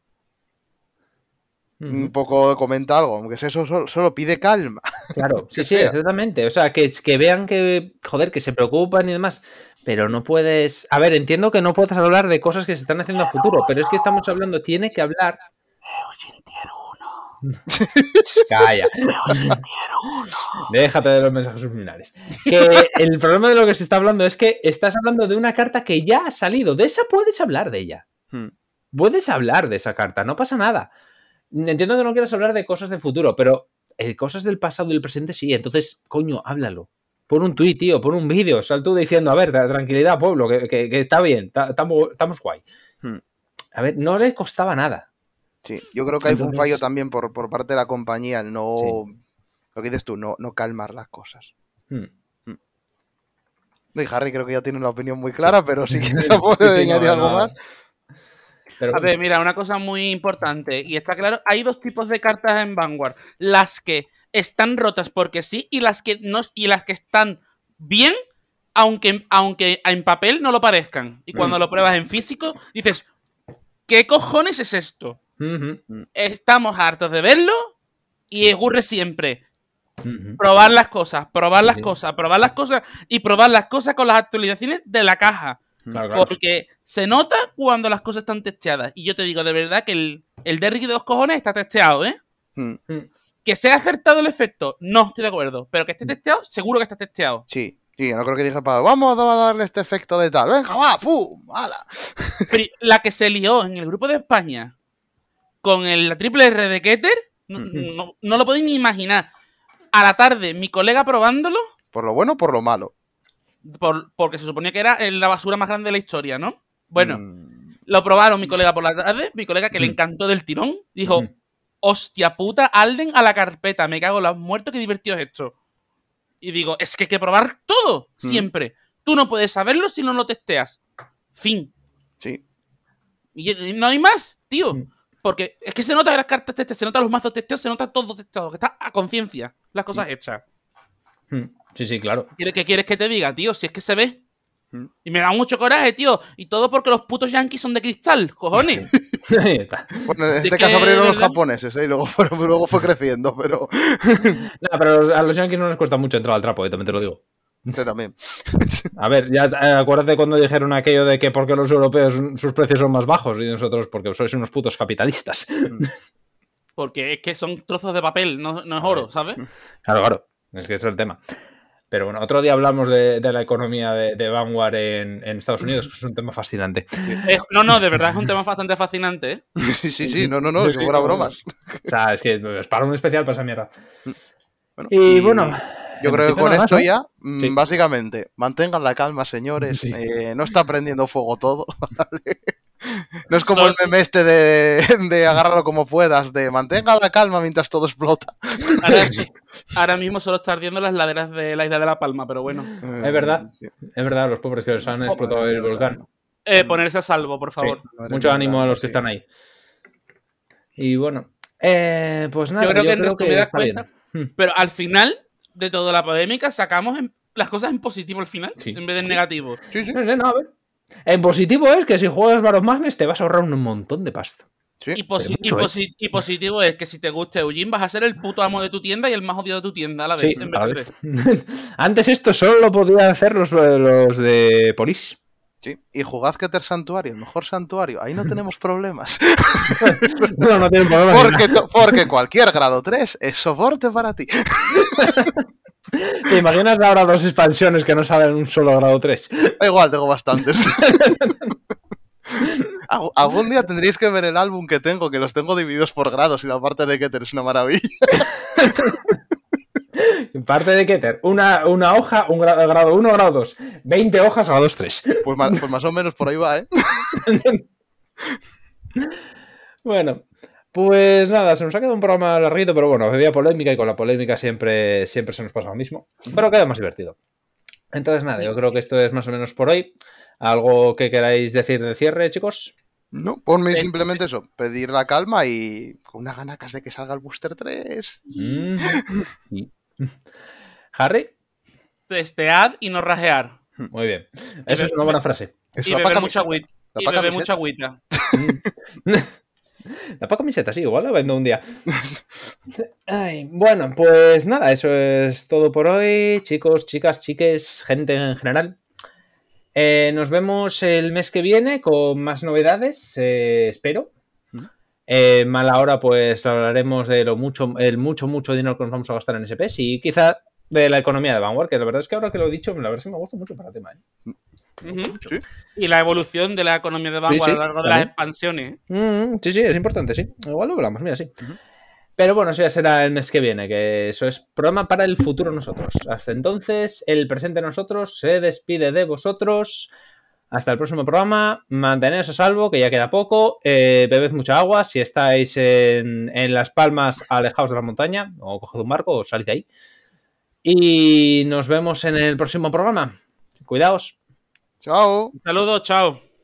Un poco comenta algo, aunque eso solo, solo pide calma. Claro, <laughs> sí, sí, sea. exactamente. O sea, que, que vean que, joder, que se preocupan y demás, pero no puedes... A ver, entiendo que no puedes hablar de cosas que se están haciendo a futuro, pero es que estamos hablando, tiene que hablar... Calla. Déjate de los mensajes subliminales. Que el problema de lo que se está hablando es que estás hablando de una carta que ya ha salido. De esa puedes hablar de ella. Hmm. Puedes hablar de esa carta, no pasa nada. Entiendo que no quieras hablar de cosas del futuro, pero eh, cosas del pasado y el presente sí. Entonces, coño, háblalo. Pon un tuit, tío, pon un vídeo. Sal tú diciendo, a ver, tra- tranquilidad, pueblo, que, que- que está bien, ta- estamos estamos guay. Hmm. A ver, no le costaba nada. Sí, yo creo que hay un fallo también por, por parte de la compañía, el no. Sí. Lo que dices tú, no, no calmar las cosas. Hmm. Y Harry creo que ya tiene una opinión muy clara, pero si quieres <laughs> <laughs> Sí, sí, añadir algo más. Pero A ver, mira, una cosa muy importante, y está claro, hay dos tipos de cartas en Vanguard. Las que están rotas porque sí, y las que no, y las que están bien, aunque, aunque en papel no lo parezcan. Y cuando Mm. lo pruebas en físico, dices, ¿qué cojones es esto? Estamos hartos de verlo y ocurre siempre. Probar las cosas, probar las cosas, probar las cosas y probar las cosas con las actualizaciones de la caja. Claro, claro. Porque se nota cuando las cosas están testeadas. Y yo te digo de verdad que el, el Derrick de dos cojones está testeado, ¿eh? Mm, Que sea acertado el efecto, no estoy de acuerdo. Pero que esté testeado, seguro que está testeado. Sí, sí, no creo que dije para, vamos a darle este efecto de tal. Venga, va, ¡pum! ¡Hala! <laughs> Pri- La que se lió en el grupo de España con el, la triple R de Keter, no, Mm. no- no lo podéis ni imaginar. A la tarde, mi colega probándolo, Por lo bueno o por lo malo. por- porque se suponía que era la basura más grande de la historia, ¿no? Bueno, Mm, lo probaron mi colega por la <laughs> tarde, mi colega que le Mm. encantó del tirón, dijo. Hostia puta, Alden a la carpeta, me cago en los muertos, qué divertido es esto. Y digo, es que hay que probar todo, Mm. siempre. Tú no puedes saberlo si no lo testeas. Fin. sí. Y no hay más, tío. Mm. Porque es que se nota las cartas testeadas, se nota los mazos testeados, se nota todo testeado, que está a conciencia, las cosas hechas. Hmm. Sí, sí, claro. ¿Quieres- ¿Qué quieres que te diga, tío? Si es que se ve. Mm. Y me da mucho coraje, tío. Y todo porque los putos yankees son de cristal, cojones. <laughs> Bueno, en Es este caso abrieron los japoneses, ¿eh? Y luego, fueron- <laughs> luego fue creciendo, pero. <laughs> Nah, pero a los Yankees no les cuesta mucho entrar al trapo, eh, también te lo digo. También. A ver, ya eh, acuérdate cuando dijeron aquello de que porque los europeos sus precios son más bajos y nosotros porque sois unos putos capitalistas. Porque es que son trozos de papel, no, no es oro, ¿sabes? Claro, claro. Es que ese es el tema. Pero bueno, otro día hablamos de, de la economía de, de Vanguard en, en Estados Unidos, que es un tema fascinante. Es- no, no, de verdad es un tema bastante fascinante, ¿eh? <laughs> Sí, sí, sí, no, no, no, que fuera bromas. <laughs> O sea, es que es para un especial para esa mierda. Bueno, Y bueno, Yo creo que con más, esto ya, mm, Sí. básicamente, mantengan la calma, señores. Sí. eh, no está prendiendo fuego todo, <laughs> ¿vale? No es como Sol- el meme este de, de agárralo como puedas, de mantenga la calma mientras todo explota. Ahora, <laughs> ahora mismo solo está ardiendo las laderas de la isla de La Palma, pero bueno. Eh, Es verdad. sí. es verdad, los pobres que les han explotado el volcán. Eh, ponerse a salvo, por favor. Madre Mucho ánimo a los que sí. están ahí. Y bueno, eh, pues nada, yo creo que en resumidas cuentas, pero al final de toda la polémica sacamos en- las cosas en positivo al final, Sí. en vez de en negativo. Sí, sí, no, a ver. En positivo es que si juegas Baron Magnes te vas a ahorrar un montón de pasta. sí. Y, posi- Pero y mucho, ¿eh? y positivo es que si te gusta Eugene vas a ser el puto amo de tu tienda y el más odiado de tu tienda a la vez. Sí, en vez a vez. <laughs> Antes esto solo lo podían hacer los, los de Polis. sí. Y jugad Keter Santuario, el mejor santuario. Ahí no <laughs> tenemos problemas. <laughs> No, no tienen problema. ni Porque, porque cualquier grado 3 es soporte para ti. ¿Te imaginas ahora dos expansiones que no salen un solo grado 3? Da igual, tengo bastantes. <laughs> Alg- Algún día tendréis que ver el álbum que tengo, que los tengo divididos por grados y la parte de Keter es una maravilla. <laughs> Parte de Keter, una, una hoja, un gra- grado 1, grado 2. 20 hojas, grado 3. Pues más, pues más o menos por ahí va, ¿eh? <laughs> Bueno, pues nada, se nos ha quedado un programa larguito, pero bueno, había polémica y con la polémica siempre, siempre se nos pasa lo mismo. Pero queda más divertido. Entonces nada, yo creo que esto es más o menos por hoy. ¿Algo que queráis decir de cierre, chicos? No, ponme simplemente eso, pedir la calma y con unas ganacas de que salga el Booster 3. Mm. Harry, Testead y no rajear. muy bien. Esa es una buena frase. Es Y una beber mucha agüita. Y beber mucha agüita. <laughs> La pa' camiseta, sí, igual la vendo un día. Ay, bueno, pues nada, eso es todo por hoy, chicos, chicas, chiques, gente en general. Eh, nos vemos el mes que viene con más novedades, eh, espero. Mm. Eh, mala hora, pues hablaremos de lo mucho, el mucho, mucho dinero que nos vamos a gastar en SPS y quizá de la economía de Vanguard, que la verdad es que ahora que lo he dicho, la verdad es que me gusta mucho para el tema. Y la evolución de la economía de Vanguard sí, a lo largo de las también. expansiones. Mm, sí, sí, es importante, sí. Igual lo hablamos, mira, sí. Pero bueno, eso ya será el mes que viene, que eso es programa para el futuro nosotros. Hasta entonces, el presente nosotros se despide de vosotros. Hasta el próximo programa. Manteneos a salvo, que ya queda poco. Eh, bebed mucha agua. Si estáis en, en Las Palmas, alejaos de la montaña, o coged un barco o salid de ahí. Y nos vemos en el próximo programa. Cuidaos. Chao. Saludos, chao.